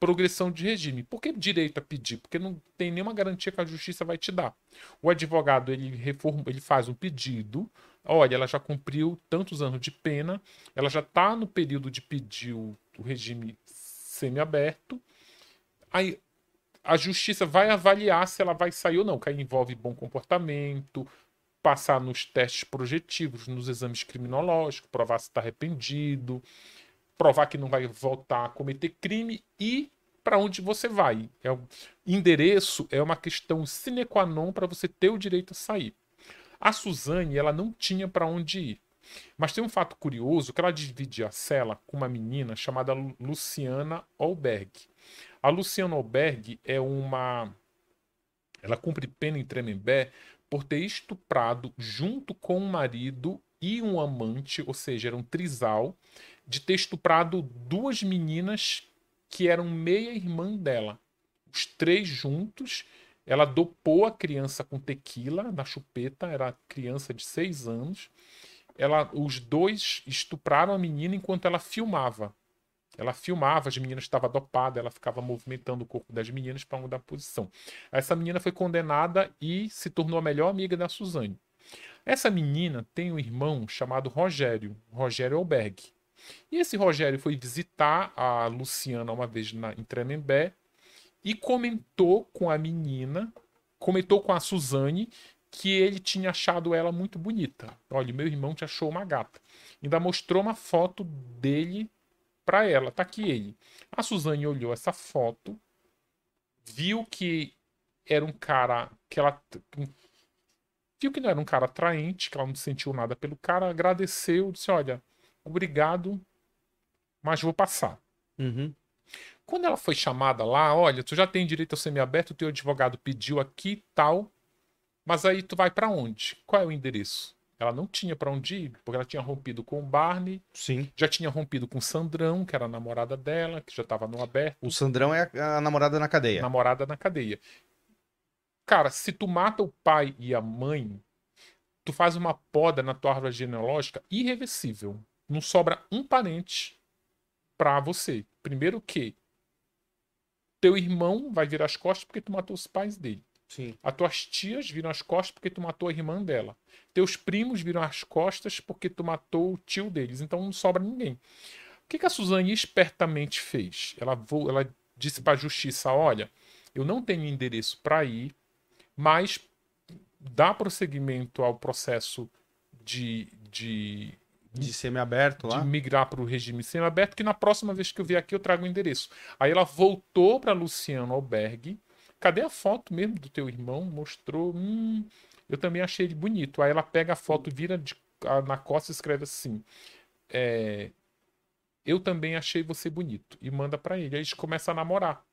progressão de regime. Por que direito a pedir? Porque não tem nenhuma garantia que a justiça vai te dar. O advogado ele reforma, ele faz um pedido, olha, ela já cumpriu tantos anos de pena, ela já está no período de pedir o, regime semiaberto. Aí a justiça vai avaliar se ela vai sair ou não, que aí envolve bom comportamento, passar nos testes projetivos, nos exames criminológicos, provar se está arrependido, provar que não vai voltar a cometer crime e para onde você vai. É endereço é uma questão sine qua non para você ter o direito a sair. A Suzane, ela não tinha para onde ir. Mas tem um fato curioso que ela dividia a cela com uma menina chamada Luciana Alberg. A Luciana Alberg é uma ela cumpre pena em Tremembé por ter estuprado junto com um marido e um amante, ou seja, era um trisal, de ter estuprado duas meninas que eram meia-irmã dela. Os três juntos ela dopou a criança com tequila na chupeta, era criança de seis anos. Ela, os dois estupraram a menina enquanto ela filmava. Ela filmava, as meninas estavam dopadas, ela ficava movimentando o corpo das meninas para mudar a posição. Essa menina foi condenada e se tornou a melhor amiga da Suzane. Essa menina tem um irmão chamado Rogério, Rogério Alberg. E esse Rogério foi visitar a Luciana uma vez na, em Tremembé e comentou com a menina, comentou com a Suzane que ele tinha achado ela muito bonita. Olha, meu irmão te achou uma gata. Ainda mostrou uma foto dele para ela. Tá aqui ele. A Suzane olhou essa foto, viu que era um cara que ela viu que não era um cara atraente, que ela não sentiu nada pelo cara, agradeceu, disse: Olha, obrigado, mas vou passar. Uhum. Quando ela foi chamada lá, olha, tu já tem direito ao semiaberto, o teu advogado pediu aqui tal, mas aí tu vai para onde? Qual é o endereço? Ela não tinha para onde ir, porque ela tinha rompido com o Barney, Sim. já tinha rompido com o Sandrão, que era a namorada dela, que já estava no aberto. O Sandrão é a, a namorada na cadeia. Namorada na cadeia. Cara, se tu mata o pai e a mãe, tu faz uma poda na tua árvore genealógica irreversível. Não sobra um parente para você. Primeiro que teu irmão vai virar as costas porque tu matou os pais dele. Sim. As tuas tias viram as costas porque tu matou a irmã dela. Teus primos viram as costas porque tu matou o tio deles. Então não sobra ninguém. O que, que a Suzane espertamente fez? Ela, vo... ela disse para a justiça: olha, eu não tenho endereço para ir, mas dá prosseguimento ao processo de, de de semi-aberto lá? De migrar para o regime semi-aberto, que na próxima vez que eu vier aqui eu trago o endereço. Aí ela voltou para Luciano Albergue. Cadê a foto mesmo do teu irmão? Mostrou. Hum, eu também achei ele bonito. Aí ela pega a foto, vira de, na costa e escreve assim: é, Eu também achei você bonito. E manda para ele. Aí eles começam a namorar.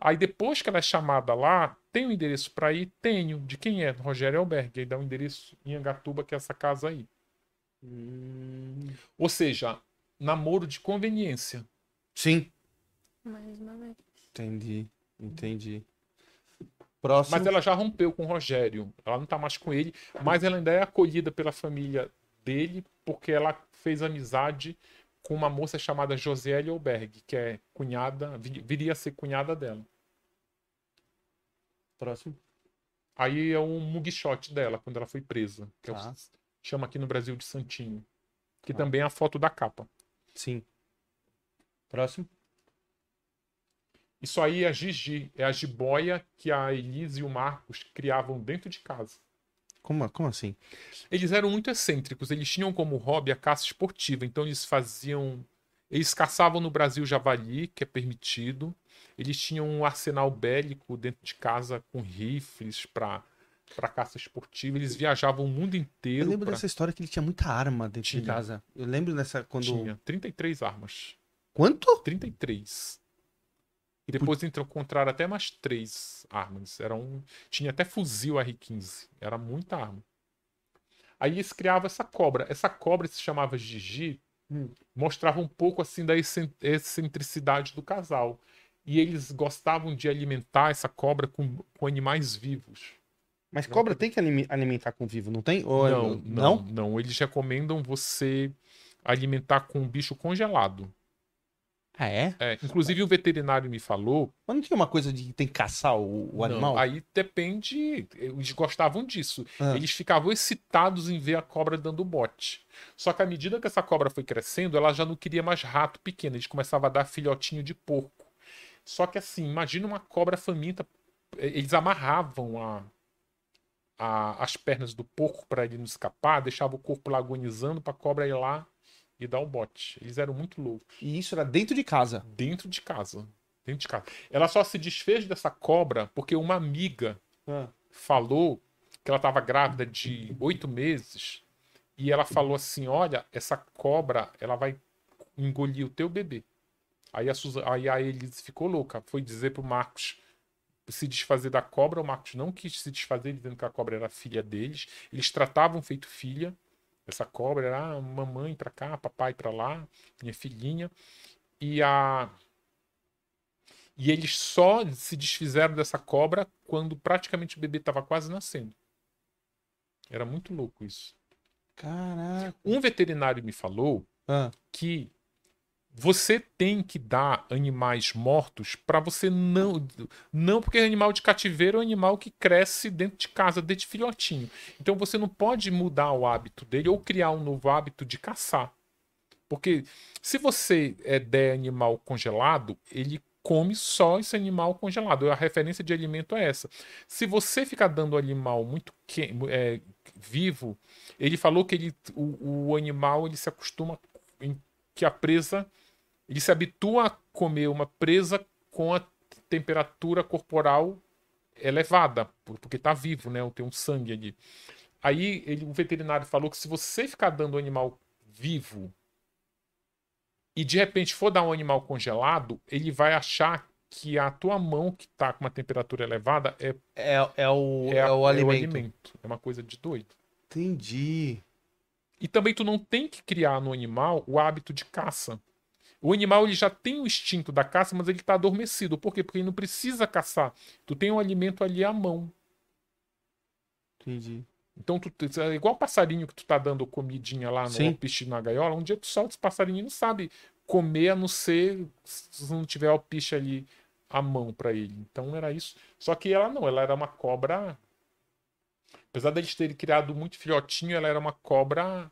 Aí depois que ela é chamada lá, tem o um endereço para ir? Tenho. De quem é? Rogério Albergue. Aí dá o um endereço em Angatuba, que é essa casa aí. Hum... Ou seja, namoro de conveniência. Sim. Mais uma vez. Entendi, entendi. Próximo. Mas ela já rompeu com o Rogério. Ela não tá mais com ele, mas ela ainda é acolhida pela família dele porque ela fez amizade com uma moça chamada Josiele Alberg, que é cunhada, viria a ser cunhada dela. Próximo. Aí é um mugshot dela, quando ela foi presa. Que é o Tá. Chama aqui no Brasil de Santinho. Que Ah. também é a foto da capa. Sim. Próximo. Isso aí é a Gigi, é a jiboia que a Elise e o Marcos criavam dentro de casa. Como, como assim? Eles eram muito excêntricos, eles tinham como hobby a caça esportiva, então eles faziam. Eles caçavam no Brasil javali, que é permitido. Eles tinham um arsenal bélico dentro de casa com rifles para para caça esportiva. Eles viajavam o mundo Eu inteiro. lembro pra- dessa história que ele tinha muita arma dentro de Tinha. casa. Eu lembro dessa quando. Tinha 33 armas. Quanto? 33. E depois entrou- encontraram até mais três armas. Era um, tinha até fuzil R15. Era muita arma. Aí eles criavam essa cobra. Essa cobra se chamava Gigi. Hum. Mostrava um pouco assim da excen- excentricidade do casal. E eles gostavam de alimentar essa cobra com, com animais vivos. Mas cobra tem que alime- alimentar com vivo, não tem? Ou é- Não, não, não. Eles recomendam você alimentar com um bicho congelado. Ah, é? É, inclusive o veterinário me falou Mas não tinha uma coisa de que tem que caçar o, o Não, animal? aí depende. Eles gostavam disso. Ah. Eles ficavam excitados em ver a cobra dando bote. Só que à medida que essa cobra foi crescendo, ela já não queria mais rato pequeno. Eles começavam a dar filhotinho de porco. Só que assim, imagina uma cobra faminta. Eles amarravam a, a- as pernas do porco para ele não escapar, deixavam o corpo lá agonizando para a cobra ir lá e dar o bote. Eles eram muito loucos E isso era dentro de casa. dentro de casa. Dentro de casa. Ela só se desfez dessa cobra porque uma amiga falou que ela estava grávida de oito meses e ela falou assim: Olha, essa cobra ela vai engolir o teu bebê. Aí a, Suza- aí a Elise ficou louca, foi dizer pro Marcos se desfazer da cobra. O Marcos não quis se desfazer, dizendo que a cobra era filha deles. Eles tratavam feito filha. Essa cobra era ah, mamãe pra cá, papai pra lá, minha filhinha. E a e eles só se desfizeram dessa cobra quando praticamente o bebê estava quase nascendo. Era muito louco isso. Caraca. Um veterinário me falou Ah, que você tem que dar animais mortos para você não. Não porque animal de cativeiro é um animal que cresce dentro de casa, desde filhotinho. Então você não pode mudar o hábito dele ou criar um novo hábito de caçar. Porque se você é, der animal congelado, ele come só esse animal congelado. A referência de alimento é essa. Se você ficar dando animal muito que, é, vivo, ele falou que ele, o, o animal ele se acostuma em, que a presa ele se habitua a comer uma presa com a temperatura corporal elevada, porque está vivo, né? Tem um sangue ali. Aí ele, o veterinário falou que se você ficar dando o animal vivo e de repente for dar um animal congelado, ele vai achar que a tua mão que está com uma temperatura elevada é é, é, o, é, é, o, alimento. é o alimento. É uma coisa de doido. Entendi. E também tu não tem que criar no animal o hábito de caça. O animal ele já tem o instinto da caça, mas ele está adormecido. Por quê? Porque ele não precisa caçar. Tu tem um alimento ali à mão. Entendi. Então, tu, é igual passarinho que tu tá dando comidinha lá no alpiste na gaiola. Um dia tu solta esse passarinho e não sabe comer a não ser se não tiver alpiste ali à mão para ele. Então era isso. Só que ela não, ela era uma cobra. Apesar de eles terem criado muito filhotinho, ela era uma cobra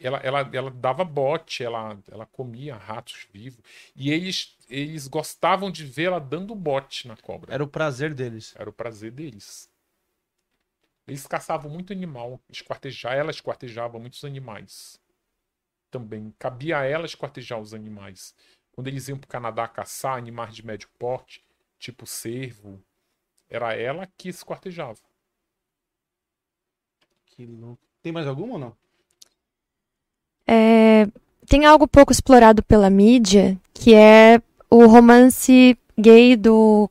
ela, ela, ela dava bote, ela, ela comia ratos vivos. E eles, eles gostavam de ver ela dando bote na cobra. Era o prazer deles. Era o prazer deles. Eles caçavam muito animal, esquartejar, ela esquartejava muitos animais. Também cabia a ela esquartejar os animais. Quando eles iam para o Canadá caçar animais de médio porte, tipo cervo, era ela que esquartejava. Que louco. Tem mais alguma ou não? É, tem algo pouco explorado pela mídia, que é o romance gay do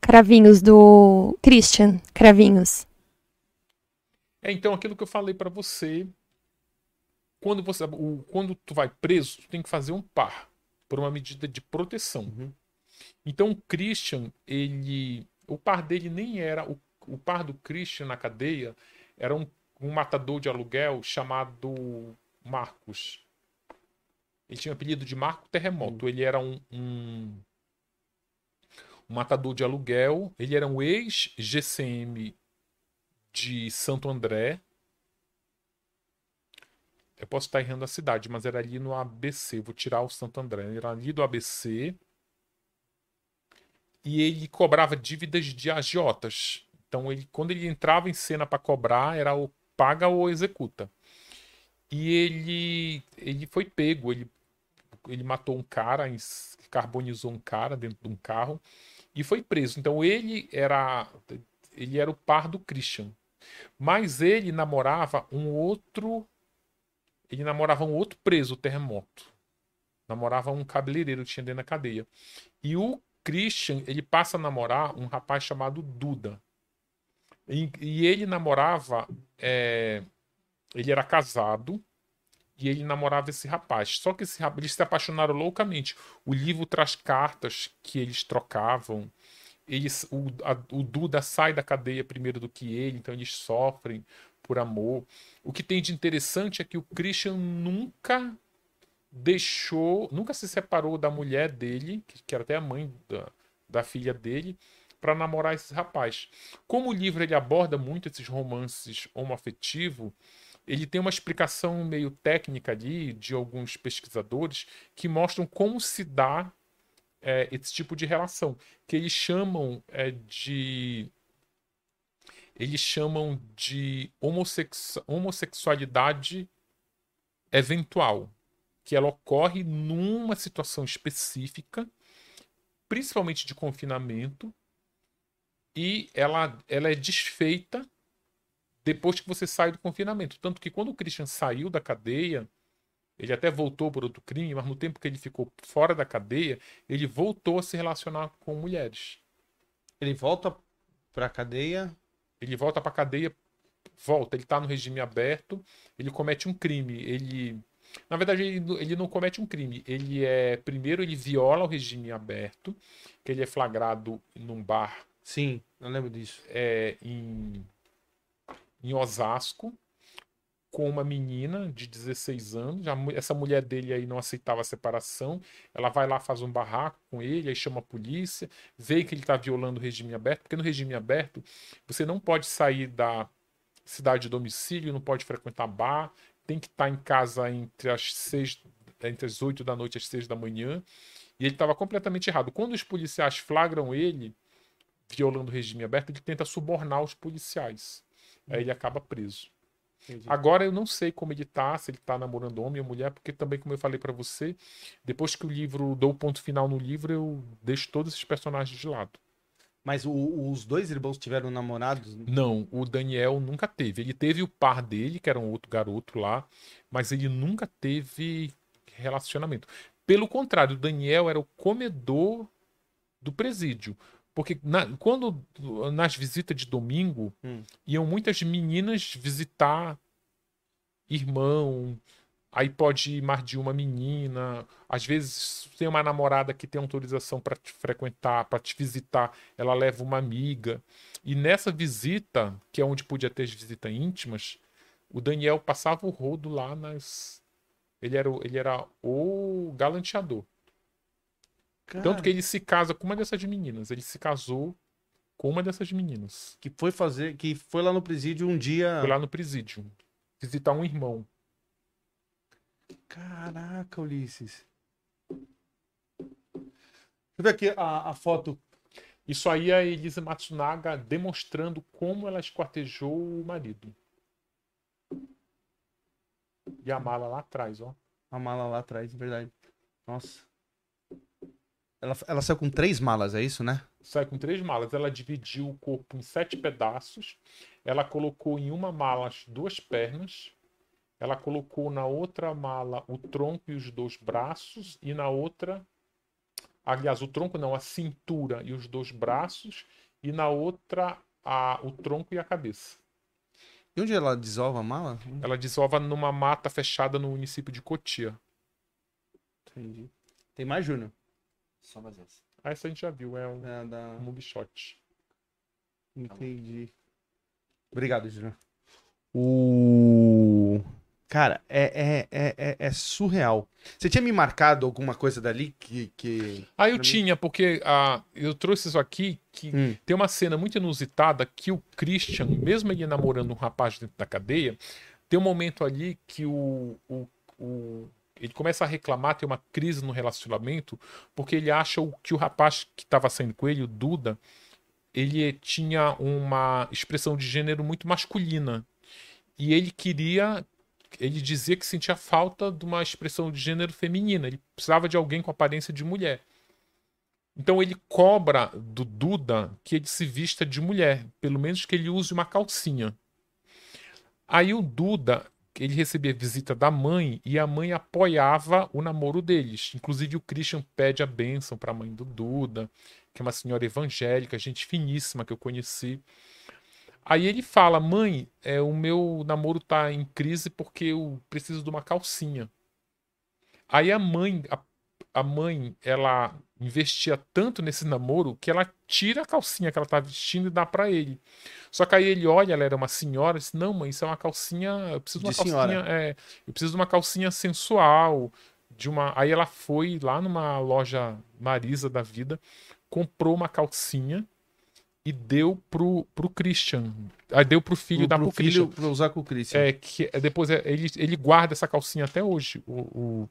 Cravinhos, do Christian Cravinhos. É, então, aquilo que eu falei para você, quando você o, quando tu vai preso, tu tem que fazer um par, por uma medida de proteção. Uhum. Então, o Christian, ele, o par dele nem era, o, o par do Christian na cadeia era um, um matador de aluguel chamado Marcos. Ele tinha o apelido de Marco Terremoto. Ele era um, um, um, matador de aluguel. Ele era um ex-GCM de Santo André. Eu posso estar errando a cidade, mas era ali no ABC. Vou tirar o Santo André. Ele era ali do ABC. E ele cobrava dívidas de agiotas. Então, ele, quando ele entrava em cena para cobrar, era o paga ou executa. E ele, ele foi pego, ele, ele matou um cara, carbonizou um cara dentro de um carro e foi preso. Então ele era ele era o par do Christian. Mas ele namorava um outro ele namorava um outro preso, o terremoto. Namorava um cabeleireiro que tinha dentro da cadeia. E o Christian, ele passa a namorar um rapaz chamado Duda. E, e ele namorava é, ele era casado e ele namorava esse rapaz. Só que esse rapaz, eles se apaixonaram loucamente. O livro traz cartas que eles trocavam. Eles, o, a, o Duda sai da cadeia primeiro do que ele, então eles sofrem por amor. O que tem de interessante é que o Christian nunca deixou, nunca se separou da mulher dele, que, era até a mãe da, da filha dele, para namorar esse rapaz. Como o livro ele aborda muito esses romances homoafetivos, ele tem uma explicação meio técnica ali de alguns pesquisadores que mostram como se dá é, esse tipo de relação, que eles chamam é, de eles chamam de homossexu homossexualidade eventual, que ela ocorre numa situação específica, principalmente de confinamento, e ela, ela é desfeita depois que você sai do confinamento. Tanto que quando o Christian saiu da cadeia, ele até voltou por outro crime, mas no tempo que ele ficou fora da cadeia, ele voltou a se relacionar com mulheres. Ele volta para a cadeia? Ele volta para a cadeia, volta, ele está no regime aberto, ele comete um crime, ele na verdade, ele, ele não comete um crime. Ele é. Primeiro, ele viola o regime aberto, que ele é flagrado num bar. Sim, eu lembro disso. É, em em Osasco. com uma menina de 16 anos. essa mulher dele aí não aceitava a separação. Ela vai lá, faz um barraco com ele, aí chama a polícia, vê que ele está violando o regime aberto, porque no regime aberto você não pode sair da cidade de domicílio, não pode frequentar bar, tem que estar tá em casa entre as seis, entre as 8 da noite e as 6 da manhã. E ele estava completamente errado. Quando os policiais flagram ele violando o regime aberto, ele tenta subornar os policiais. Aí ele acaba preso. Entendi. Agora eu não sei como ele tá, se ele tá namorando homem ou mulher, porque também, como eu falei para você, depois que o livro dou o ponto final no livro, eu deixo todos esses personagens de lado. Mas o, os dois irmãos tiveram namorados? Não, o Daniel nunca teve. Ele teve o par dele, que era um outro garoto lá, mas ele nunca teve relacionamento. Pelo contrário, o Daniel era o comedor do presídio. Porque na, quando nas visitas de domingo, hum. iam muitas meninas visitar irmão, aí pode ir mais de uma menina. Às vezes tem uma namorada que tem autorização para te frequentar, para te visitar, ela leva uma amiga. E nessa visita, que é onde podia ter as visitas íntimas, o Daniel passava o rodo lá nas. Ele era, ele era o galanteador. Cara. Tanto que ele se casa com uma dessas meninas. Ele se casou com uma dessas meninas. Que foi fazer. Que foi lá no presídio um dia. Foi lá no presídio. Visitar um irmão. Caraca, Ulisses. Deixa eu ver aqui a, a foto. Isso aí é a Elisa Matsunaga demonstrando como ela esquartejou o marido. E a mala lá atrás, ó. A mala lá atrás, verdade. Nossa. Ela, ela saiu com três malas, é isso, né? Sai com três malas. Ela dividiu o corpo em sete pedaços. Ela colocou em uma mala as duas pernas. Ela colocou na outra mala o tronco e os dois braços. E na outra. Aliás, o tronco não, a cintura e os dois braços. E na outra, a, o tronco e a cabeça. E onde ela desova a mala? Ela desova numa mata fechada no município de Cotia. Entendi. Tem mais, Júnior? Só mais essa. Ah, essa a gente já viu, é um, é da... um mugshot. Entendi. Obrigado, Júnior. O. Cara, é, é, é, é, surreal. Você tinha me marcado alguma coisa dali que. que... Ah, eu tinha, porque ah, eu trouxe isso aqui, que hum. tem uma cena muito inusitada que o Christian, mesmo ele namorando um rapaz dentro da cadeia, tem um momento ali que o, o, o ele começa a reclamar, tem uma crise no relacionamento, porque ele acha que o rapaz que estava saindo com ele, o Duda, ele tinha uma expressão de gênero muito masculina. E ele queria. Ele dizia que sentia falta de uma expressão de gênero feminina. Ele precisava de alguém com aparência de mulher. Então ele cobra do Duda que ele se vista de mulher, pelo menos que ele use uma calcinha. Aí o Duda ele recebia visita da mãe e a mãe apoiava o namoro deles. Inclusive o Christian pede a bênção para a mãe do Duda, que é uma senhora evangélica, gente finíssima que eu conheci. Aí ele fala: "Mãe, é, o meu namoro tá em crise porque eu preciso de uma calcinha". Aí a mãe, a, a mãe, ela investia tanto nesse namoro que ela tira a calcinha que ela tá vestindo e dá para ele. Só que aí ele olha, ela era uma senhora, disse: "Não, mãe, isso é uma calcinha, eu preciso de uma de calcinha, é, eu preciso de uma calcinha sensual, de uma". Aí ela foi lá numa loja Marisa da vida, comprou uma calcinha e deu pro, pro Christian. Aí deu pro filho, pro, dá pro, pro filho Christian. pra usar com o Christian. É, que é, depois é, ele, ele guarda essa calcinha até hoje, o, o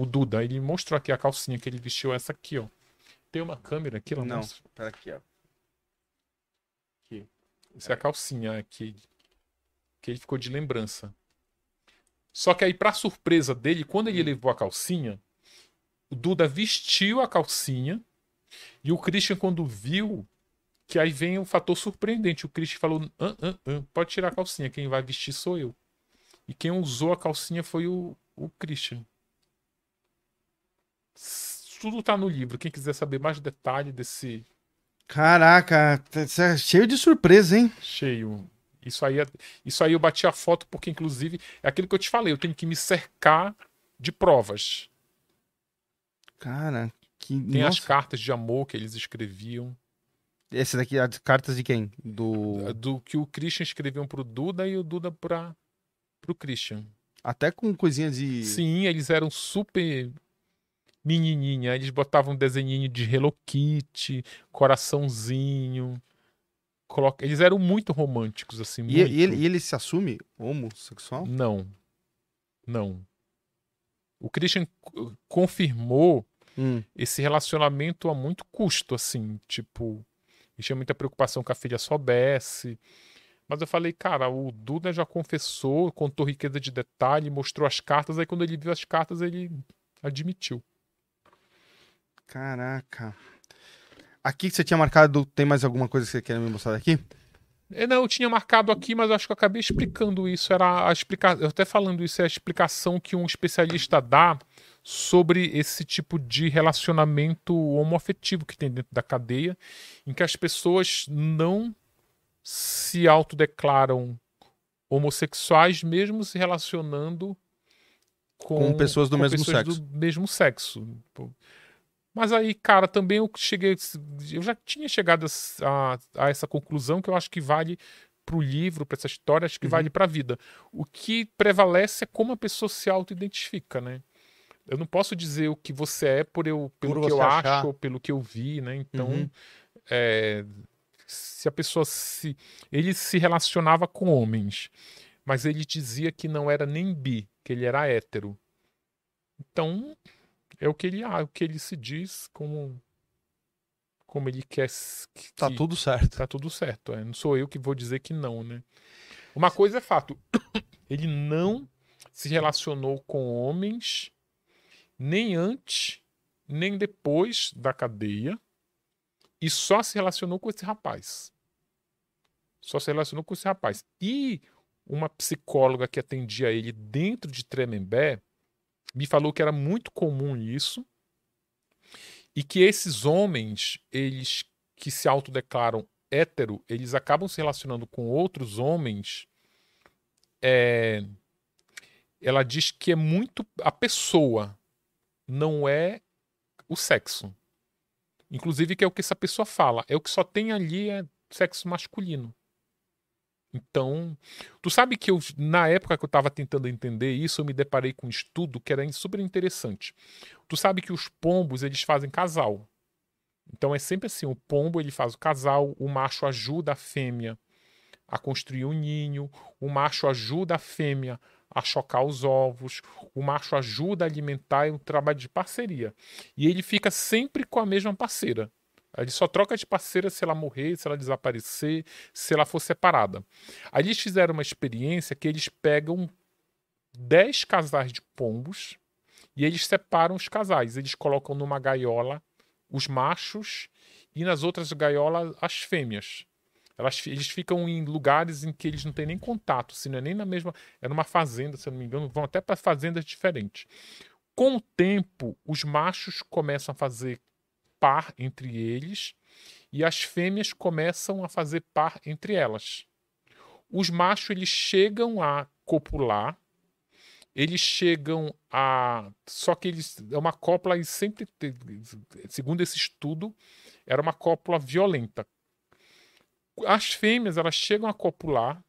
o Duda, ele mostrou aqui a calcinha que ele vestiu, essa aqui, ó. Tem uma câmera aqui, lá Não, pera aqui, ó. Aqui. Essa é a calcinha aqui, que ele ficou de lembrança. Só que aí, pra surpresa dele, quando ele hum. levou a calcinha, o Duda vestiu a calcinha e o Christian, quando viu, que aí vem o fator surpreendente. O Christian falou: ah, ah, ah, pode tirar a calcinha, quem vai vestir sou eu. E quem usou a calcinha foi o, o Christian. Tudo tá no livro. Quem quiser saber mais detalhe desse. Caraca, tá, cheio de surpresa, hein? Cheio. Isso aí, é, isso aí eu bati a foto porque, inclusive, é aquilo que eu te falei. Eu tenho que me cercar de provas. Cara, que. Tem Nossa. as cartas de amor que eles escreviam. Esse daqui, as cartas de quem? Do. Do que o Christian escreviam pro Duda e o Duda pra, pro Christian. Até com coisinhas de. Sim, eles eram super menininha. Eles botavam um desenhinho de Hello Kitty, coraçãozinho. Coloca... Eles eram muito românticos, assim. E, muito. e ele, e ele se assume homossexual? Não. Não. O Christian confirmou hum. esse relacionamento a muito custo, assim. Tipo, ele tinha muita preocupação que a filha soubesse. Mas eu falei, cara, o Duda já confessou, contou riqueza de detalhe, mostrou as cartas. Aí quando ele viu as cartas, ele admitiu. Caraca. Aqui que você tinha marcado, tem mais alguma coisa que você quer me mostrar daqui? É, não, eu tinha marcado aqui, mas acho que eu acabei explicando isso. Era a explicação. Eu até falando isso, é a explicação que um especialista dá sobre esse tipo de relacionamento homoafetivo que tem dentro da cadeia, em que as pessoas não se autodeclaram homossexuais, mesmo se relacionando com, com pessoas do com mesmo pessoas sexo. Do mesmo sexo. Mas aí, cara, também eu cheguei. Eu já tinha chegado a, a essa conclusão que eu acho que vale para o livro, para essa história, acho que uhum. vale para a vida. O que prevalece é como a pessoa se auto-identifica, né? Eu não posso dizer o que você é por eu, pelo por que eu achar. acho pelo que eu vi, né? Então, uhum. é, se a pessoa se. Ele se relacionava com homens, mas ele dizia que não era nem bi, que ele era hétero. Então, é o que ele, ah, o que ele se diz como como ele quer que, tá tudo certo. Tá tudo certo, é. Não sou eu que vou dizer que não, né? Uma coisa é fato, ele não se relacionou com homens nem antes, nem depois da cadeia e só se relacionou com esse rapaz. Só se relacionou com esse rapaz. E uma psicóloga que atendia ele dentro de Tremembé me falou que era muito comum isso e que esses homens, eles que se autodeclaram hétero, eles acabam se relacionando com outros homens. É... Ela diz que é muito a pessoa, não é o sexo. Inclusive, que é o que essa pessoa fala. É o que só tem ali é sexo masculino. Então, tu sabe que eu, na época que eu estava tentando entender isso, eu me deparei com um estudo que era super interessante. Tu sabe que os pombos, eles fazem casal. Então é sempre assim, o pombo ele faz o casal, o macho ajuda a fêmea a construir um ninho, o macho ajuda a fêmea a chocar os ovos, o macho ajuda a alimentar, é um trabalho de parceria. E ele fica sempre com a mesma parceira. Ele só troca de parceira se ela morrer, se ela desaparecer, se ela for separada. Aí eles fizeram uma experiência que eles pegam 10 casais de pombos e eles separam os casais. Eles colocam numa gaiola os machos e nas outras gaiolas as fêmeas. Elas, eles ficam em lugares em que eles não têm nem contato, se não é nem na mesma. É numa fazenda, se eu não me engano, vão até para fazendas diferentes. Com o tempo, os machos começam a fazer par entre eles e as fêmeas começam a fazer par entre elas. Os machos eles chegam a copular, eles chegam a. Só que eles. É uma cópula e sempre. Segundo esse estudo, era uma cópula violenta as fêmeas elas chegam a copular,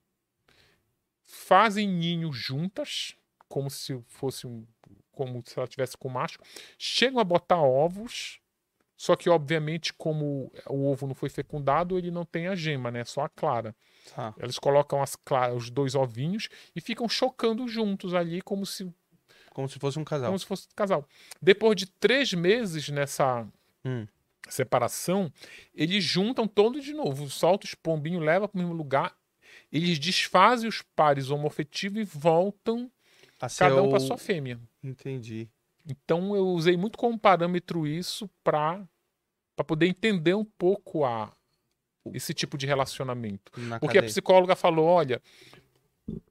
fazem ninho juntas, como se fosse um, como se ela tivesse com o macho, chegam a botar ovos, só que obviamente como o ovo não foi fecundado, ele não tem a gema, né? Só a clara. Tá. Elas colocam as os dois ovinhos e ficam chocando juntos ali como se como se fosse um casal. Como se fosse um casal. Depois de três meses nessa hum separação, eles juntam todos de novo, solta os pombinhos, leva para o mesmo lugar, eles desfazem os pares homoafetivos e voltam a cada um para sua fêmea. Entendi. Então eu usei muito como parâmetro isso para para poder entender um pouco a esse tipo de relacionamento. Na Porque cadeia. a psicóloga falou, olha,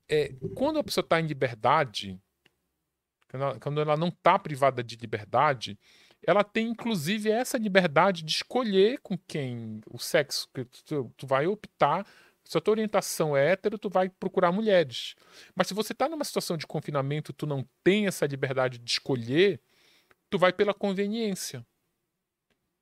é, quando a pessoa está em liberdade, quando ela não está privada de liberdade, ela tem inclusive essa liberdade de escolher com quem o sexo que tu, tu vai optar. Se a tua orientação é hétero, tu vai procurar mulheres. Mas se você está numa situação de confinamento, tu não tem essa liberdade de escolher, tu vai pela conveniência.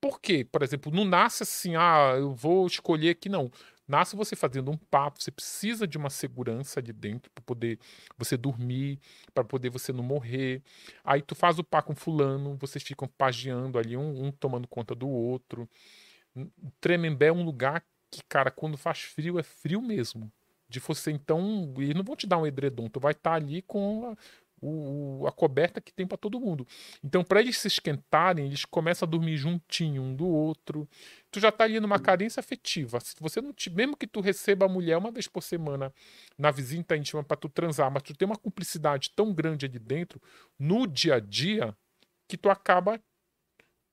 Por quê? Por exemplo, não nasce assim, ah, eu vou escolher aqui, não. Nasce você fazendo um papo, você precisa de uma segurança de dentro para poder você dormir, para poder você não morrer. Aí tu faz o par com fulano, vocês ficam pagiando ali, um, um tomando conta do outro. Tremembé é um lugar que, cara, quando faz frio, é frio mesmo. De você, então, e não vão te dar um edredom, tu vai estar tá ali com o, a coberta que tem para todo mundo. Então, para eles se esquentarem, eles começam a dormir juntinho um do outro. Tu já tá ali numa carência afetiva. Se você não te, mesmo que tu receba a mulher uma vez por semana na visita íntima para tu transar, mas tu tem uma cumplicidade tão grande ali dentro no dia a dia que tu acaba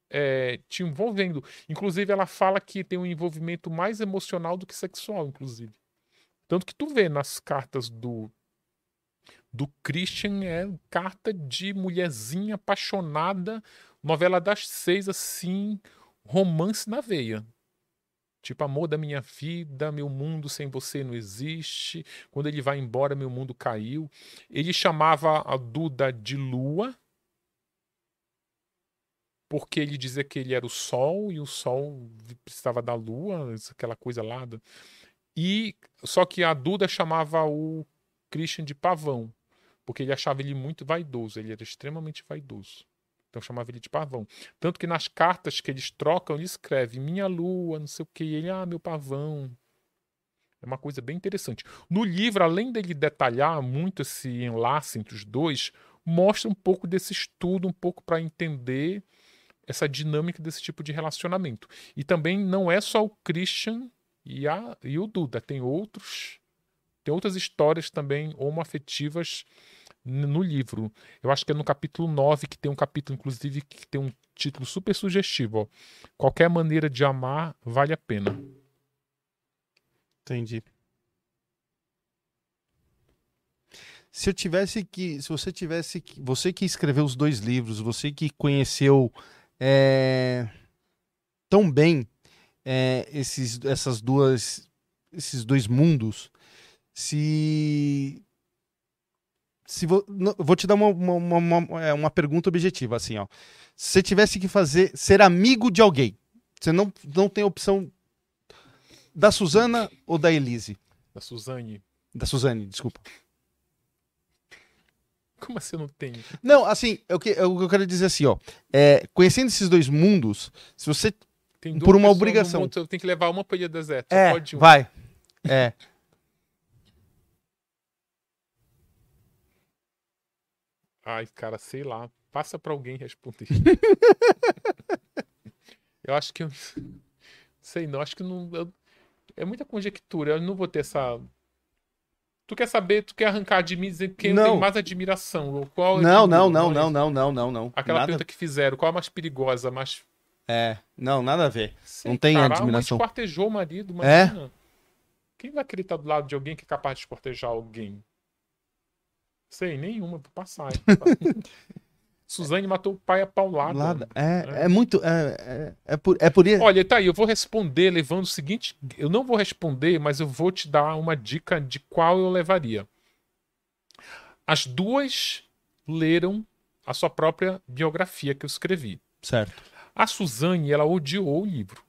é, te envolvendo. Inclusive, ela fala que tem um envolvimento mais emocional do que sexual, inclusive. Tanto que tu vê nas cartas do do Christian é carta de mulherzinha apaixonada, novela das seis, assim, romance na veia. Tipo, amor da minha vida, meu mundo sem você não existe. Quando ele vai embora, meu mundo caiu. Ele chamava a Duda de Lua, porque ele dizia que ele era o Sol e o Sol precisava da Lua, aquela coisa lá. E só que a Duda chamava o Christian de Pavão porque ele achava ele muito vaidoso, ele era extremamente vaidoso. Então chamava ele de pavão. Tanto que nas cartas que eles trocam, ele escreve minha lua, não sei o que, ele, ah, meu pavão. É uma coisa bem interessante. No livro, além dele detalhar muito esse enlace entre os dois, mostra um pouco desse estudo, um pouco para entender essa dinâmica desse tipo de relacionamento. E também não é só o Christian e, a, e o Duda, tem outros tem outras histórias também homoafetivas no livro. Eu acho que é no capítulo 9 que tem um capítulo, inclusive, que tem um título super sugestivo. Ó. Qualquer maneira de amar vale a pena. Entendi. Se eu tivesse que. Se você tivesse que. Você que escreveu os dois livros, você que conheceu é, tão bem é, esses, essas duas, esses dois mundos, se se vou, vou te dar uma, uma, uma, é, uma, pergunta objetiva, assim, ó. Se você tivesse que fazer, ser amigo de alguém, você não, não tem opção da Suzana ou da Elise? Da Suzane. Da Suzane, desculpa. Como assim não tem? Não, assim, o que eu, eu quero dizer assim, ó. É, conhecendo esses dois mundos, se você. por uma obrigação. Mundo, tem que levar uma pra ilha deserta. É, pode vai. É. Ai, cara, sei lá. Passa para alguém responder. eu acho que eu. Sei não, acho que não. Eu... É muita conjectura. Eu não vou ter essa. Tu quer saber, tu quer arrancar de mim dizer quem não. tem mais admiração? Qual não, não, não, não, não, não, não, não. Aquela nada... pergunta que fizeram, qual é a mais perigosa, mais. É, não, nada a ver. Sei, não tem cara, admiração. esquartejou o marido, imagina. É? Quem vai querer estar do lado de alguém que é capaz de esquartejar alguém? Sei, nenhuma, vou passar. Suzane matou o pai a paulada. É, é, é muito. É, é, é, por, é por isso. Olha, tá aí, eu vou responder levando o seguinte. Eu não vou responder, mas eu vou te dar uma dica de qual eu levaria. As duas leram a sua própria biografia que eu escrevi. Certo. A Suzane, ela odiou o livro.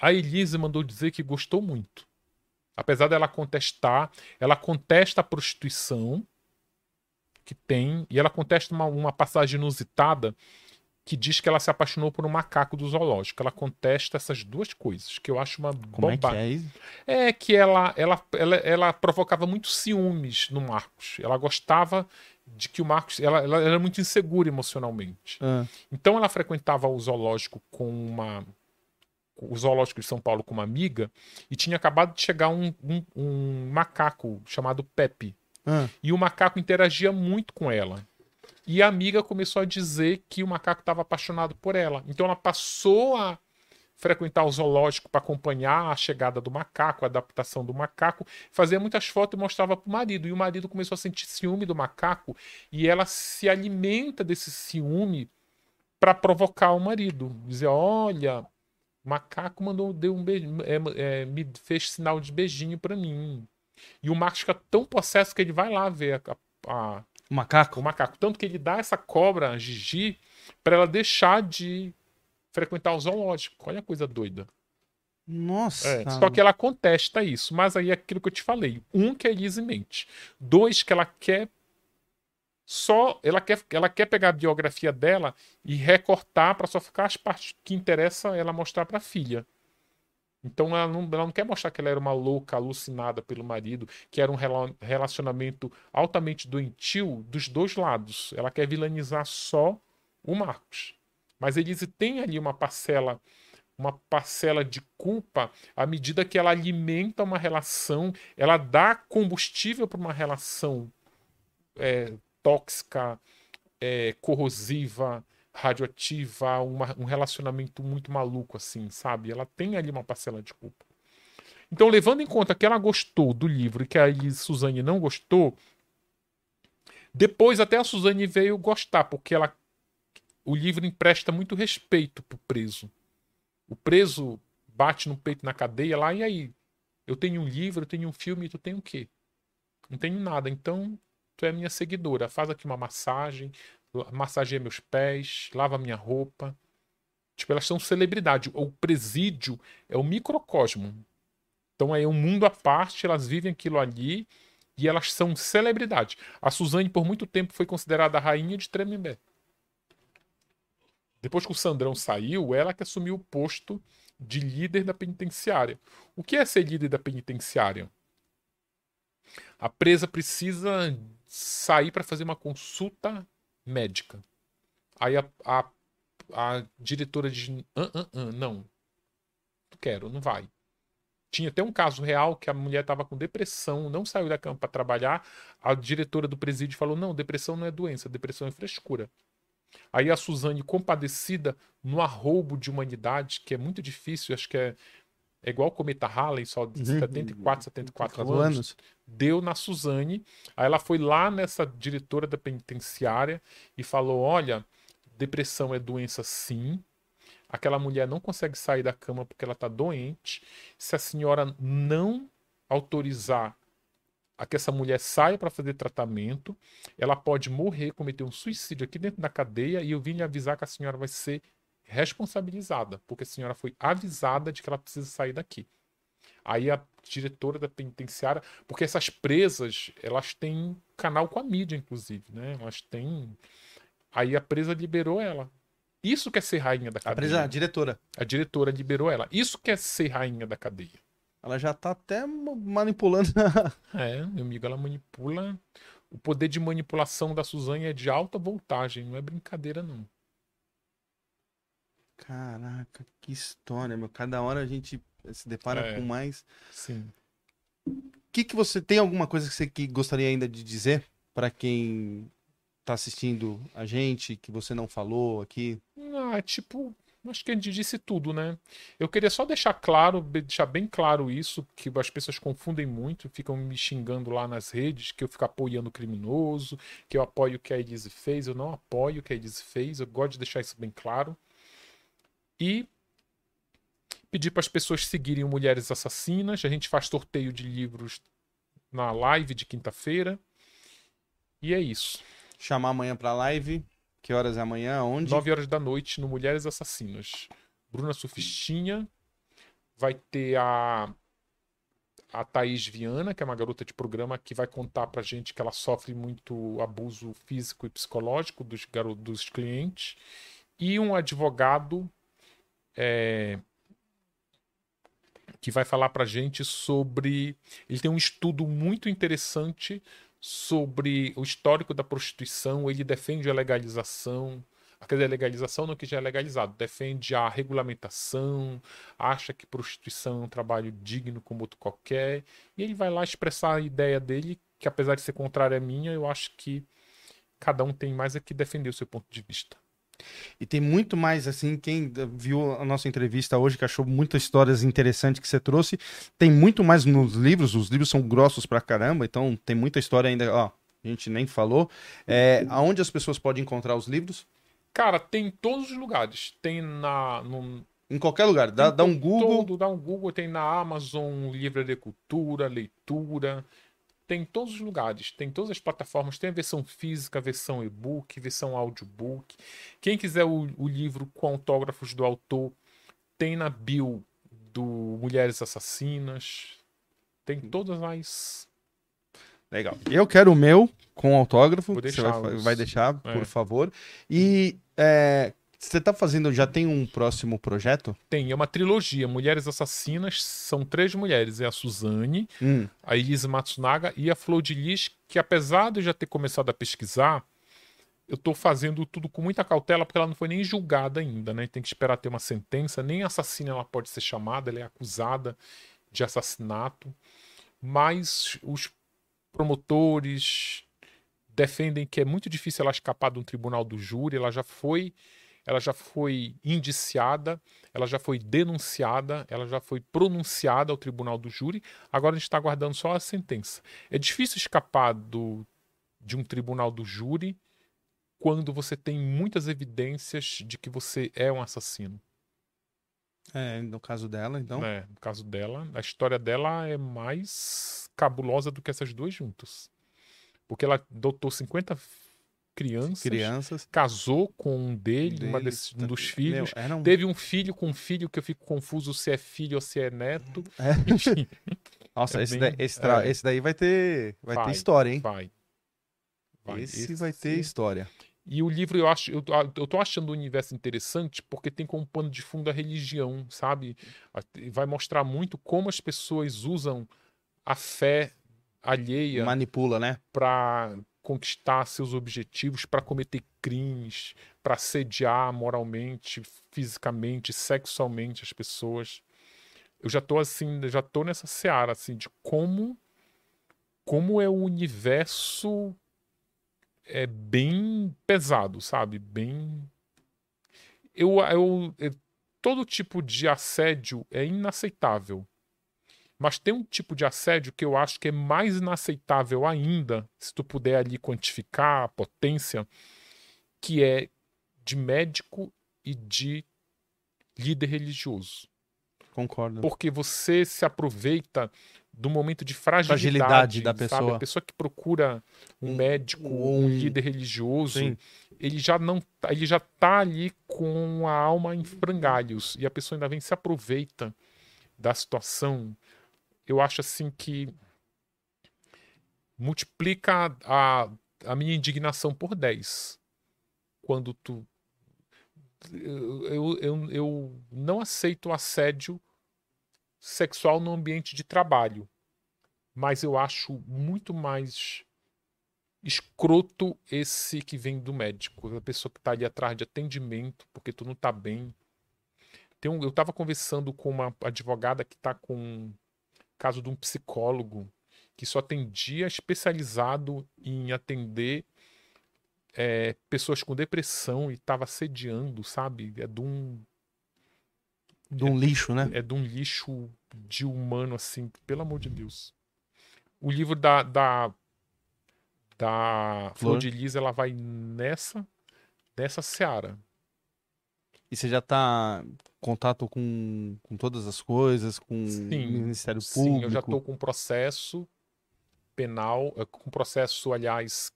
A Elise mandou dizer que gostou muito. Apesar dela contestar, ela contesta a prostituição que tem. E ela contesta uma, uma passagem inusitada que diz que ela se apaixonou por um macaco do zoológico. Ela contesta essas duas coisas, que eu acho uma Como é que é? É que ela, ela, ela, ela provocava muitos ciúmes no Marcos. Ela gostava de que o Marcos. Ela, ela era muito insegura emocionalmente. Ah. Então ela frequentava o zoológico com uma. O zoológico de São Paulo com uma amiga e tinha acabado de chegar um, um, um macaco chamado Pepe ah. E o macaco interagia muito com ela. E a amiga começou a dizer que o macaco estava apaixonado por ela. Então ela passou a frequentar o zoológico para acompanhar a chegada do macaco, a adaptação do macaco, fazia muitas fotos e mostrava para o marido. E o marido começou a sentir ciúme do macaco e ela se alimenta desse ciúme para provocar o marido. Dizer: Olha, o macaco mandou, deu um beijo, é, é, me fez sinal de beijinho para mim. E o Marcos fica tão possesso que ele vai lá ver a, a, o macaco. O macaco. Tanto que ele dá essa cobra, a Gigi, para ela deixar de frequentar o zoológico. Olha a coisa doida. Nossa. É, só que ela contesta isso. Mas aí é aquilo que eu te falei. Um, que é Elise mente. Dois, que ela quer só ela quer, ela quer pegar a biografia dela e recortar para só ficar as partes que interessa ela mostrar para a filha. Então ela não, ela não quer mostrar que ela era uma louca alucinada pelo marido, que era um relacionamento altamente doentio dos dois lados. Ela quer vilanizar só o Marcos. Mas Elise tem ali uma parcela uma parcela de culpa à medida que ela alimenta uma relação, ela dá combustível para uma relação é, tóxica, é, corrosiva, radioativa, uma, um relacionamento muito maluco, assim, sabe? Ela tem ali uma parcela de culpa. Então, levando em conta que ela gostou do livro e que a Suzane não gostou, depois até a Suzane veio gostar, porque ela, o livro empresta muito respeito pro preso. O preso bate no peito na cadeia lá, e aí? Eu tenho um livro, eu tenho um filme, tu tem o quê? Não tenho nada. Então, tu é minha seguidora. Faz aqui uma massagem, massageia meus pés, lava minha roupa. Tipo, elas são celebridade. O presídio é o microcosmo. Então é um mundo à parte, elas vivem aquilo ali e elas são celebridade. A Suzane, por muito tempo, foi considerada a rainha de Tremembé. Depois que o Sandrão saiu, ela que assumiu o posto de líder da penitenciária. O que é ser líder da penitenciária? A presa precisa sair para fazer uma consulta médica. Aí a, a, a diretora diz: ah, ah, ah, não, não quero, não vai. Tinha até um caso real que a mulher estava com depressão, não saiu da cama para trabalhar. A diretora do presídio falou: não, depressão não é doença, depressão é frescura. Aí a Suzane, compadecida no arroubo de humanidade, que é muito difícil, acho que é é igual o Cometa Halley, só de 74, 74 anos, anos, deu na Suzane. Aí ela foi lá nessa diretora da penitenciária e falou: Olha, depressão é doença sim. Aquela mulher não consegue sair da cama porque ela está doente. Se a senhora não autorizar a que essa mulher saia para fazer tratamento, ela pode morrer, cometer um suicídio aqui dentro da cadeia e eu vim lhe avisar que a senhora vai ser responsabilizada, porque a senhora foi avisada de que ela precisa sair daqui. Aí a diretora da penitenciária, porque essas presas, elas têm canal com a mídia, inclusive, né? Elas têm. Aí a presa liberou ela. Isso quer ser rainha da cadeia. A presa, a diretora. A diretora liberou ela. Isso quer ser rainha da cadeia. Ela já tá até manipulando. é, meu amigo, ela manipula. O poder de manipulação da Suzane é de alta voltagem, não é brincadeira, não. Caraca, que história, meu. Cada hora a gente se depara é, com mais. Sim. O que, que você tem alguma coisa que você que gostaria ainda de dizer para quem tá assistindo a gente que você não falou aqui? Ah, tipo, acho que a gente disse tudo, né? Eu queria só deixar claro, deixar bem claro isso, que as pessoas confundem muito, ficam me xingando lá nas redes, que eu fico apoiando o criminoso, que eu apoio o que a Elise fez. Eu não apoio o que a Elise fez, eu gosto de deixar isso bem claro. E pedir para as pessoas seguirem o Mulheres Assassinas. A gente faz sorteio de livros na live de quinta-feira. E é isso. Chamar amanhã para live. Que horas é amanhã? Onde? 9 horas da noite no Mulheres Assassinas. Bruna Sufistinha. Vai ter a a Thaís Viana, que é uma garota de programa que vai contar pra gente que ela sofre muito abuso físico e psicológico dos, dos clientes. E um advogado é, que vai falar para gente sobre. Ele tem um estudo muito interessante sobre o histórico da prostituição. Ele defende a legalização. Quer dizer, a legalização no que já é legalizado. Defende a regulamentação, acha que prostituição é um trabalho digno como outro qualquer. E ele vai lá expressar a ideia dele, que apesar de ser contrária à minha, eu acho que cada um tem mais é que defender o seu ponto de vista. E tem muito mais, assim, quem viu a nossa entrevista hoje, que achou muitas histórias interessantes que você trouxe, tem muito mais nos livros, os livros são grossos pra caramba, então tem muita história ainda, ó, a gente nem falou. É, aonde as pessoas podem encontrar os livros? Cara, tem em todos os lugares. Tem na. No... Em qualquer lugar. Dá, dá um Google. Todo, dá um Google, tem na Amazon, Livraria Cultura, Leitura tem em todos os lugares, tem todas as plataformas, tem a versão física, a versão e-book, versão audiobook. Quem quiser o, o livro com autógrafos do autor, tem na bio do Mulheres Assassinas. Tem todas as. Legal. Eu quero o meu com autógrafo. Você vai, vai deixar, É. por favor. E é, você tá fazendo, já tem um próximo projeto? Tem, é uma trilogia. Mulheres Assassinas são três mulheres. É a Suzane, Hum, a Elise Matsunaga e a Flor de Lis, que apesar de eu já ter começado a pesquisar, eu tô fazendo tudo com muita cautela, porque ela não foi nem julgada ainda, né? Tem que esperar ter uma sentença. Nem assassina ela pode ser chamada, ela é acusada de assassinato. Mas os promotores defendem que é muito difícil ela escapar de um tribunal do júri, ela já foi ela já foi indiciada, ela já foi denunciada, ela já foi pronunciada ao tribunal do júri. Agora a gente está aguardando só a sentença. É difícil escapar do, de um tribunal do júri quando você tem muitas evidências de que você é um assassino. é, no caso dela, então. né? No caso dela, a história dela é mais cabulosa do que essas duas juntas. Porque ela adotou 50 crianças, Crianças. casou com um dele, uma deles, desses- um tá- dos meu, filhos, era um- teve um filho com um filho que eu fico confuso se é filho ou se é neto. É. Nossa, É esse, bem- daí, esse, tra- é. esse daí vai ter, vai, Vai, ter história, hein? vai. Vai. Esse vai ter história. E o livro eu acho, eu, eu tô achando o universo interessante porque tem como pano de fundo a religião, sabe? Vai mostrar muito como as pessoas usam a fé alheia Manipula, né? para conquistar seus objetivos, para cometer crimes, para assediar moralmente, fisicamente, sexualmente as pessoas. Eu já tô assim, já tô nessa seara assim de como como é o universo é bem pesado, sabe? Bem eu, eu, eu- todo tipo de assédio é inaceitável. Mas tem um tipo de assédio que eu acho que é mais inaceitável ainda, se tu puder ali quantificar a potência, que é de médico e de líder religioso. Concordo. Porque você se aproveita do momento de fragilidade, Fragilidade da sabe? pessoa. A pessoa que procura um, Um- médico, um, um- líder religioso, Sim. ele já não tá- ele já tá ali com a alma em frangalhos e a pessoa ainda vem se aproveita da situação. Eu acho assim que multiplica a, a minha indignação por 10 quando tu eu, eu, eu, não aceito assédio sexual no ambiente de trabalho, mas eu acho muito mais escroto esse que vem do médico, a pessoa que está ali atrás de atendimento, porque tu não tá bem. Tem um, eu estava conversando com uma advogada que está com caso de um psicólogo que só tem dia especializado em atender é, pessoas com depressão e estava assediando, sabe? É de um De um lixo, né? é de um lixo de humano, assim, pelo amor de Deus. O livro da, da, da Flor de Lis, ela vai nessa, nessa seara. E você já tá contato com, com todas as coisas, com Sim, o Ministério Sim, Público? eu já estou com processo penal, eh, com processo, aliás,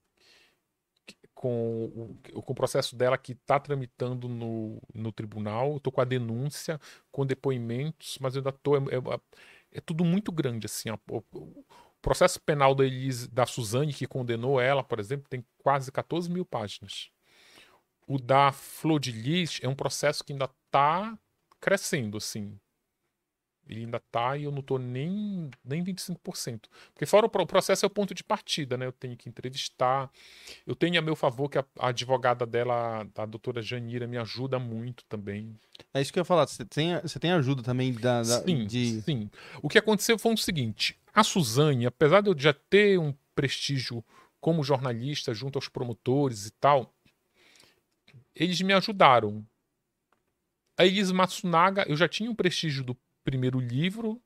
com o com o processo dela que está tramitando no, no tribunal. Estou com a denúncia, com depoimentos, mas eu ainda estou. É, é- é tudo muito grande, assim. O, o processo penal da Elise, da Suzane, que condenou ela, por exemplo, tem quase 14 mil páginas. O da Flor de Lis é um processo que ainda está crescendo, assim. Ele ainda tá e eu não tô nem, nem 25%. Porque fora o pro- o processo é o ponto de partida, né? Eu tenho que entrevistar. Eu tenho a meu favor que a, a advogada dela, a doutora Janira, me ajuda muito também. É isso que eu ia falar. Você tem, você tem ajuda também da, da- sim, de. sim. O que aconteceu foi o seguinte: a Suzane, apesar de eu já ter um prestígio como jornalista junto aos promotores e tal, eles me ajudaram. A Elise Matsunaga, eu já tinha um prestígio do primeiro livro,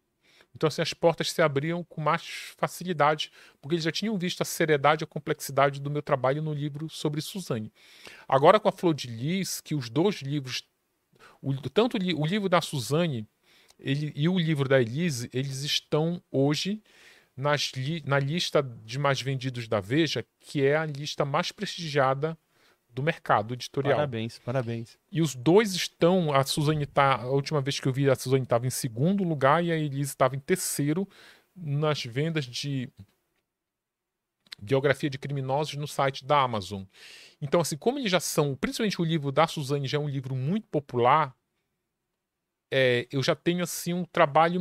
então assim, as portas se abriam com mais facilidade, porque eles já tinham visto a seriedade e a complexidade do meu trabalho no livro sobre Suzane. Agora com a Flor de Lis, que os dois livros, o, tanto o, li- o livro da Suzane ele, e o livro da Elise, eles estão hoje nas na lista de mais vendidos da Veja, que é a lista mais prestigiada do mercado editorial. Parabéns, parabéns. E os dois estão, a Suzane tá, a última vez que eu vi a Suzane estava em segundo lugar e a Elise estava em terceiro nas vendas de biografia de criminosos no site da Amazon. Então, assim, como eles já são, principalmente o livro da Suzane já é um livro muito popular, é, eu já tenho assim um trabalho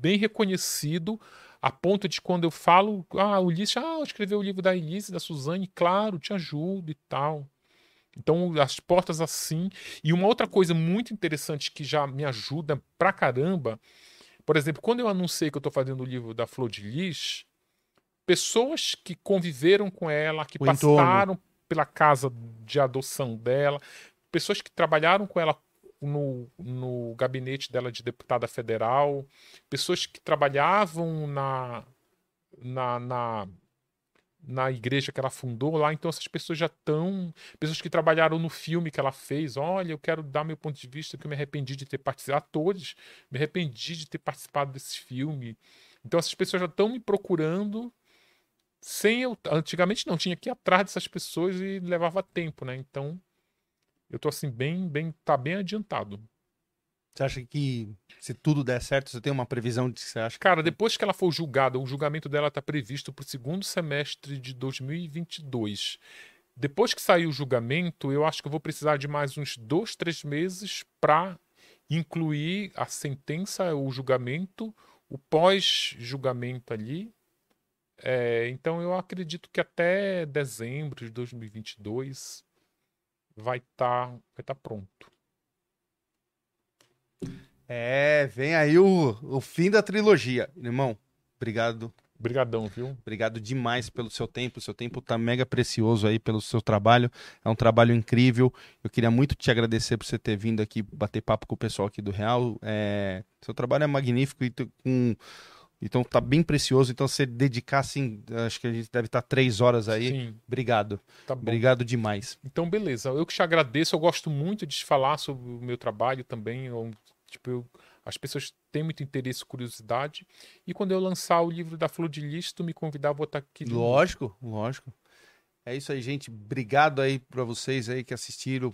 bem reconhecido a ponto de quando eu falo, ah, Ulisses, ah, eu escrevi o livro da Elise, da Suzane, claro, te ajudo e tal. Então, as portas assim. E uma outra coisa muito interessante que já me ajuda pra caramba, por exemplo, quando eu anunciei que eu estou fazendo o livro da Flor de Lis, pessoas que conviveram com ela, que o passaram entorno. pela casa de adoção dela, pessoas que trabalharam com ela no, no gabinete dela de deputada federal, pessoas que trabalhavam na, na, na na igreja que ela fundou lá, então essas pessoas já estão. Pessoas que trabalharam no filme que ela fez. Olha, eu quero dar meu ponto de vista, que eu me arrependi de ter participado. Atores, me arrependi de ter participado desse filme. Então essas pessoas já estão me procurando sem eu. Antigamente não, tinha que ir atrás dessas pessoas e levava tempo, né? Então eu tô assim, bem, bem. tá bem adiantado. Você acha que se tudo der certo, você tem uma previsão de que você acha? Cara, depois que ela for julgada, o julgamento dela está previsto para o segundo semestre de 2022. Depois que sair o julgamento, eu acho que eu vou precisar de mais uns dois, três meses para incluir a sentença, o julgamento, o pós-julgamento ali. É, então eu acredito que até dezembro de 2022 vai estar tá, vai tá pronto. É, vem aí o, o fim da trilogia. Irmão, obrigado. Obrigadão, viu? Obrigado demais pelo seu tempo. O seu tempo tá mega precioso aí pelo seu trabalho. É um trabalho incrível. Eu queria muito te agradecer por você ter vindo aqui bater papo com o pessoal aqui do Real. É... Seu trabalho é magnífico e com então tá bem precioso. Então, você dedicar, assim, acho que a gente deve estar três horas aí. Sim. Obrigado. Tá Obrigado demais. Então, beleza. Eu que te agradeço. Eu gosto muito de falar sobre o meu trabalho também. Eu, tipo, eu, as pessoas têm muito interesse curiosidade. E quando eu lançar o livro da Flor de Lis, tu me convidar, vou estar aqui. Lógico, lógico. É isso aí, gente. Obrigado aí para vocês aí que assistiram.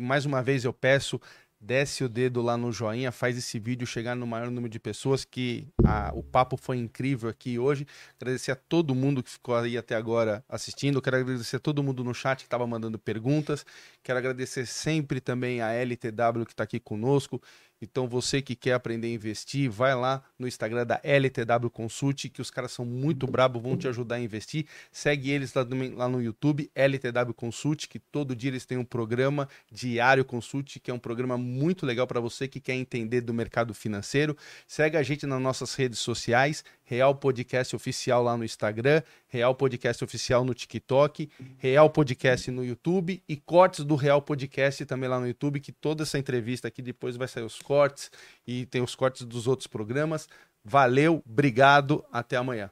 Mais uma vez eu peço, desce o dedo lá no joinha, faz esse vídeo chegar no maior número de pessoas, que a, o papo foi incrível aqui hoje. Agradecer a todo mundo que ficou aí até agora assistindo. Quero agradecer a todo mundo no chat que estava mandando perguntas. Quero agradecer sempre também a LTW que está aqui conosco. Então você que quer aprender a investir, vai lá no Instagram da LTW Consult, que os caras são muito brabos, vão te ajudar a investir. Segue eles lá no, lá no YouTube, LTW Consult, que todo dia eles têm um programa diário Consult, que é um programa muito legal para você que quer entender do mercado financeiro. Segue a gente nas nossas redes sociais, Real Podcast Oficial lá no Instagram, Real Podcast Oficial no TikTok, Real Podcast no YouTube e cortes do Real Podcast também lá no YouTube, que toda essa entrevista aqui depois vai sair os cortes e tem os cortes dos outros programas. Valeu, obrigado, até amanhã.